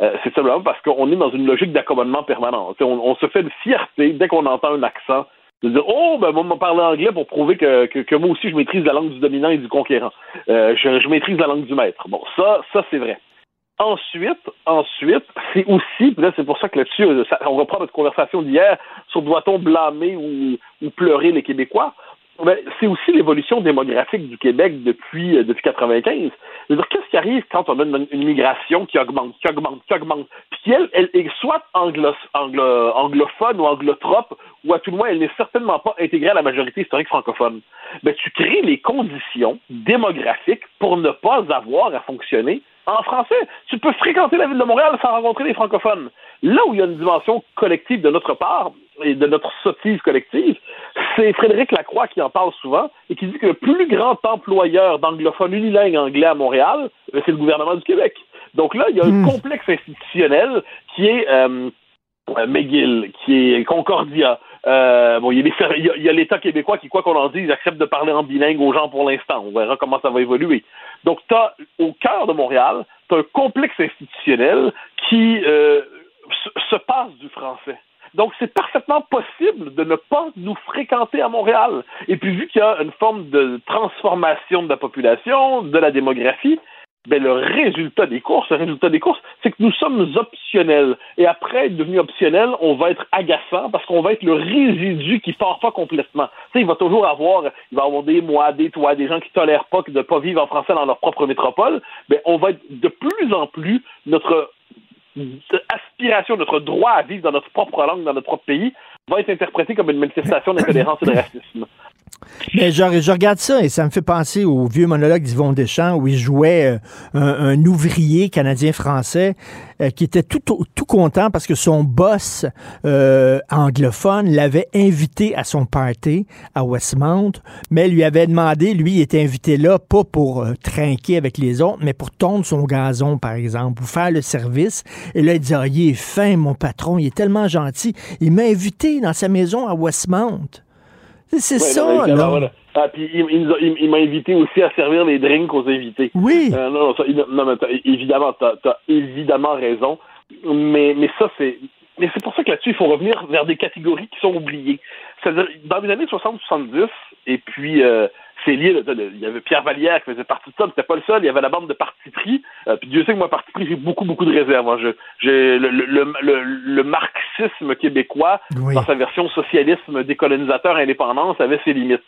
euh, c'est simplement parce qu'on est dans une logique d'accommodement permanent. On, se fait une fierté dès qu'on entend un accent de dire Oh, ben, moi, je parler anglais pour prouver que, que, moi aussi, je maîtrise la langue du dominant et du conquérant. Euh, je, je, maîtrise la langue du maître. Bon, ça, ça c'est vrai. Ensuite, ensuite, c'est aussi, c'est pour ça que là-dessus, on reprend notre conversation d'hier sur doit-on blâmer ou, ou pleurer les Québécois? Ben, c'est aussi l'évolution démographique du Québec depuis euh, depuis 95. Je veux dire, qu'est-ce qui arrive quand on a une, une migration qui augmente, qui augmente, qui augmente, puis qui elle, elle est soit anglo, anglo- anglophone ou anglotrope, ou à tout le moins elle n'est certainement pas intégrée à la majorité historique francophone. Ben, tu crées les conditions démographiques pour ne pas avoir à fonctionner en français. Tu peux fréquenter la ville de Montréal sans rencontrer les francophones. Là où il y a une dimension collective de notre part et de notre sottise collective, c'est Frédéric Lacroix qui en parle souvent et qui dit que le plus grand employeur d'anglophones unilingues anglais à Montréal, euh, c'est le gouvernement du Québec. Donc là, il y a un complexe institutionnel qui est euh, euh, McGill, qui est Concordia. Euh, bon, il y a l'État québécois qui, quoi qu'on en dise, accepte de parler en bilingue aux gens pour l'instant. On verra comment ça va évoluer. Donc, tu as au cœur de Montréal, tu as un complexe institutionnel qui euh, se passe du français. Donc, c'est parfaitement possible de ne pas nous fréquenter à Montréal. Et puis, vu qu'il y a une forme de transformation de la population, de la démographie, ben, le résultat des courses, le résultat des courses, c'est que nous sommes optionnels. Et après être devenu optionnel, on va être agaçant parce qu'on va être le résidu qui part pas complètement. Tu sais, il va toujours avoir, il va avoir des mois, des toits, des gens qui tolèrent pas de pas vivre en français dans leur propre métropole. Ben, on va être de plus en plus notre aspiration, notre droit à vivre dans notre propre langue, dans notre propre pays, va être interprété comme une manifestation d'intolérance et de racisme. Mais je, regarde ça et ça me fait penser au vieux monologue d'Yvon Deschamps où il jouait euh, un, ouvrier canadien-français euh, qui était tout, content parce que son boss euh, anglophone l'avait invité à son party à Westmount, mais lui avait demandé, lui, il était invité là pas pour trinquer avec les autres, mais pour tondre son gazon, par exemple, pour faire le service. Et là, il dit, ah, il est fin, mon patron, il est tellement gentil. Il m'a invité dans sa maison à Westmount. C'est Ouais, ça, là. voilà. Ah, puis il, il nous a- il- il m'a invité aussi à servir les drinks aux invités. Oui. Euh, non, non, ça, non, mais évidemment, t'as as évidemment raison. Mais, mais ça, c'est. Mais c'est pour ça que là-dessus, il faut revenir vers des catégories qui sont oubliées. C'est-à-dire, dans les années 60-70, et puis euh, c'est lié, il y avait Pierre Vallière qui faisait partie de ça, mais c'était pas le seul, il y avait la bande de Parti pris. Euh, puis Dieu sait que moi, Parti pris, j'ai beaucoup, beaucoup de réserves. Je, j'ai le, le, le, le- le marxisme québécois, dans sa version socialisme décolonisateur indépendance, avait ses limites.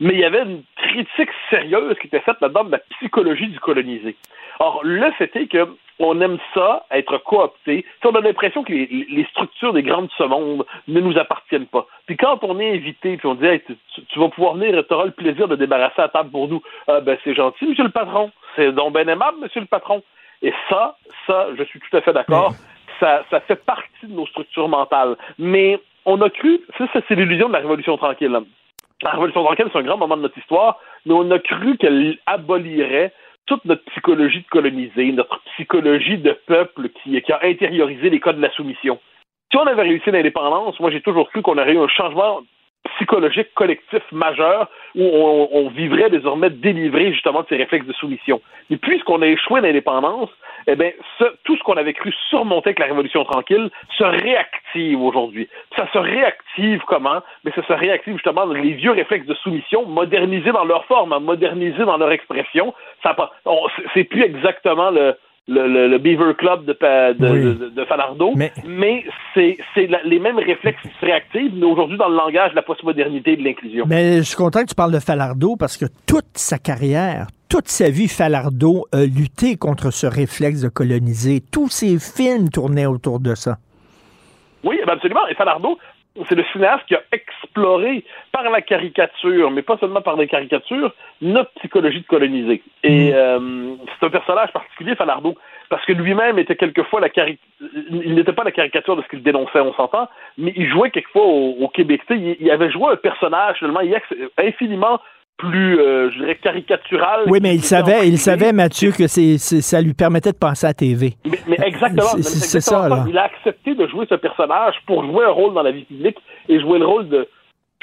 Mais il y avait une critique sérieuse qui était faite là-dedans de la psychologie du colonisé. Or, le fait est que on aime ça, être coopté. On a l'impression que les, les structures des grandes de ce monde ne nous appartiennent pas. Puis quand on est invité, puis on dit hey, tu, tu vas pouvoir venir, tu auras le plaisir de débarrasser la table pour nous. Ah, ben c'est gentil, monsieur le patron. C'est donc bien aimable, monsieur le patron. Et ça, ça, je suis tout à fait d'accord. Ça, ça fait partie de nos structures mentales. Mais on a cru, ça, ça, c'est l'illusion de la Révolution tranquille. La Révolution tranquille, c'est un grand moment de notre histoire, mais on a cru qu'elle abolirait toute notre psychologie de colonisé, notre psychologie de peuple qui, qui a intériorisé les codes de la soumission. Si on avait réussi l'indépendance, moi j'ai toujours cru qu'on aurait eu un changement psychologique collectif majeur où on, vivrait désormais délivré justement de ces réflexes de soumission. Mais puisqu'on a échoué l'indépendance, eh bien, tout ce qu'on avait cru surmonter avec la Révolution tranquille se réactive aujourd'hui. Ça se réactive comment? Mais ça se réactive justement dans les vieux réflexes de soumission, modernisés dans leur forme, hein, modernisés dans leur expression. Ça c'est plus exactement le, le, le- le Beaver Club de, de, Oui. de- de Falardeau, Mais- mais, c'est les mêmes réflexes qui se réactivent, mais aujourd'hui dans le langage de la postmodernité et de l'inclusion. Mais je suis content que tu parles de Falardeau parce que toute sa carrière, toute sa vie, Falardeau a lutté contre ce réflexe de coloniser. Tous ses films tournaient autour de ça. Oui, ben absolument. Et Falardeau, c'est le cinéaste qui a exploré par la caricature, mais pas seulement par des caricatures, notre psychologie de coloniser. Et euh, c'est un personnage particulier, Falardeau, parce que lui-même était quelquefois la cari il n'était pas la caricature de ce qu'il dénonçait, on s'entend, mais il jouait quelquefois au, au Québec. Il, il avait joué un personnage finalement infiniment plus, euh, je dirais, caricatural. Oui, mais il savait, il savait, Mathieu, que c'est, ça lui permettait de penser à TV. Mais, mais exactement, C'est- ça, là. Il a accepté de jouer ce personnage pour jouer un rôle dans la vie publique et jouer le rôle de,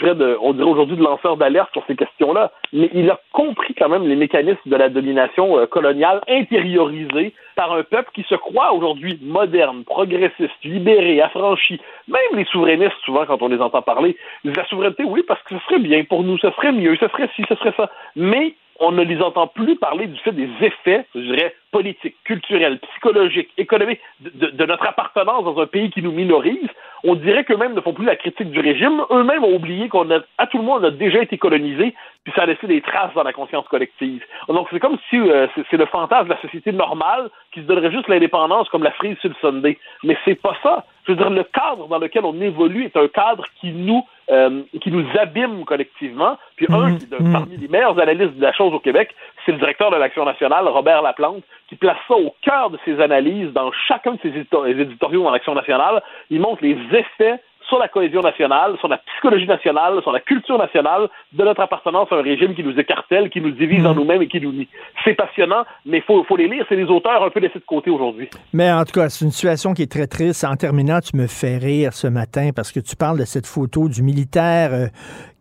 on dirait aujourd'hui de lanceur d'alerte sur ces questions-là. Mais il a compris quand même les mécanismes de la domination euh, coloniale intériorisés par un peuple qui se croit aujourd'hui moderne, progressiste, libéré, affranchi. Même les souverainistes, souvent, quand on les entend parler, disent la souveraineté, oui, parce que ce serait bien pour nous, ce serait mieux, ce serait ci, ce serait ça. Mais on ne les entend plus parler du fait des effets, je dirais, politiques, culturels, psychologiques, économiques, de, notre appartenance dans un pays qui nous minorise. On dirait qu'eux-mêmes ne font plus la critique du régime. Eux-mêmes ont oublié qu'on a, à tout le monde, on a déjà été colonisé, puis ça a laissé des traces dans la conscience collective. Donc c'est comme si euh, c'est le fantasme de la société normale qui se donnerait juste l'indépendance comme la frise sur le Sunday. Mais c'est pas ça. Je veux dire, le cadre dans lequel on évolue est un cadre qui nous euh, qui nous abîme collectivement. Puis un Mhm. qui est un- parmi les meilleurs analystes de la chose au Québec, c'est le directeur de l'Action nationale, Robert Laplante, qui place ça au cœur de ses analyses dans chacun de ses édito- éditoriaux dans l'Action nationale. Il montre les effets sur la cohésion nationale, sur la psychologie nationale, sur la culture nationale de notre appartenance à un régime qui nous écartèle, qui nous divise en nous-mêmes et qui nous nie. C'est passionnant, mais il faut, faut les lire. C'est des auteurs un peu laissés de côté aujourd'hui. Mais en tout cas, c'est une situation qui est très triste. En terminant, tu me fais rire ce matin parce que tu parles de cette photo du militaire euh,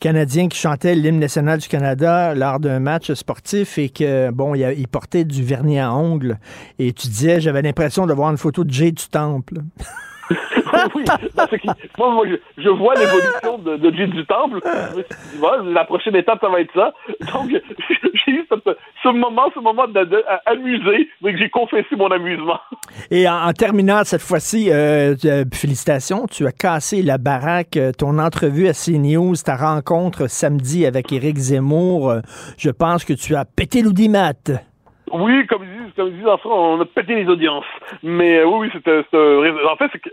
canadien qui chantait l'hymne national du Canada lors d'un match sportif et que, bon, il, a- il portait du vernis à ongles. Et tu disais, j'avais l'impression de voir une photo de Jay du Temple. oui, parce que moi, moi, je, vois l'évolution de, de du Temple. La prochaine étape, ça va être ça. Donc, j'ai eu ce moment, ce moment à- amusé, donc j'ai confessé mon amusement. Et en, terminant cette fois-ci, euh, euh, félicitations, tu as cassé la baraque. Euh, Ton entrevue à CNews, ta rencontre samedi avec Éric Zemmour, je pense que tu as pété l'audimat. Oui, comme ils disent, comme ils disent en France, on a pété les audiences. Mais euh, oui, oui, c'était. c'était- En fait, c'est que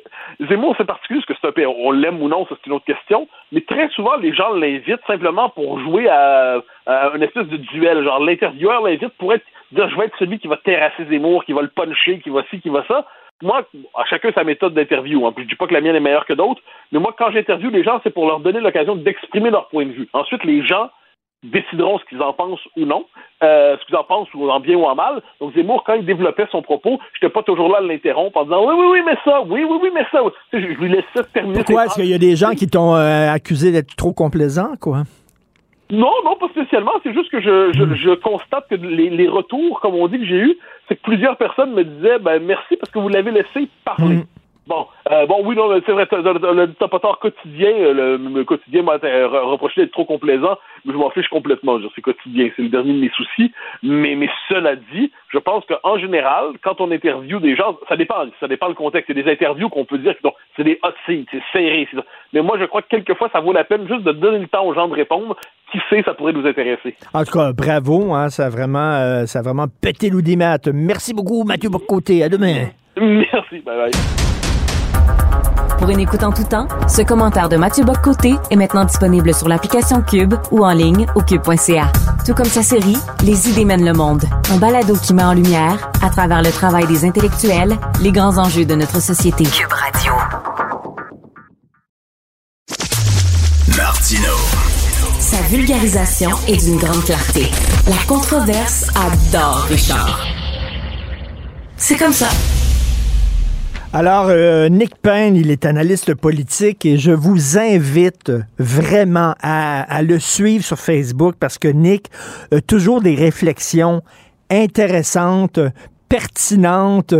Zemmour, c'est particulier parce que c'est un on l'aime ou non, ça c'est une autre question. Mais très souvent, les gens l'invitent simplement pour jouer à, à une espèce de duel. Genre, l'intervieweur l'invite pour être, dire, je vais être celui qui va terrasser Zemmour, qui va le puncher, qui va ci, qui va ça. Moi, à chacun sa méthode d'interview. Hein. Puis je dis pas que la mienne est meilleure que d'autres, mais moi, quand j'interviewe les gens, c'est pour leur donner l'occasion d'exprimer leur point de vue. Ensuite, les gens décideront ce qu'ils en pensent ou non, euh, ce qu'ils en pensent ou en bien ou en mal. Donc Zemmour, quand il développait son propos, j'étais pas toujours là à l'interrompre en disant oui, oui, oui, mais ça, oui, oui, oui, mais ça. Je, je lui laissais terminer. Pourquoi est-ce qu'il y a des gens qui t'ont euh, accusé d'être trop complaisant, quoi? Non, non, pas spécialement. C'est juste que je, je, je constate que les, les retours, comme on dit, que j'ai eu, c'est que plusieurs personnes me disaient ben merci parce que vous l'avez laissé parler. Bon, euh, bon, oui, non, c'est vrai, le tort quotidien, euh, le, le quotidien m'a re- reproché d'être trop complaisant, mais je m'en fiche complètement. Je quotidien, c'est le dernier de mes soucis. Mais, mais cela dit, je pense qu'en général, quand on interviewe des gens, ça dépend, ça dépend le contexte. Il y a des interviews qu'on peut dire que c'est des hot seats, c'est serré. Mais moi, je crois que quelquefois, ça vaut la peine juste de donner le temps aux gens de répondre. Qui sait, ça pourrait nous intéresser. En tout cas, bravo, hein, ça, a vraiment, euh, ça a vraiment pété l'audimat. Merci beaucoup, Mathieu Bocoté. À demain. Merci, bye bye. Pour une écoute en tout temps, ce commentaire de Mathieu Boccoté est maintenant disponible sur l'application Cube ou en ligne au cube.ca. Tout comme sa série Les idées mènent le monde, un balado qui met en lumière, à travers le travail des intellectuels, les grands enjeux de notre société. Cube Radio. Martino. Sa vulgarisation est d'une grande clarté. La controverse adore Richard. C'est comme ça. Alors, euh, Nick Payne, il est analyste politique et je vous invite vraiment à, à le suivre sur Facebook parce que Nick a toujours des réflexions intéressantes, pertinentes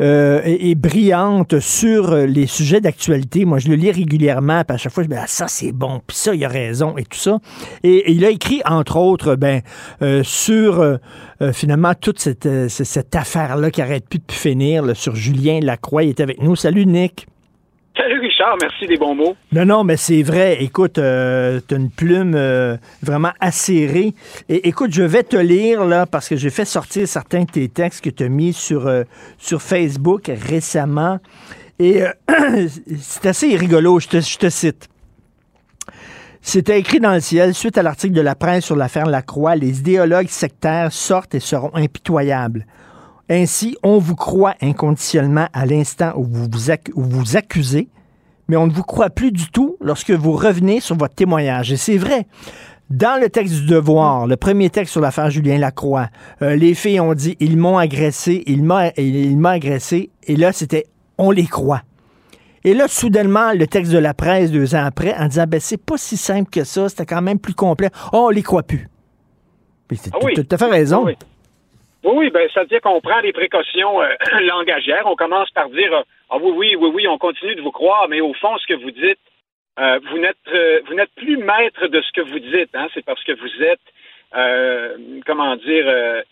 euh, et, brillantes sur les sujets d'actualité. Moi, je le lis régulièrement, puis à chaque fois, je dis, ah, ça, c'est bon, puis ça, il a raison, et tout ça. Et, il a écrit, entre autres, ben, euh, sur euh, euh, finalement toute cette, euh, cette affaire-là qui arrête plus de finir, sur Julien Lacroix. Il est avec nous. Salut, Nick. Salut Richard, merci des bons mots. Non, non, mais c'est vrai. Écoute, euh, t'as une plume euh, vraiment acérée. Écoute, je vais te lire, là, parce que j'ai fait sortir certains de tes textes que tu as mis sur, euh, sur Facebook récemment. Et euh, c'est assez rigolo, je te, je te cite. C'était écrit dans le ciel, suite à l'article de la presse sur l'affaire Lacroix, les idéologues sectaires sortent et seront impitoyables. Ainsi, on vous croit inconditionnellement à l'instant où vous vous, acc- où vous accusez, mais on ne vous croit plus du tout lorsque vous revenez sur votre témoignage. Et c'est vrai. Dans le texte du Devoir, le premier texte sur l'affaire Julien Lacroix, euh, les filles ont dit ils m'ont agressé, il m'a il m'a agressé, et là c'était on les croit. Et là, soudainement, le texte de la presse, deux ans après, en disant ben c'est pas si simple que ça, c'était quand même plus complet. Oh, on les croit plus. Puis c'est Ah oui. tout à fait raison. Oui, oui, ben, ça veut dire qu'on prend des précautions euh, langagières. On commence par dire euh, Ah oui, oui, oui, oui, on continue de vous croire, mais au fond, ce que vous dites, euh, vous n'êtes euh, vous n'êtes plus maître de ce que vous dites. Hein, c'est parce que vous êtes euh, comment dire, euh,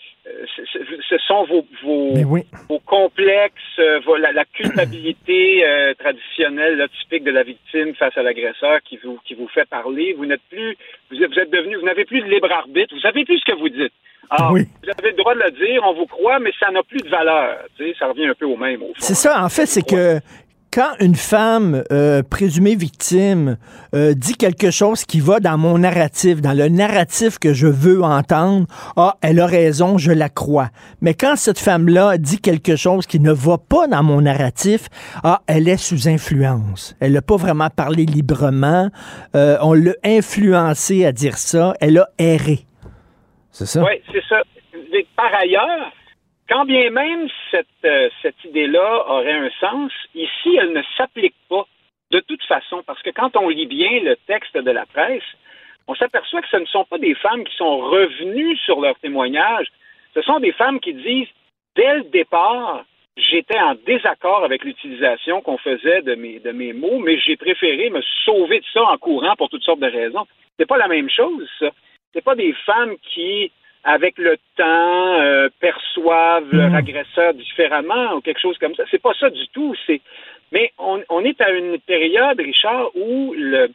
ce, sont vos, vos, Mais oui. vos complexes, euh, vos- la, la culpabilité euh, traditionnelle, là, typique de la victime face à l'agresseur qui vous, qui vous fait parler. Vous n'êtes plus, vous êtes, vous êtes devenu, vous n'avez plus de libre arbitre, vous savez plus ce que vous dites. Alors, Oui. vous avez le droit de le dire, on vous croit, mais ça n'a plus de valeur. Tu sais, ça revient un peu au même, au fond. C'est ça, en fait, c'est que quand une femme euh, présumée victime euh, dit quelque chose qui va dans mon narratif, dans le narratif que je veux entendre, ah, elle a raison, je la crois. Mais quand cette femme-là dit quelque chose qui ne va pas dans mon narratif, ah, elle est sous influence. Elle n'a pas vraiment parlé librement. Euh, on l'a influencée à dire ça. Elle a erré. C'est ça? Oui, c'est ça. Par ailleurs, quand bien même cette, euh, cette idée-là aurait un sens, ici, elle ne s'applique pas de toute façon, parce que quand on lit bien le texte de la presse, on s'aperçoit que ce ne sont pas des femmes qui sont revenues sur leur témoignage, ce sont des femmes qui disent, dès le départ, j'étais en désaccord avec l'utilisation qu'on faisait de mes, de mes mots, mais j'ai préféré me sauver de ça en courant pour toutes sortes de raisons. C'est pas la même chose, ça. C'est pas des femmes qui, avec le temps, euh, perçoivent leur agresseur différemment ou quelque chose comme ça. C'est pas ça du tout. C'est, mais on, on est à une période, Richard, où le,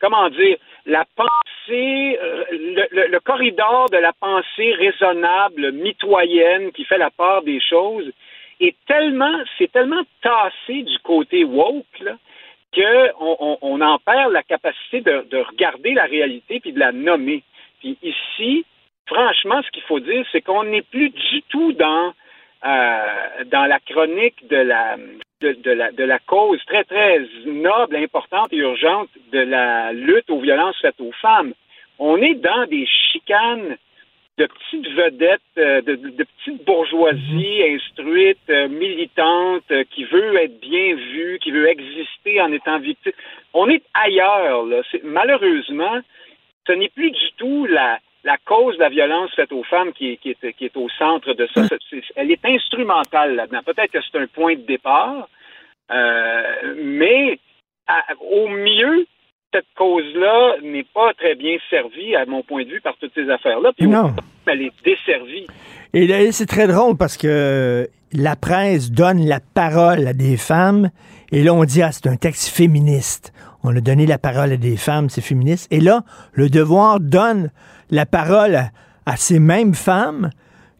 comment dire, la pensée, euh, le, le- le corridor de la pensée raisonnable, mitoyenne, qui fait la part des choses, est tellement, c'est tellement tassé du côté woke, là, qu'on on, on en perd la capacité de, de regarder la réalité puis de la nommer. Puis ici, franchement, ce qu'il faut dire, c'est qu'on n'est plus du tout dans euh, dans la chronique de la de, de la de la cause très très noble, importante et urgente de la lutte aux violences faites aux femmes. On est dans des chicanes de petites vedettes, euh, de, de petites bourgeoisies instruites, euh, militantes, qui veut être bien vue, qui veut exister en étant victime. On est ailleurs. Là. Malheureusement, ce n'est plus du tout la, la cause de la violence faite aux femmes qui est, qui est, qui est au centre de ça. Elle est instrumentale là-dedans. Peut-être que c'est un point de départ, euh, mais à- au mieux, cette cause-là n'est pas très bien servie, à mon point de vue, par toutes ces affaires-là. Puis Non. elle est desservie. Et c'est très drôle parce que la presse donne la parole à des femmes et là, on dit, ah, c'est un texte féministe. On a donné la parole à des femmes, c'est féministe. Et là, le devoir donne la parole à, ces mêmes femmes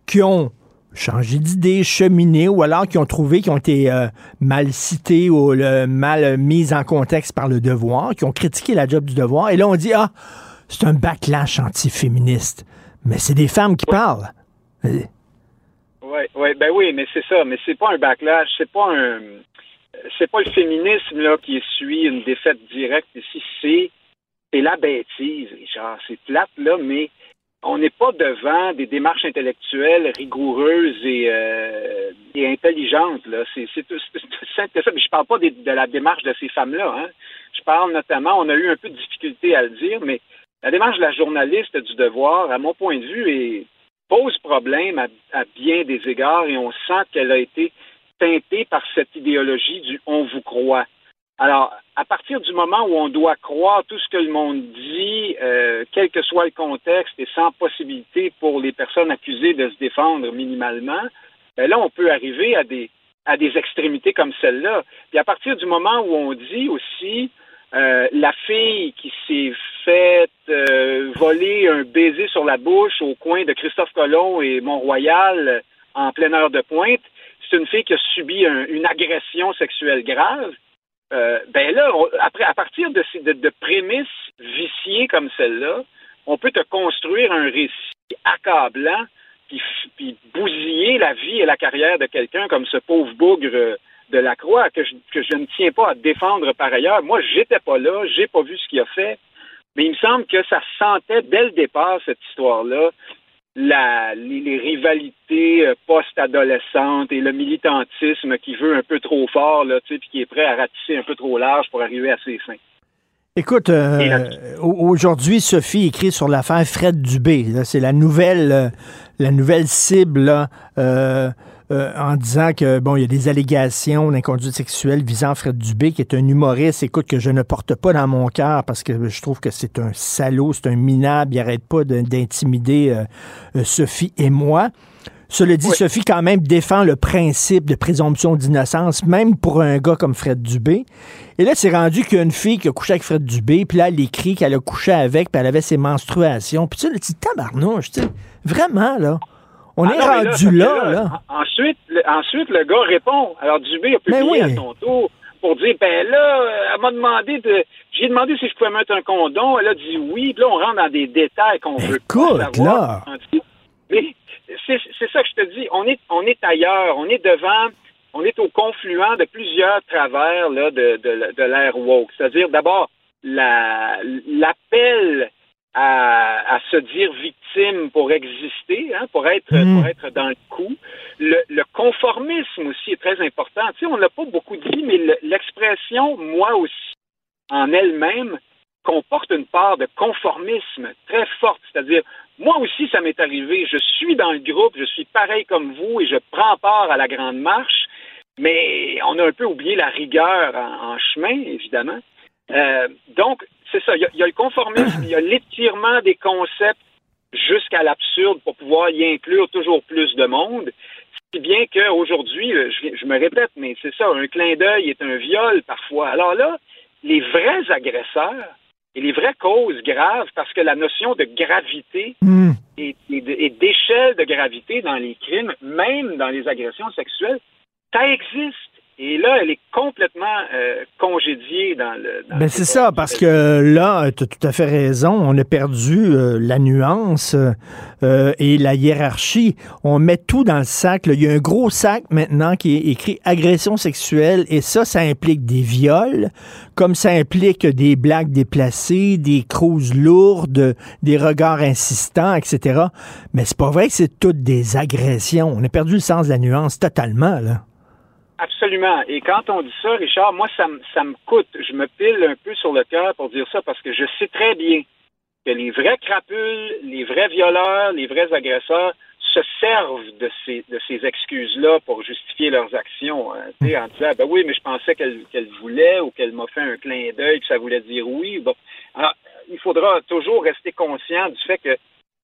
qui ont changé d'idée, cheminé, ou alors qui ont trouvé, qui ont été euh, mal citées ou mal mises en contexte par le devoir, qui ont critiqué la job du devoir. Et là, on dit, ah, c'est un backlash anti-féministe. Mais c'est des femmes qui parlent. Ouais, ouais, ben oui, mais c'est ça, mais c'est pas un backlash, c'est pas un c'est pas le féminisme là qui essuie une défaite directe ici, c'est c'est la bêtise. C'est plate là, mais on n'est pas devant des démarches intellectuelles rigoureuses et, euh, intelligentes. Là. C'est, c'est, ça. Mais je parle pas de la démarche de ces femmes-là. Hein. Je parle notamment, on a eu un peu de difficulté à le dire, mais la démarche de la journaliste du devoir, à mon point de vue, pose problème à, à bien des égards et on sent qu'elle a été teintée par cette idéologie du on vous croit. Alors, à partir du moment où on doit croire tout ce que le monde dit, euh, quel que soit le contexte et sans possibilité pour les personnes accusées de se défendre minimalement, ben là, on peut arriver à des, à des extrémités comme celle-là. Puis à partir du moment où on dit aussi euh, la fille qui s'est faite euh, voler un baiser sur la bouche au coin de Christophe Colomb et Mont-Royal en pleine heure de pointe, c'est une fille qui a subi un- une agression sexuelle grave. Euh, ben là, après, à partir de, de, prémices viciées comme celle-là, on peut te construire un récit accablant puis, puis bousiller la vie et la carrière de quelqu'un comme ce pauvre bougre euh, de la Croix que je, que je ne tiens pas à défendre par ailleurs. Moi, j'étais pas là, j'ai pas vu ce qu'il a fait, mais il me semble que ça sentait dès le départ cette histoire-là la, les, les rivalités euh, post-adolescentes et le militantisme qui veut un peu trop fort, là, puis qui est prêt à ratisser un peu trop large pour arriver à ses fins. Écoute, euh, au- aujourd'hui, Sophie écrit sur l'affaire Fred Dubé. C'est la nouvelle, euh, la nouvelle cible là, euh, euh, en disant que bon, il y a des allégations d'inconduite sexuelle visant Fred Dubé, qui est un humoriste, écoute, que je ne porte pas dans mon cœur parce que je trouve que c'est un salaud, c'est un minable, il arrête pas de- d'intimider euh, euh, Sophie et moi. Cela dit, Sophie quand même défend le principe de présomption d'innocence, même pour un gars comme Fred Dubé. Et là, c'est rendu qu'il y a une fille qui a couché avec Fred Dubé, puis là, elle écrit qu'elle a couché avec, puis elle avait ses menstruations. Puis tu sais, le petit tabarnouche, tu sais, vraiment, là. On Ah est non, rendu là, là. en- Ensuite, le, ensuite, le gars répond. Alors, Dubé a publié Mais oui. à son tour pour dire, ben là, elle m'a demandé de... J'ai demandé si je pouvais mettre un condom. Elle a dit oui. Puis là, on rentre dans des détails qu'on veut Écoute, pas savoir. là. Mais c'est ça que je te dis. On est, on est ailleurs. On est devant... On est au confluent de plusieurs travers là, de, de, de l'ère woke. C'est-à-dire, d'abord, la- l'appel à, à se dire victime pour exister, hein, pour être pour être dans le coup. Le, le conformisme aussi est très important. Tu sais, on l'a pas beaucoup dit, mais le- l'expression moi aussi en elle-même comporte une part de conformisme très forte. C'est-à-dire, moi aussi, ça m'est arrivé. Je suis dans le groupe, je suis pareil comme vous et je prends part à la grande marche, mais on a un peu oublié la rigueur en, en chemin, évidemment. Euh, donc, c'est ça. Il y, a, il y a le conformisme, il y a l'étirement des concepts jusqu'à l'absurde pour pouvoir y inclure toujours plus de monde. Si bien qu'aujourd'hui, euh, je, je me répète, mais c'est ça, un clin d'œil est un viol parfois. Alors là, les vrais agresseurs et les vraies causes graves, parce que la notion de gravité et de- et d'échelle de gravité dans les crimes, même dans les agressions sexuelles, ça existe. Et là, elle est complètement euh, congédiée dans le. dans Ben c'est ça, parce que là, tu as tout à fait raison, on a perdu euh, la nuance euh, et la hiérarchie. On met tout dans le sac. là. Il y a un gros sac maintenant qui est écrit agression sexuelle et ça, ça implique des viols, comme ça implique des blagues déplacées, des cruises lourdes, des regards insistants, etc. Mais c'est pas vrai que c'est toutes des agressions. On a perdu le sens de la nuance totalement, là. Absolument. Et quand on dit ça, Richard, moi, ça, me- ça me coûte. Je me pile un peu sur le cœur pour dire ça parce que je sais très bien que les vrais crapules, les vrais violeurs, les vrais agresseurs se servent de ces, de ces excuses-là pour justifier leurs actions. hein. En disant, ben oui, mais je pensais qu'elle qu'elle voulait ou qu'elle m'a fait un clin d'œil, que ça voulait dire oui. Il faudra toujours rester conscient du fait que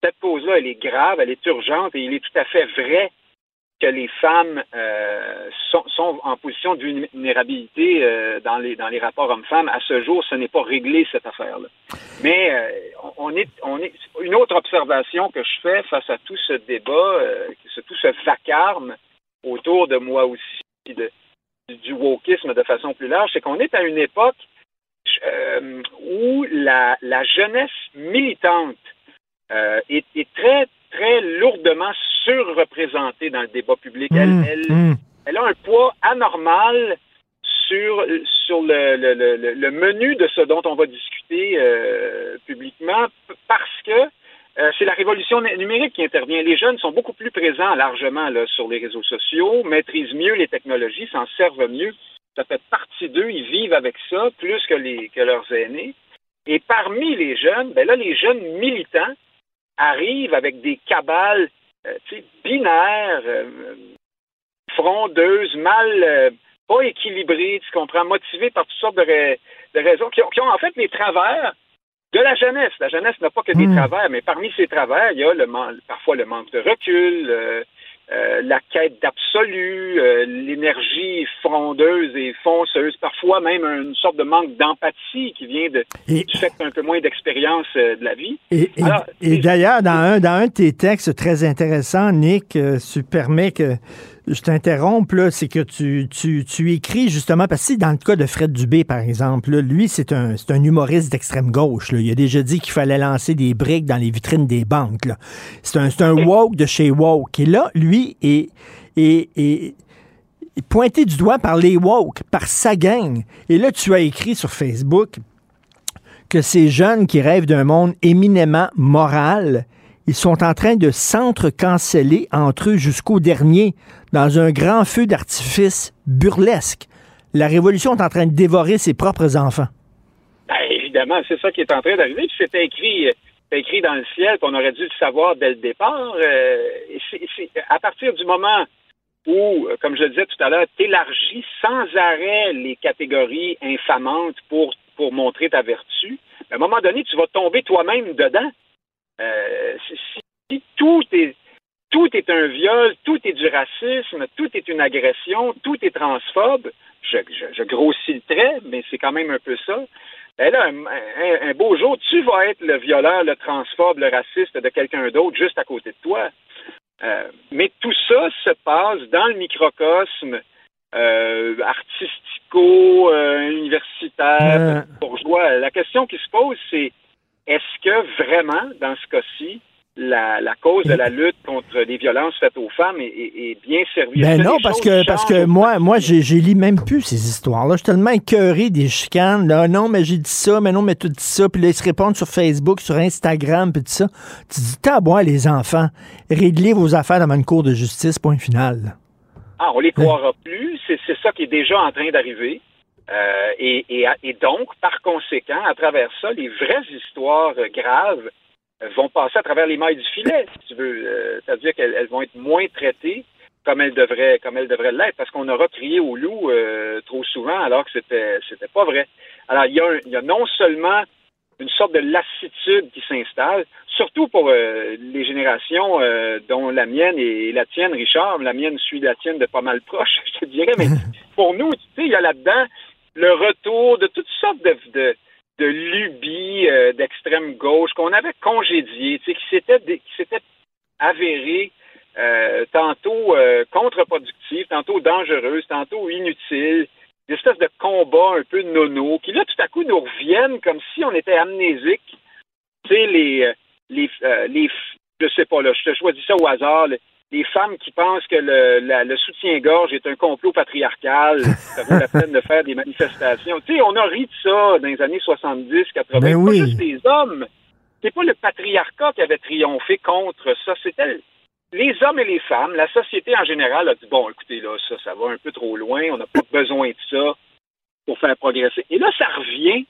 cette cause-là, elle est grave, elle est urgente et il est tout à fait vrai que les femmes euh, sont, en position de vulnérabilité euh, dans, les, dans les rapports hommes-femmes. À ce jour, ce n'est pas réglé, cette affaire-là. Mais euh, on, est, on est. Une autre observation que je fais face à tout ce débat, tout ce vacarme autour de moi aussi, de, du wokisme de façon plus large, c'est qu'on est à une époque où la, jeunesse militante est, est très, très lourdement surreprésentée dans le débat public. Elle, Mmh, elle, mmh. elle a un poids anormal sur, sur le, le, le, le- menu de ce dont on va discuter euh, publiquement parce que euh, c'est la révolution nu- numérique qui intervient. Les jeunes sont beaucoup plus présents largement là, sur les réseaux sociaux, maîtrisent mieux les technologies, s'en servent mieux. Ça fait partie d'eux, ils vivent avec ça plus que, les, que leurs aînés. Et parmi les jeunes, ben là, les jeunes militants arrivent avec des cabales euh, binaires, euh, frondeuses, mal, euh, pas équilibrées, tu comprends, motivées par toutes sortes de, ra- de raisons, qui ont, qui ont en fait les travers de la jeunesse. La jeunesse n'a pas que des Hmm. travers, mais parmi ces travers, il y a le man- parfois le manque de recul, euh, la quête d'absolu, euh, l'énergie frondeuse et fonceuse, parfois même une sorte de manque d'empathie qui vient de, Et- du fait d'un peu moins d'expérience euh, de la vie. Et, et- Alors, et d'ailleurs, dans un, dans un de tes textes très intéressants, Nick, euh, tu permets que je t'interrompe, là, c'est que tu, tu, tu écris justement, parce que dans le cas de Fred Dubé, par exemple, là, lui, c'est un, c'est un humoriste d'extrême gauche. là. Il a déjà dit qu'il fallait lancer des briques dans les vitrines des banques. là. C'est un, c'est un woke de chez woke. Et là, lui est, est, est- est pointé du doigt par les woke, par sa gang. Et là, tu as écrit sur Facebook que ces jeunes qui rêvent d'un monde éminemment moral, ils sont en train de s'entre-canceller entre eux jusqu'au dernier dans un grand feu d'artifice burlesque. La révolution est en train de dévorer ses propres enfants. Ben, évidemment, c'est ça qui est en train d'arriver. C'était écrit, euh, écrit dans le ciel, puis on aurait dû le savoir dès le départ. Euh, à partir du moment où, euh, comme je le disais tout à l'heure, tu élargis sans arrêt les catégories infamantes pour, pour montrer ta vertu, à un moment donné, tu vas tomber toi-même dedans. Euh, si, si tout est tout est un viol, tout est du racisme, tout est une agression, tout est transphobe, je, je, je grossis le trait, mais c'est quand même un peu ça. Ben là, un, un, beau jour, tu vas être le violeur, le transphobe, le raciste de quelqu'un d'autre juste à côté de toi. Euh, mais tout ça se passe dans le microcosme euh, artistico, euh, universitaire, bourgeois. La question qui se pose, c'est est-ce que vraiment, dans ce cas-ci, la, la, cause de la lutte contre les violences faites aux femmes est, est, est bien servie? Ben non, parce que, parce que moi, moi j'ai lis même plus ces histoires-là. Je suis tellement écœuré des chicanes. Là, non, mais j'ai dit ça, mais non, mais tu dis ça. Puis là, ils se répondent sur Facebook, sur Instagram, puis tout ça. Tu dis, t'as boire, les enfants. Réglez vos affaires dans une cour de justice, point final. Ah, on les croira plus. C'est ça qui est déjà en train d'arriver. Euh, et, et, et donc, par conséquent, à travers ça, les vraies histoires graves vont passer à travers les mailles du filet, si tu veux. Euh, c'est-à-dire qu'elles vont être moins traitées comme elles devraient, comme elles devraient l'être, parce qu'on aura crié au loup euh, trop souvent alors que c'était, c'était pas vrai. Alors il y, a il y a non seulement une sorte de lassitude qui s'installe, surtout pour euh, les générations dont la mienne et la tienne, Richard, la mienne suit la tienne de pas mal proche, je te dirais, mais pour nous, tu sais, il y a là-dedans le retour de toutes sortes de, de de lubie euh, d'extrême gauche qu'on avait congédié, qui s'était qui s'était avéré euh, tantôt euh, contre-productive, tantôt dangereuse, tantôt inutile, des espèces de combats un peu nono, qui là tout à coup nous reviennent comme si on était amnésiques. Tu sais, les, les, les, je sais pas, là, je te choisis ça au hasard, les femmes qui pensent que le, le soutien-gorge est un complot patriarcal, ça vaut la peine de faire des manifestations. Tu sais, on a ri de ça dans les années 70, 80. Ben oui. Pas juste les hommes. C'est pas le patriarcat qui avait triomphé contre ça, c'était les hommes et les femmes. La société en général a dit, bon, écoutez, là, ça, ça va un peu trop loin, on n'a pas besoin de ça pour faire progresser. Et là, ça revient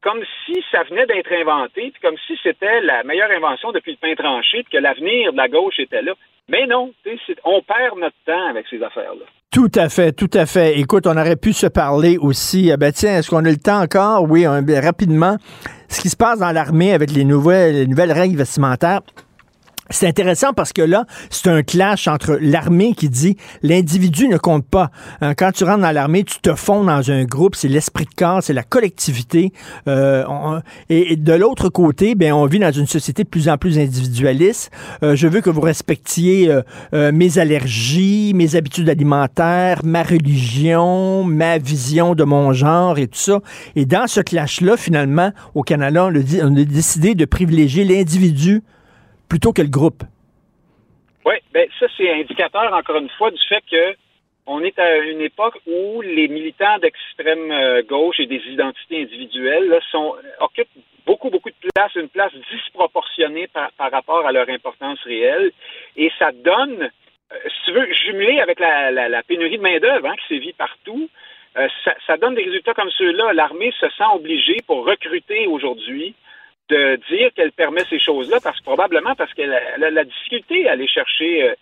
comme si ça venait d'être inventé, puis comme si c'était la meilleure invention depuis le pain tranché, puis que l'avenir de la gauche était là. Mais non, on perd notre temps avec ces affaires-là. Tout à fait, tout à fait. Écoute, on aurait pu se parler aussi. Ben tiens, est-ce qu'on a le temps encore? Oui, rapidement. Ce qui se passe dans l'armée avec les nouvelles, les nouvelles règles vestimentaires. C'est intéressant parce que là, c'est un clash entre l'armée qui dit l'individu ne compte pas. Hein, quand tu rentres dans l'armée, tu te fonds dans un groupe, c'est l'esprit de corps, c'est la collectivité. Euh, et, de l'autre côté, ben on vit dans une société de plus en plus individualiste. Euh, je veux que vous respectiez euh, mes allergies, mes habitudes alimentaires, ma religion, ma vision de mon genre et tout ça. Et dans ce clash-là, finalement, au Canada, on a décidé de privilégier l'individu plutôt que le groupe. Oui, ben ça c'est indicateur encore une fois du fait que on est à une époque où les militants d'extrême euh, gauche et des identités individuelles là, sont occupent beaucoup beaucoup de place, une place disproportionnée par, rapport à leur importance réelle, et ça donne, euh, si tu veux, jumelé avec la, la, pénurie de main d'œuvre hein, qui sévit partout. Euh, ça, donne des résultats comme ceux-là. L'armée se sent obligée pour recruter aujourd'hui de dire qu'elle permet ces choses-là, parce que probablement parce qu'elle a, la difficulté à aller chercher euh,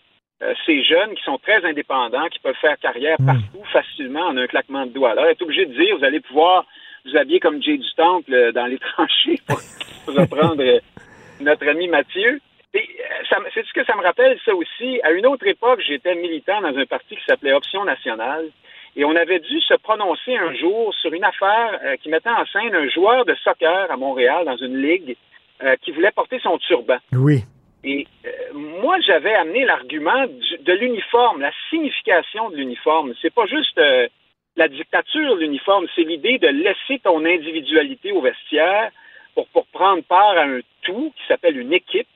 euh, ces jeunes qui sont très indépendants, qui peuvent faire carrière Hmm. partout facilement en un claquement de doigts. Alors, elle est obligée de dire, vous allez pouvoir vous habiller comme Jay du Temple euh, dans les tranchées pour, pour reprendre notre ami Mathieu. C'est ce que ça me rappelle, ça aussi. À une autre époque, j'étais militant dans un parti qui s'appelait Option nationale. Et on avait dû se prononcer un jour sur une affaire euh, qui mettait en scène un joueur de soccer à Montréal dans une ligue euh, qui voulait porter son turban. Oui. Et euh, moi, j'avais amené l'argument de l'uniforme, la signification de l'uniforme. C'est pas juste la dictature de l'uniforme, c'est l'idée de laisser ton individualité au vestiaire pour, pour prendre part à un tout qui s'appelle une équipe,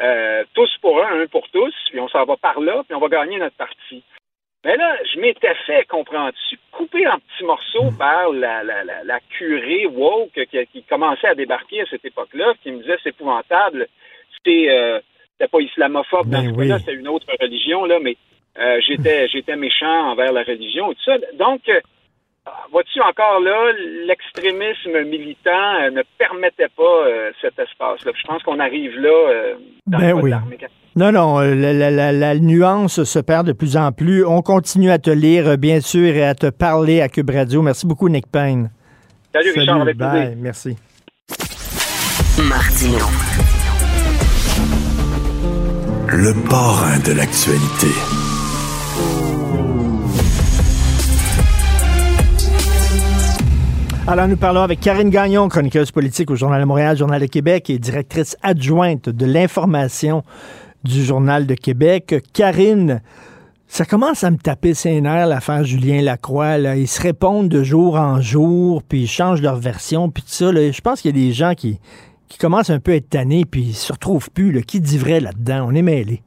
euh, tous pour un, un pour tous, puis on s'en va par là, puis on va gagner notre partie. Mais là, je m'étais fait, comprends-tu, couper en petits morceaux par la, la, la, la curée woke qui, qui commençait à débarquer à cette époque-là, qui me disait c'est épouvantable, c'est euh, c'était pas islamophobe dans Ben ce oui. cas-là, c'était une autre religion, là, mais euh, j'étais j'étais méchant envers la religion et tout ça. Donc, euh, vois-tu encore là, l'extrémisme militant euh, ne permettait pas euh, cet espace-là. Je pense qu'on arrive là euh, dans Ben le oui. Non, non, la, la- la- la nuance se perd de plus en plus. On continue à te lire, bien sûr, et à te parler à Cube Radio. Merci beaucoup, Nick Payne. Salut, Richard, avec bye, merci. Martino. Le parrain de l'actualité. Alors, nous parlons avec Karine Gagnon, chroniqueuse politique au Journal de Montréal, Journal de Québec et directrice adjointe de l'information du Journal de Québec. Karine, ça commence à me taper ses nerfs, l'affaire Julien Lacroix. Là. Ils se répondent de jour en jour, puis ils changent leur version, puis tout ça. Je pense qu'il y a des gens qui, qui commencent un peu à être tannés, puis ils se retrouvent plus. Qui dit vrai là-dedans? On est mêlés.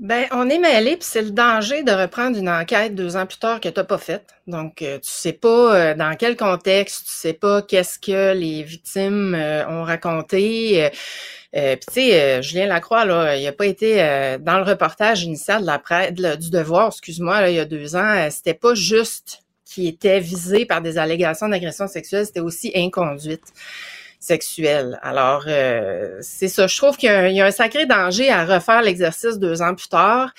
Ben, on est mêlés, puis c'est le danger de reprendre une enquête deux ans plus tard que t'as pas faite. Donc, euh, tu sais pas euh, dans quel contexte, tu sais pas qu'est-ce que les victimes euh, ont raconté. Euh, puis tu sais, Julien Lacroix, là, il a pas été dans le reportage initial de la presse, du Devoir, excuse-moi, il y a deux ans. c'était pas juste qui était visé par des allégations d'agression sexuelle, c'était aussi inconduite sexuelle. Alors, euh, c'est ça. Je trouve qu'il y, a un- il y a un sacré danger à refaire l'exercice deux ans plus tard.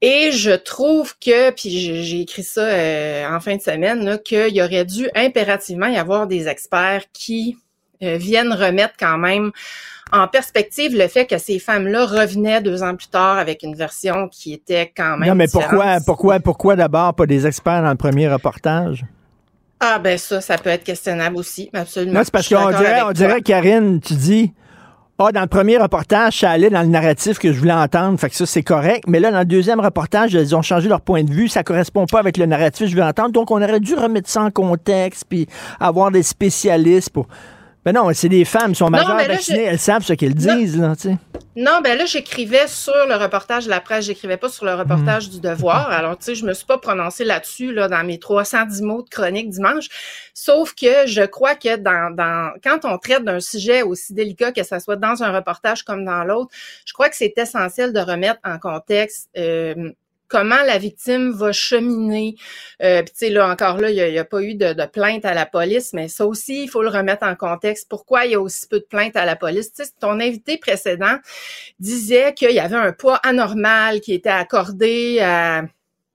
Et je trouve que, puis j'ai écrit ça euh, en fin de semaine, qu'il aurait dû impérativement y avoir des experts qui euh, viennent remettre quand même en perspective le fait que ces femmes-là revenaient deux ans plus tard avec une version qui était quand même Non, mais différente. pourquoi, pourquoi, pourquoi d'abord pas des experts dans le premier reportage? Ah ben ça, ça peut être questionnable aussi, absolument. Non, c'est parce qu'on dirait, on dirait, Karine, tu dis, ah, dans le premier reportage, ça allait dans le narratif que je voulais entendre, fait que ça, c'est correct. Mais là, dans le deuxième reportage, ils ont changé leur point de vue, ça correspond pas avec le narratif que je veux entendre. Donc, on aurait dû remettre ça en contexte, puis avoir des spécialistes pour. Mais non, c'est des femmes, sont Non, majeures mais là, vaccinées, je- elles savent ce qu'elles Non. disent, là, tu sais. Non, ben là, j'écrivais sur le reportage de la presse, j'écrivais pas sur le reportage du devoir. Alors, tu sais, je me suis pas prononcée là-dessus, là, dans mes 310 mots de chronique dimanche. Sauf que je crois que dans, dans, quand on traite d'un sujet aussi délicat, que ça soit dans un reportage comme dans l'autre, je crois que c'est essentiel de remettre en contexte, euh, comment la victime va cheminer. Euh, Puis tu sais, là, encore là, il n'y a, pas eu de, plainte à la police, mais ça aussi, il faut le remettre en contexte. Pourquoi il y a aussi peu de plaintes à la police? Ton invité précédent disait qu'il y avait un poids anormal qui était accordé à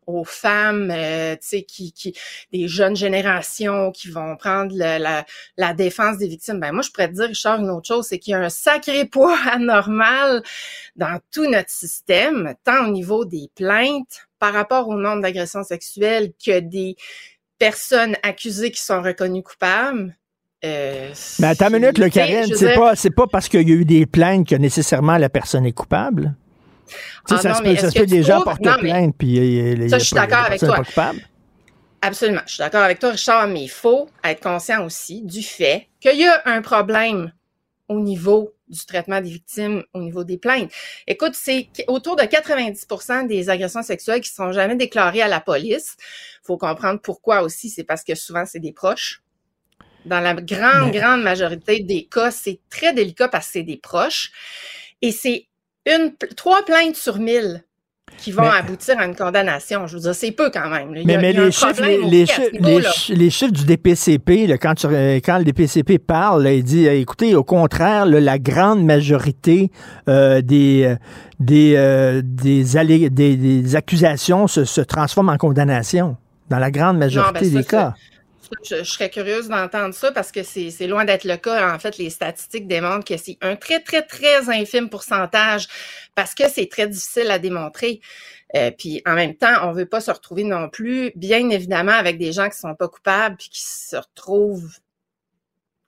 aux femmes, euh, tu sais, qui, qui, des jeunes générations qui vont prendre le- la, la défense des victimes. Ben moi, je pourrais te dire, Richard, une autre chose, c'est qu'il y a un sacré poids anormal dans tout notre système, tant au niveau des plaintes par rapport au nombre d'agressions sexuelles que des personnes accusées qui sont reconnues coupables. Euh, Mais attends une minute, le veux c'est dire- pas parce qu'il y a eu des plaintes que nécessairement la personne est coupable? Tu sais, Ah ça non, se mais peut, ça se que des gens portent mais- plainte, puis euh, il a Ça, je suis d'accord avec toi. Absolument. Je suis d'accord avec toi, Richard, mais il faut être conscient aussi du fait qu'il y a un problème au niveau du traitement des victimes, au niveau des plaintes. Écoute, c'est autour de 90% des agressions sexuelles qui sont jamais déclarées à la police. faut comprendre pourquoi aussi. C'est parce que souvent, c'est des proches. Dans la grande, Mais- grande majorité des cas, c'est très délicat parce que c'est des proches. Et c'est une, trois plaintes sur mille qui vont Mais- aboutir à une condamnation. Je veux dire, c'est peu quand même. Il Mais, a- les, chiffres, les, les les du DPCP, là, quand, tu- euh, quand le DPCP parle, là, il dit, euh, écoutez, au contraire, là, la grande majorité euh, des, des, euh, des, allé- des, des accusations se, se transforment en condamnation, dans la grande majorité ben, ça, des cas. Je, serais curieuse d'entendre ça parce que c'est c'est loin d'être le cas. En fait, les statistiques démontrent que c'est un très, très, très infime pourcentage parce que c'est très difficile à démontrer. Euh, puis en même temps, on veut pas se retrouver non plus, bien évidemment, avec des gens qui sont pas coupables puis qui se retrouvent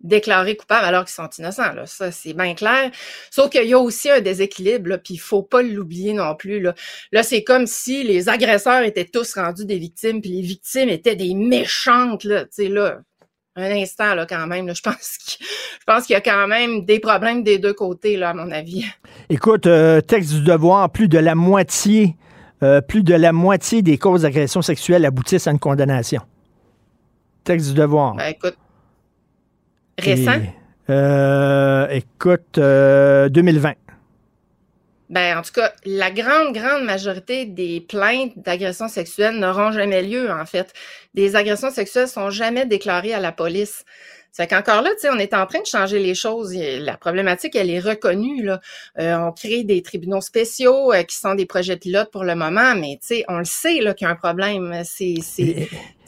déclarés coupables alors qu'ils sont innocents. Là. Ça, c'est bien clair. Sauf qu'il y a aussi un déséquilibre, puis il faut pas l'oublier non plus. Là, là c'est comme si les agresseurs étaient tous rendus des victimes, puis les victimes étaient des méchantes. Là, tu sais, là, un instant, là, quand même. Là, je pense qu'il je pense qu'il y a quand même des problèmes des deux côtés, là, à mon avis. Écoute, euh, texte du devoir, plus de la moitié, euh, plus de la moitié des causes d'agression sexuelle aboutissent à une condamnation. Texte du devoir. Ben, écoute, récent? Et, euh, écoute, euh, 2020. Ben, en tout cas, la grande, grande majorité des plaintes d'agressions sexuelles n'auront jamais lieu, en fait. Des agressions sexuelles sont jamais déclarées à la police. C'est qu'encore là, tu sais, on est en train de changer les choses. La problématique, elle est reconnue. Là. Euh, on crée des tribunaux spéciaux euh, qui sont des projets pilotes pour le moment, mais tu sais, on le sait là qu'il y a un problème. C'est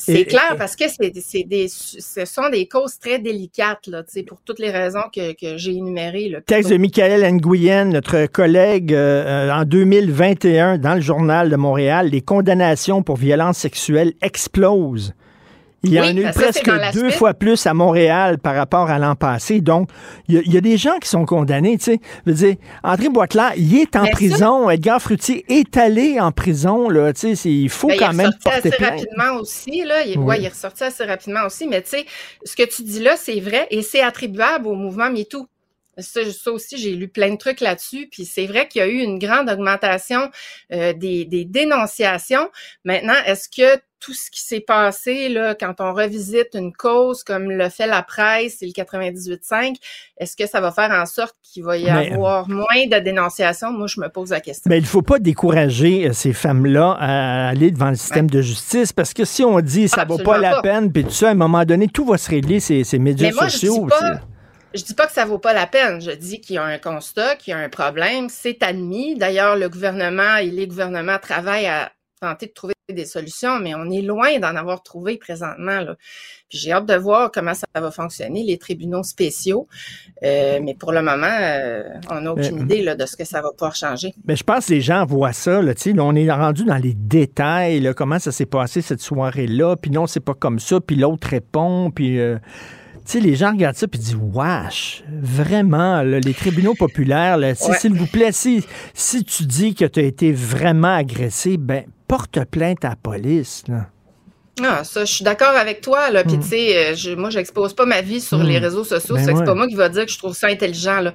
c'est clair parce que c'est des ce sont des causes très délicates là, tu sais, pour toutes les raisons que, que j'ai énumérées. Là, Texte de Michael Nguyen, notre collègue, euh, en 2021 dans le journal de Montréal, les condamnations pour violences sexuelles explosent. Il y en a eu presque deux fois plus à Montréal par rapport à l'an passé. Donc, il y, a des gens qui sont condamnés, tu sais. Je veux dire, André Boitler, il est en prison. Edgar Fruitier est allé en prison, là. Tu sais, il faut ben, quand même porter assez rapidement aussi, là. Il, ouais, il est ressorti assez rapidement aussi. Mais tu sais, ce que tu dis là, c'est vrai et c'est attribuable au mouvement MeToo. Ça, ça, aussi, j'ai lu plein de trucs là-dessus. Puis c'est vrai qu'il y a eu une grande augmentation euh, des, des, dénonciations. Maintenant, est-ce que tout ce qui s'est passé là, quand on revisite une cause comme le fait la presse et le 98.5, est-ce que ça va faire en sorte qu'il va y avoir moins de dénonciations? Moi, je me pose la question. Mais il ne faut pas décourager euh, ces femmes-là à aller devant le système de justice parce que si on dit ça ne vaut pas la peine, puis tout ça, à un moment donné, tout va se régler, ces, ces médias Mais moi, sociaux. Je dis pas... Je dis pas que ça vaut pas la peine. Je dis qu'il y a un constat, qu'il y a un problème. C'est admis. D'ailleurs, le gouvernement et les gouvernements travaillent à tenter de trouver des solutions, mais on est loin d'en avoir trouvé présentement. Là. Puis j'ai hâte de voir comment ça va fonctionner, les tribunaux spéciaux. Euh, mais pour le moment, euh, on n'a aucune idée là, de ce que ça va pouvoir changer. Mais je pense que les gens voient ça. Là, là, on est rendu dans les détails, là, comment ça s'est passé cette soirée-là. Puis non, c'est pas comme ça. Puis l'autre répond. Puis... Euh, tu sais, les gens regardent ça et disent Wesh, vraiment, les tribunaux populaires, s'il vous plaît, si, si tu dis que tu as été vraiment agressé, ben porte plainte à la police. Là. Ah, ça, je suis d'accord avec toi, là. Puis, hmm. tu sais, euh, je, moi, j'expose pas ma vie sur les hmm. réseaux sociaux. Ben c'est pas moi qui va dire que je trouve ça intelligent, là.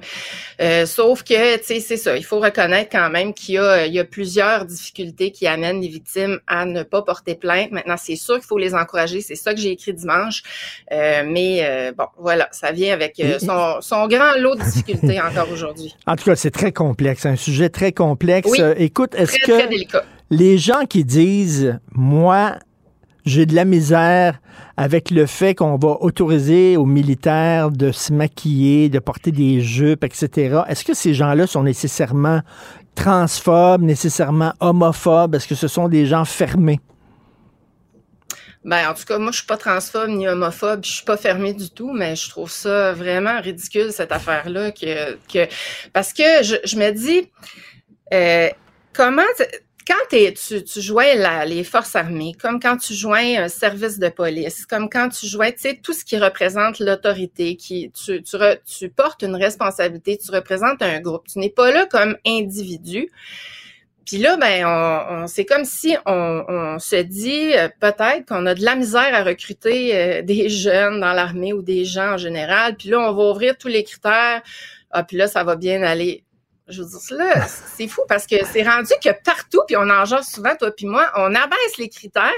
Euh, sauf que, tu sais, c'est ça. Il faut reconnaître quand même qu'il y a, il y a plusieurs difficultés qui amènent les victimes à ne pas porter plainte. Maintenant, c'est sûr qu'il faut les encourager. C'est ça que j'ai écrit dimanche. Euh, mais, bon, voilà. Ça vient avec son, son, grand lot de difficultés encore aujourd'hui. En tout cas, c'est très complexe. Un sujet très complexe. Écoute, est-ce que. Très délicat. Les gens qui disent, moi, j'ai de la misère avec le fait qu'on va autoriser aux militaires de se maquiller, de porter des jupes, etc. Est-ce que ces gens-là sont nécessairement transphobes, nécessairement homophobes? Est-ce que ce sont des gens fermés? Ben, en tout cas, moi, je suis pas transphobe ni homophobe, je suis pas fermée du tout, mais je trouve ça vraiment ridicule, cette affaire-là, que, parce que je, me dis, euh, comment, quand tu, tu joins les forces armées, comme quand tu joins un service de police, comme quand tu joins, tout ce qui représente l'autorité, qui tu, portes une responsabilité, tu représentes un groupe. Tu n'es pas là comme individu. Puis là, ben, c'est comme si on, on se dit euh, peut-être qu'on a de la misère à recruter euh, des jeunes dans l'armée ou des gens en général. Puis là, on va ouvrir tous les critères. Ah, puis là, ça va bien aller. Je veux dire, là, c'est fou parce que c'est rendu que partout, puis on en genre souvent, toi puis moi, on abaisse les critères,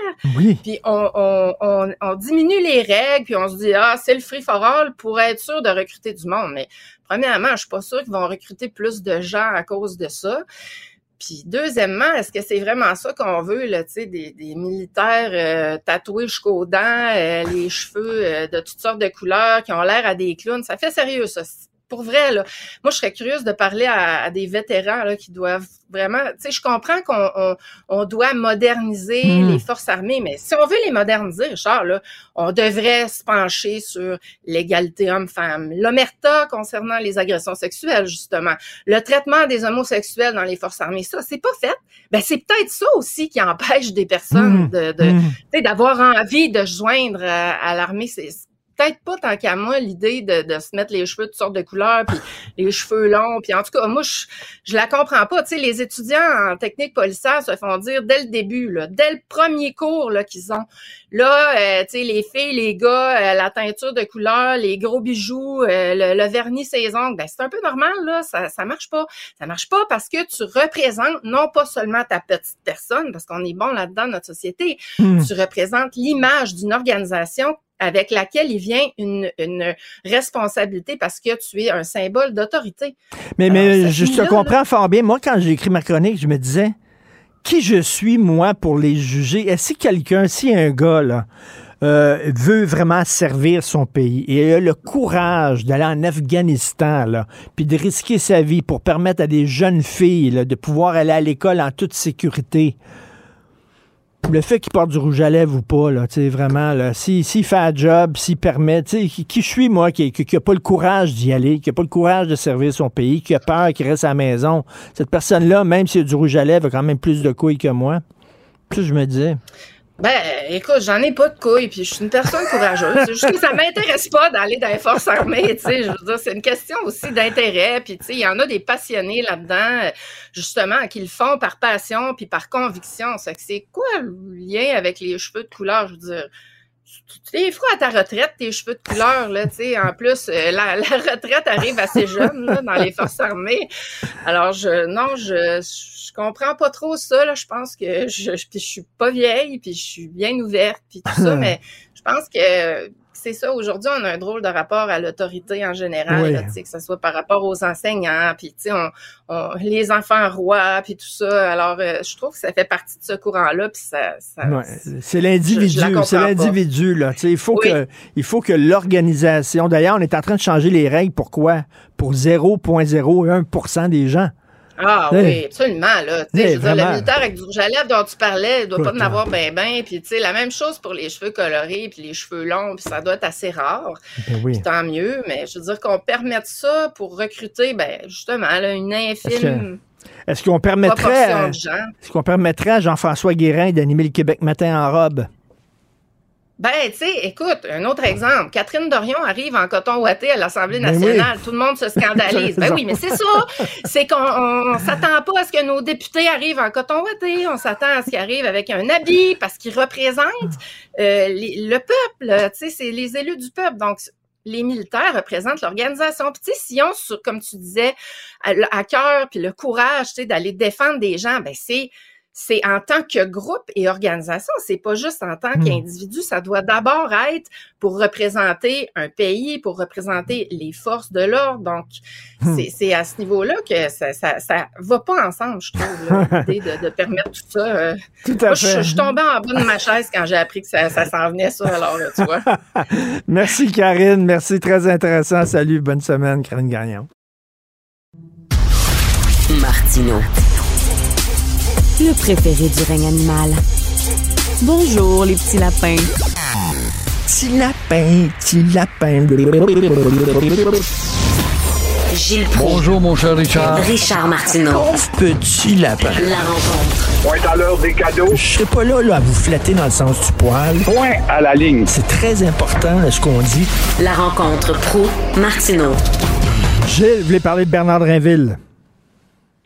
puis on, on, on, diminue les règles, puis on se dit, ah, c'est le free for all pour être sûr de recruter du monde. Mais premièrement, je suis pas sûre qu'ils vont recruter plus de gens à cause de ça. Puis deuxièmement, est-ce que c'est vraiment ça qu'on veut, là, tu sais, des, des militaires euh, tatoués jusqu'aux dents, euh, les cheveux euh, de toutes sortes de couleurs, qui ont l'air à des clowns? Ça fait sérieux, ça pour vrai, là, moi, je serais curieuse de parler à, des vétérans là, qui doivent vraiment. Tu sais, je comprends qu'on on, doit moderniser hmm. les forces armées, mais si on veut les moderniser, Richard, là, on devrait se pencher sur l'égalité homme-femme, l'omerta concernant les agressions sexuelles, justement, le traitement des homosexuels dans les forces armées. Ça, c'est pas fait. Ben, c'est peut-être ça aussi qui empêche des personnes hmm. de, de hmm. d'avoir envie de joindre à, à l'armée. C'est peut-être pas tant qu'à moi l'idée de, de, se mettre les cheveux de toutes sortes de couleurs puis les cheveux longs puis en tout cas moi je, je la comprends pas tu sais les étudiants en technique policière se font dire dès le début là dès le premier cours là qu'ils ont là euh, tu sais les filles les gars euh, la teinture de couleur les gros bijoux euh, le, vernis ses ongles ben c'est un peu normal là ça ça marche pas ça marche pas parce que tu représentes non pas seulement ta petite personne parce qu'on est bon là-dedans notre société hmm. tu représentes l'image d'une organisation avec laquelle il vient une, une responsabilité parce que tu es un symbole d'autorité. Mais, Alors, mais ça je te là, comprends fort bien. Moi, quand j'ai écrit ma chronique, je me disais, qui je suis, moi, pour les juger? Est-ce que quelqu'un, si un gars, là, euh, veut vraiment servir son pays et a le courage d'aller en Afghanistan, là, puis de risquer sa vie pour permettre à des jeunes filles là, de pouvoir aller à l'école en toute sécurité, le fait qu'il porte du rouge à lèvres ou pas, là, tu sais, vraiment, là, s'il s'il fait un job, s'il permet, tu sais, qui, je suis, moi, qui n'a pas le courage d'y aller, qui n'a pas le courage de servir son pays, qui a peur, qui reste à la maison, cette personne-là, même s'il a du rouge à lèvres, a quand même plus de couilles que moi. Puis je me disais, Ben, écoute, j'en ai pas de couilles, puis je suis une personne courageuse. C'est juste que ça m'intéresse pas d'aller dans les forces armées, tu sais. Je veux dire, c'est une question aussi d'intérêt, puis tu sais, il y en a des passionnés là-dedans, justement, qui le font par passion puis par conviction. C'est quoi le lien avec les cheveux de couleur? Je veux dire, tu les feras à ta retraite, tes cheveux de couleur, là, tu sais. En plus, euh, la, la retraite arrive assez jeune, là, dans les forces armées. Alors, je, non, je, je comprends pas trop ça, là. Je pense que je, je, puis je suis pas vieille, puis je suis bien ouverte, puis tout ça, mais je pense que c'est ça. Aujourd'hui, on a un drôle de rapport à l'autorité en général, Oui. là, que ce soit par rapport aux enseignants, puis tu sais, on, on- les enfants rois, puis tout ça. Alors, euh, je trouve que ça fait partie de ce courant-là, puis ça, ça Ouais, c'est je- je l'individu, c'est l'individu là. Il faut Oui. que, il faut que l'organisation. D'ailleurs, on est en train de changer les règles. Pourquoi? Pour 0,01% des gens. Ah oui, absolument, là. Je veux dire, le militaire avec du rouge à lèvres dont tu parlais, il doit pas en avoir ben ben. Puis, tu sais, la même chose pour les cheveux colorés puis les cheveux longs, puis ça doit être assez rare. Ben oui. Puis tant mieux, mais je veux dire qu'on permette ça pour recruter, ben justement, là, une infime Est-ce qu'on permettrait, est-ce qu'on permettrait à Jean-François Guérin d'animer le Québec matin en robe? Ben, tu sais, écoute, un autre exemple. Catherine Dorion arrive en coton ouaté à l'Assemblée Ben nationale. oui. Tout le monde se scandalise. ben oui, mais c'est ça. C'est qu'on on s'attend pas à ce que nos députés arrivent en coton ouaté. On s'attend à ce qu'ils arrivent avec un habit parce qu'ils représentent euh, les- le peuple. Tu sais, c'est les élus du peuple. Donc, les militaires représentent l'organisation. Puis, tu sais, s'ils ont, sur- comme tu disais, à, à cœur, puis le courage, tu sais, d'aller défendre des gens, ben c'est c'est en tant que groupe et organisation, c'est pas juste en tant Hmm. qu'individu, ça doit d'abord être pour représenter un pays, pour représenter les forces de l'ordre. Donc, Hmm. c'est- à ce niveau-là que ça, ça, ça va pas ensemble, je trouve, l'idée de, de permettre tout ça. euh. Tout à Moi, je, fait. je suis tombée en bas de ma chaise quand j'ai appris que ça, ça s'en venait, ça, alors, là, tu vois. Merci Karine, merci, très intéressant. Salut, bonne semaine, Karine Gagnon. Martino. Le préféré du règne animal. Bonjour, les petits lapins. Petit lapin, petit lapin. Gilles Proulx. Bonjour, mon cher Richard. Richard Martineau. Pauvre petit lapin. La rencontre. Point à l'heure des cadeaux. Je serai pas là, là, à vous flatter dans le sens du poil. Point à la ligne. C'est très important, ce qu'on dit. La rencontre pro martineau Gilles, vous voulez parler de Bernard Drinville?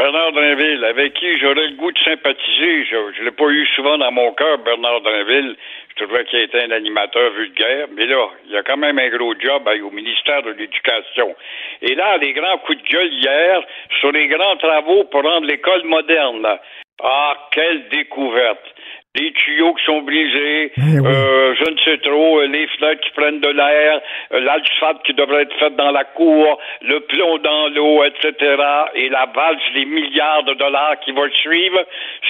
Bernard Drinville, avec qui j'aurais le goût de sympathiser. Je ne l'ai pas eu souvent dans mon cœur, Bernard Drinville. Je trouvais qu'il était un animateur vulgaire, mais là, il a quand même un gros job hein, au ministère de l'Éducation. Et là, les grands coups de gueule hier sur les grands travaux pour rendre l'école moderne. Ah, quelle découverte! Les tuyaux qui sont brisés, euh, je ne sais trop, euh, les fenêtres qui prennent de l'air, euh, l'asphalte qui devrait être faite dans la cour, le plomb dans l'eau, etc. Et la valse des milliards de dollars qui va suivre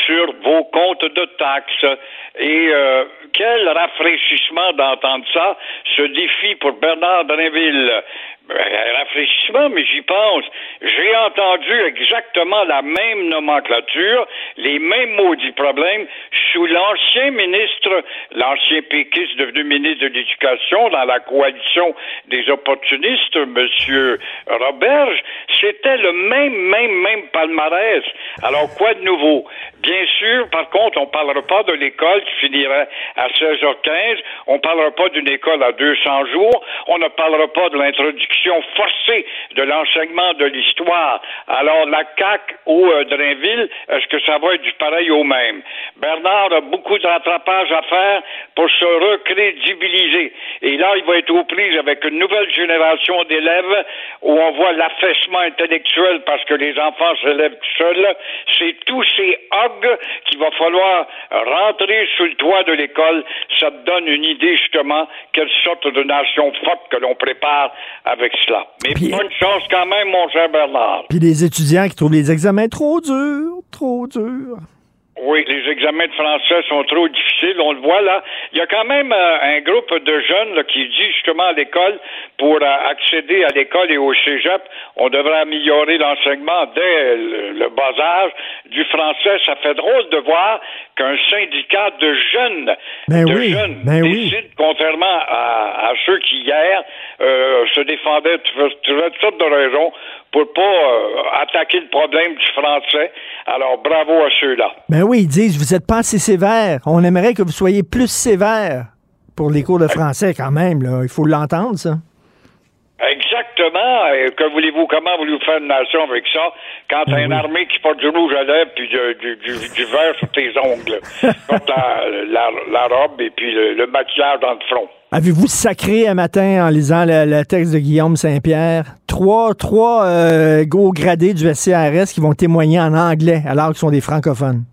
sur vos comptes de taxes. Et euh, quel rafraîchissement d'entendre ça, ce défi pour Bernard Drinville. Un rafraîchissement, mais j'y pense. J'ai entendu exactement la même nomenclature, les mêmes maudits problèmes sous l'ancien ministre, l'ancien péquiste devenu ministre de l'Éducation dans la coalition des opportunistes, Monsieur Roberge. C'était le même, même, même palmarès. Alors, quoi de nouveau? Bien sûr, par contre, on parlera pas de l'école qui finirait à 16h15. On parlera pas d'une école à 200 jours. On ne parlera pas de l'introduction forcée de l'enseignement de l'histoire. Alors, la CAQ ou euh, Drainville, est-ce que ça va être du pareil au même? Bernard a beaucoup de rattrapage à faire pour se recrédibiliser. Et là, il va être aux prises avec une nouvelle génération d'élèves où on voit l'affaissement intellectuel parce que les enfants s'élèvent seuls. C'est tous ces qu'il va falloir rentrer sous le toit de l'école. Ça te donne une idée justement quelle sorte de nation forte que l'on prépare avec cela. Mais bonne chance quand même, mon cher Bernard. Puis les étudiants qui trouvent les examens trop durs, trop durs. Oui, les examens de français sont trop difficiles. On le voit là. Il y a quand même euh, un groupe de jeunes là, qui dit justement à l'école, pour euh, accéder à l'école et au cégep, on devrait améliorer l'enseignement dès le, le, bas âge du français. Ça fait drôle de voir qu'un syndicat de jeunes, Ben de oui, jeunes ben oui. décide, contrairement à, à ceux qui hier euh, se défendaient de toutes sortes de raisons pour pas euh, attaquer le problème du français. Alors bravo à ceux-là. Ben oui, ils disent, vous n'êtes pas assez sévère. On aimerait que vous soyez plus sévère pour les cours de français quand même. Là. Il faut l'entendre, ça. Exactement. Et que voulez-vous, comment voulez-vous faire une nation avec ça quand t'as une armée qui porte du rouge à lèvres puis du, du, du, du vert sur tes ongles, porte la, la, la robe et puis le, le maquillage dans le front. Avez-vous sacré un matin en lisant le, le texte de Guillaume Saint-Pierre? Trois, trois euh, gros gradés du SCRS qui vont témoigner en anglais alors qu'ils sont des francophones.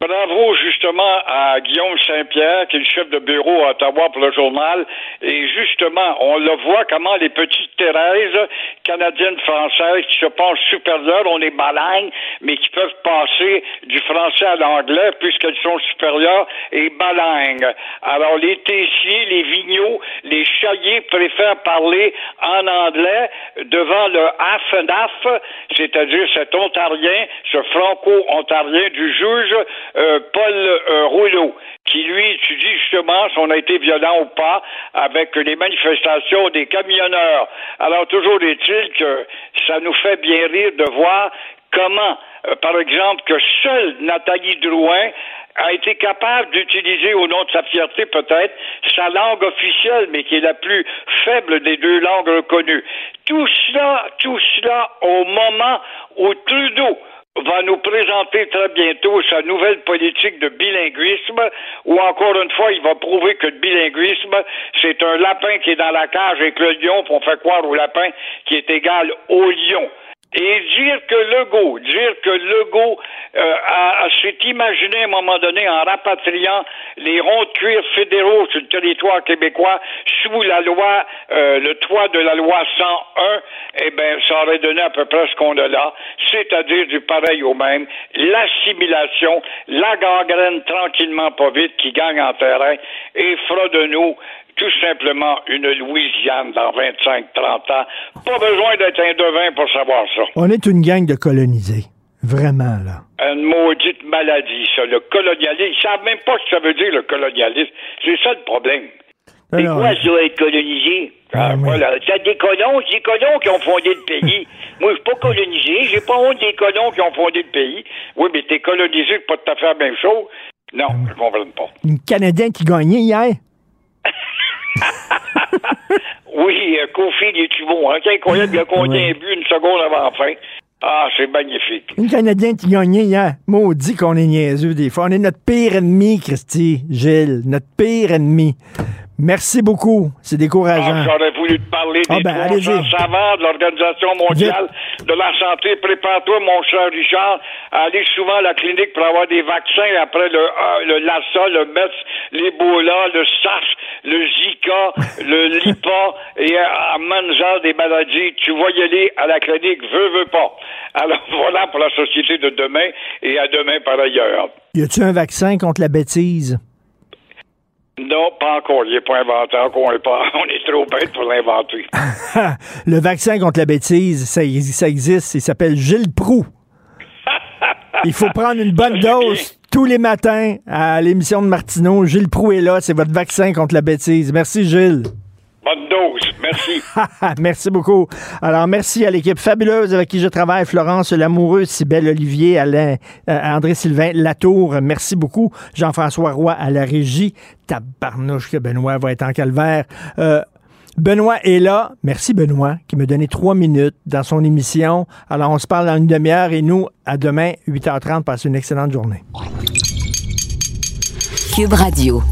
Bravo justement à Guillaume Saint-Pierre, qui est le chef de bureau à Ottawa pour le journal. Et justement, on le voit comment les petites Thérèse, canadiennes françaises, qui se pensent supérieures, on est malingres, mais qui peuvent passer du français à l'anglais puisqu'elles sont supérieures et balingues. Alors les Tessiers, les Vigneault, les Chaillés préfèrent parler en anglais devant le AFNAF, c'est-à-dire cet Ontarien, ce franco-ontarien du juge euh, Paul euh, Rouleau, qui lui étudie justement si on a été violent ou pas avec les manifestations des camionneurs. Alors toujours est-il que ça nous fait bien rire de voir comment, euh, par exemple, que seule Nathalie Drouin a été capable d'utiliser, au nom de sa fierté peut-être, sa langue officielle, mais qui est la plus faible des deux langues reconnues. Tout cela, tout cela au moment où Trudeau va nous présenter très bientôt sa nouvelle politique de bilinguisme, où encore une fois, il va prouver que le bilinguisme, c'est un lapin qui est dans la cage avec le lion, on fait croire au lapin qui est égal au lion. Et dire que Legault, dire que Legault euh, a, a- s'est imaginé à un moment donné en rapatriant les ronds de cuir fédéraux sur le territoire québécois sous la loi, euh, le toit de la loi 101, eh ben, ça aurait donné à peu près ce qu'on a là, c'est-à-dire du pareil au même, l'assimilation, la gangrène tranquillement pas vite qui gagne en terrain et fera de nous tout simplement une Louisiane dans 25-30 ans. Pas besoin d'être un devin pour savoir ça. On est une gang de colonisés. Vraiment, là. Une maudite maladie, ça, le colonialisme. Ils savent même pas ce que ça veut dire, le colonialisme. C'est ça le problème. C'est quoi, ça, être colonisé? Ah, voilà. C'est des colons, c'est des colons qui ont fondé le pays. Moi, je suis pas colonisé, j'ai pas honte des colons qui ont fondé le pays. Oui, mais t'es colonisé, c'est pas tout à fait la même chose. Non, je comprends pas. une Canadien qui gagnait hier? Oui, euh, Kofi, il est-tu bon, hein? Incroyable, il a compté un but une seconde avant la fin. Ah, c'est magnifique. Une Canadien qui gagnait hier. Maudit qu'on est niaiseux des fois. On est notre pire ennemi, Christy, Gilles. Notre pire ennemi. Merci beaucoup. C'est décourageant. Ah, J'aurais voulu te parler Ah, des ben, trois savants de l'Organisation mondiale de la santé. Prépare-toi, mon cher Richard, à aller souvent à la clinique pour avoir des vaccins après le, euh, le Lassa, le MERS, l'Ebola, le SARS, le Zika, le LIPA et euh, à Manza des maladies. Tu vas y aller à la clinique, veux, veux pas. Alors voilà pour la société de demain et à demain par ailleurs. Y a-tu un vaccin contre la bêtise? Non, pas encore. Il n'est pas inventé. Encore, on est, pas, on est trop bête pour l'inventer. Le vaccin contre la bêtise, ça, ça existe. Il s'appelle Gilles Proux. Il faut prendre une bonne dose tous les matins à l'émission de Martineau. Gilles Proux est là. C'est votre vaccin contre la bêtise. Merci, Gilles. Bonne dose. Merci. merci beaucoup. Alors, merci à l'équipe fabuleuse avec qui je travaille, Florence Lamoureux, Sybelle Olivier, Alain, euh, André-Sylvain Latour. Merci beaucoup. Jean-François Roy à la régie. Tabarnouche que Benoît va être en calvaire. Euh, Benoît est là. Merci, Benoît, qui me donnait trois minutes dans son émission. Alors, on se parle dans une demi-heure et nous, à demain, 8h30. Passez une excellente journée. Cube Radio.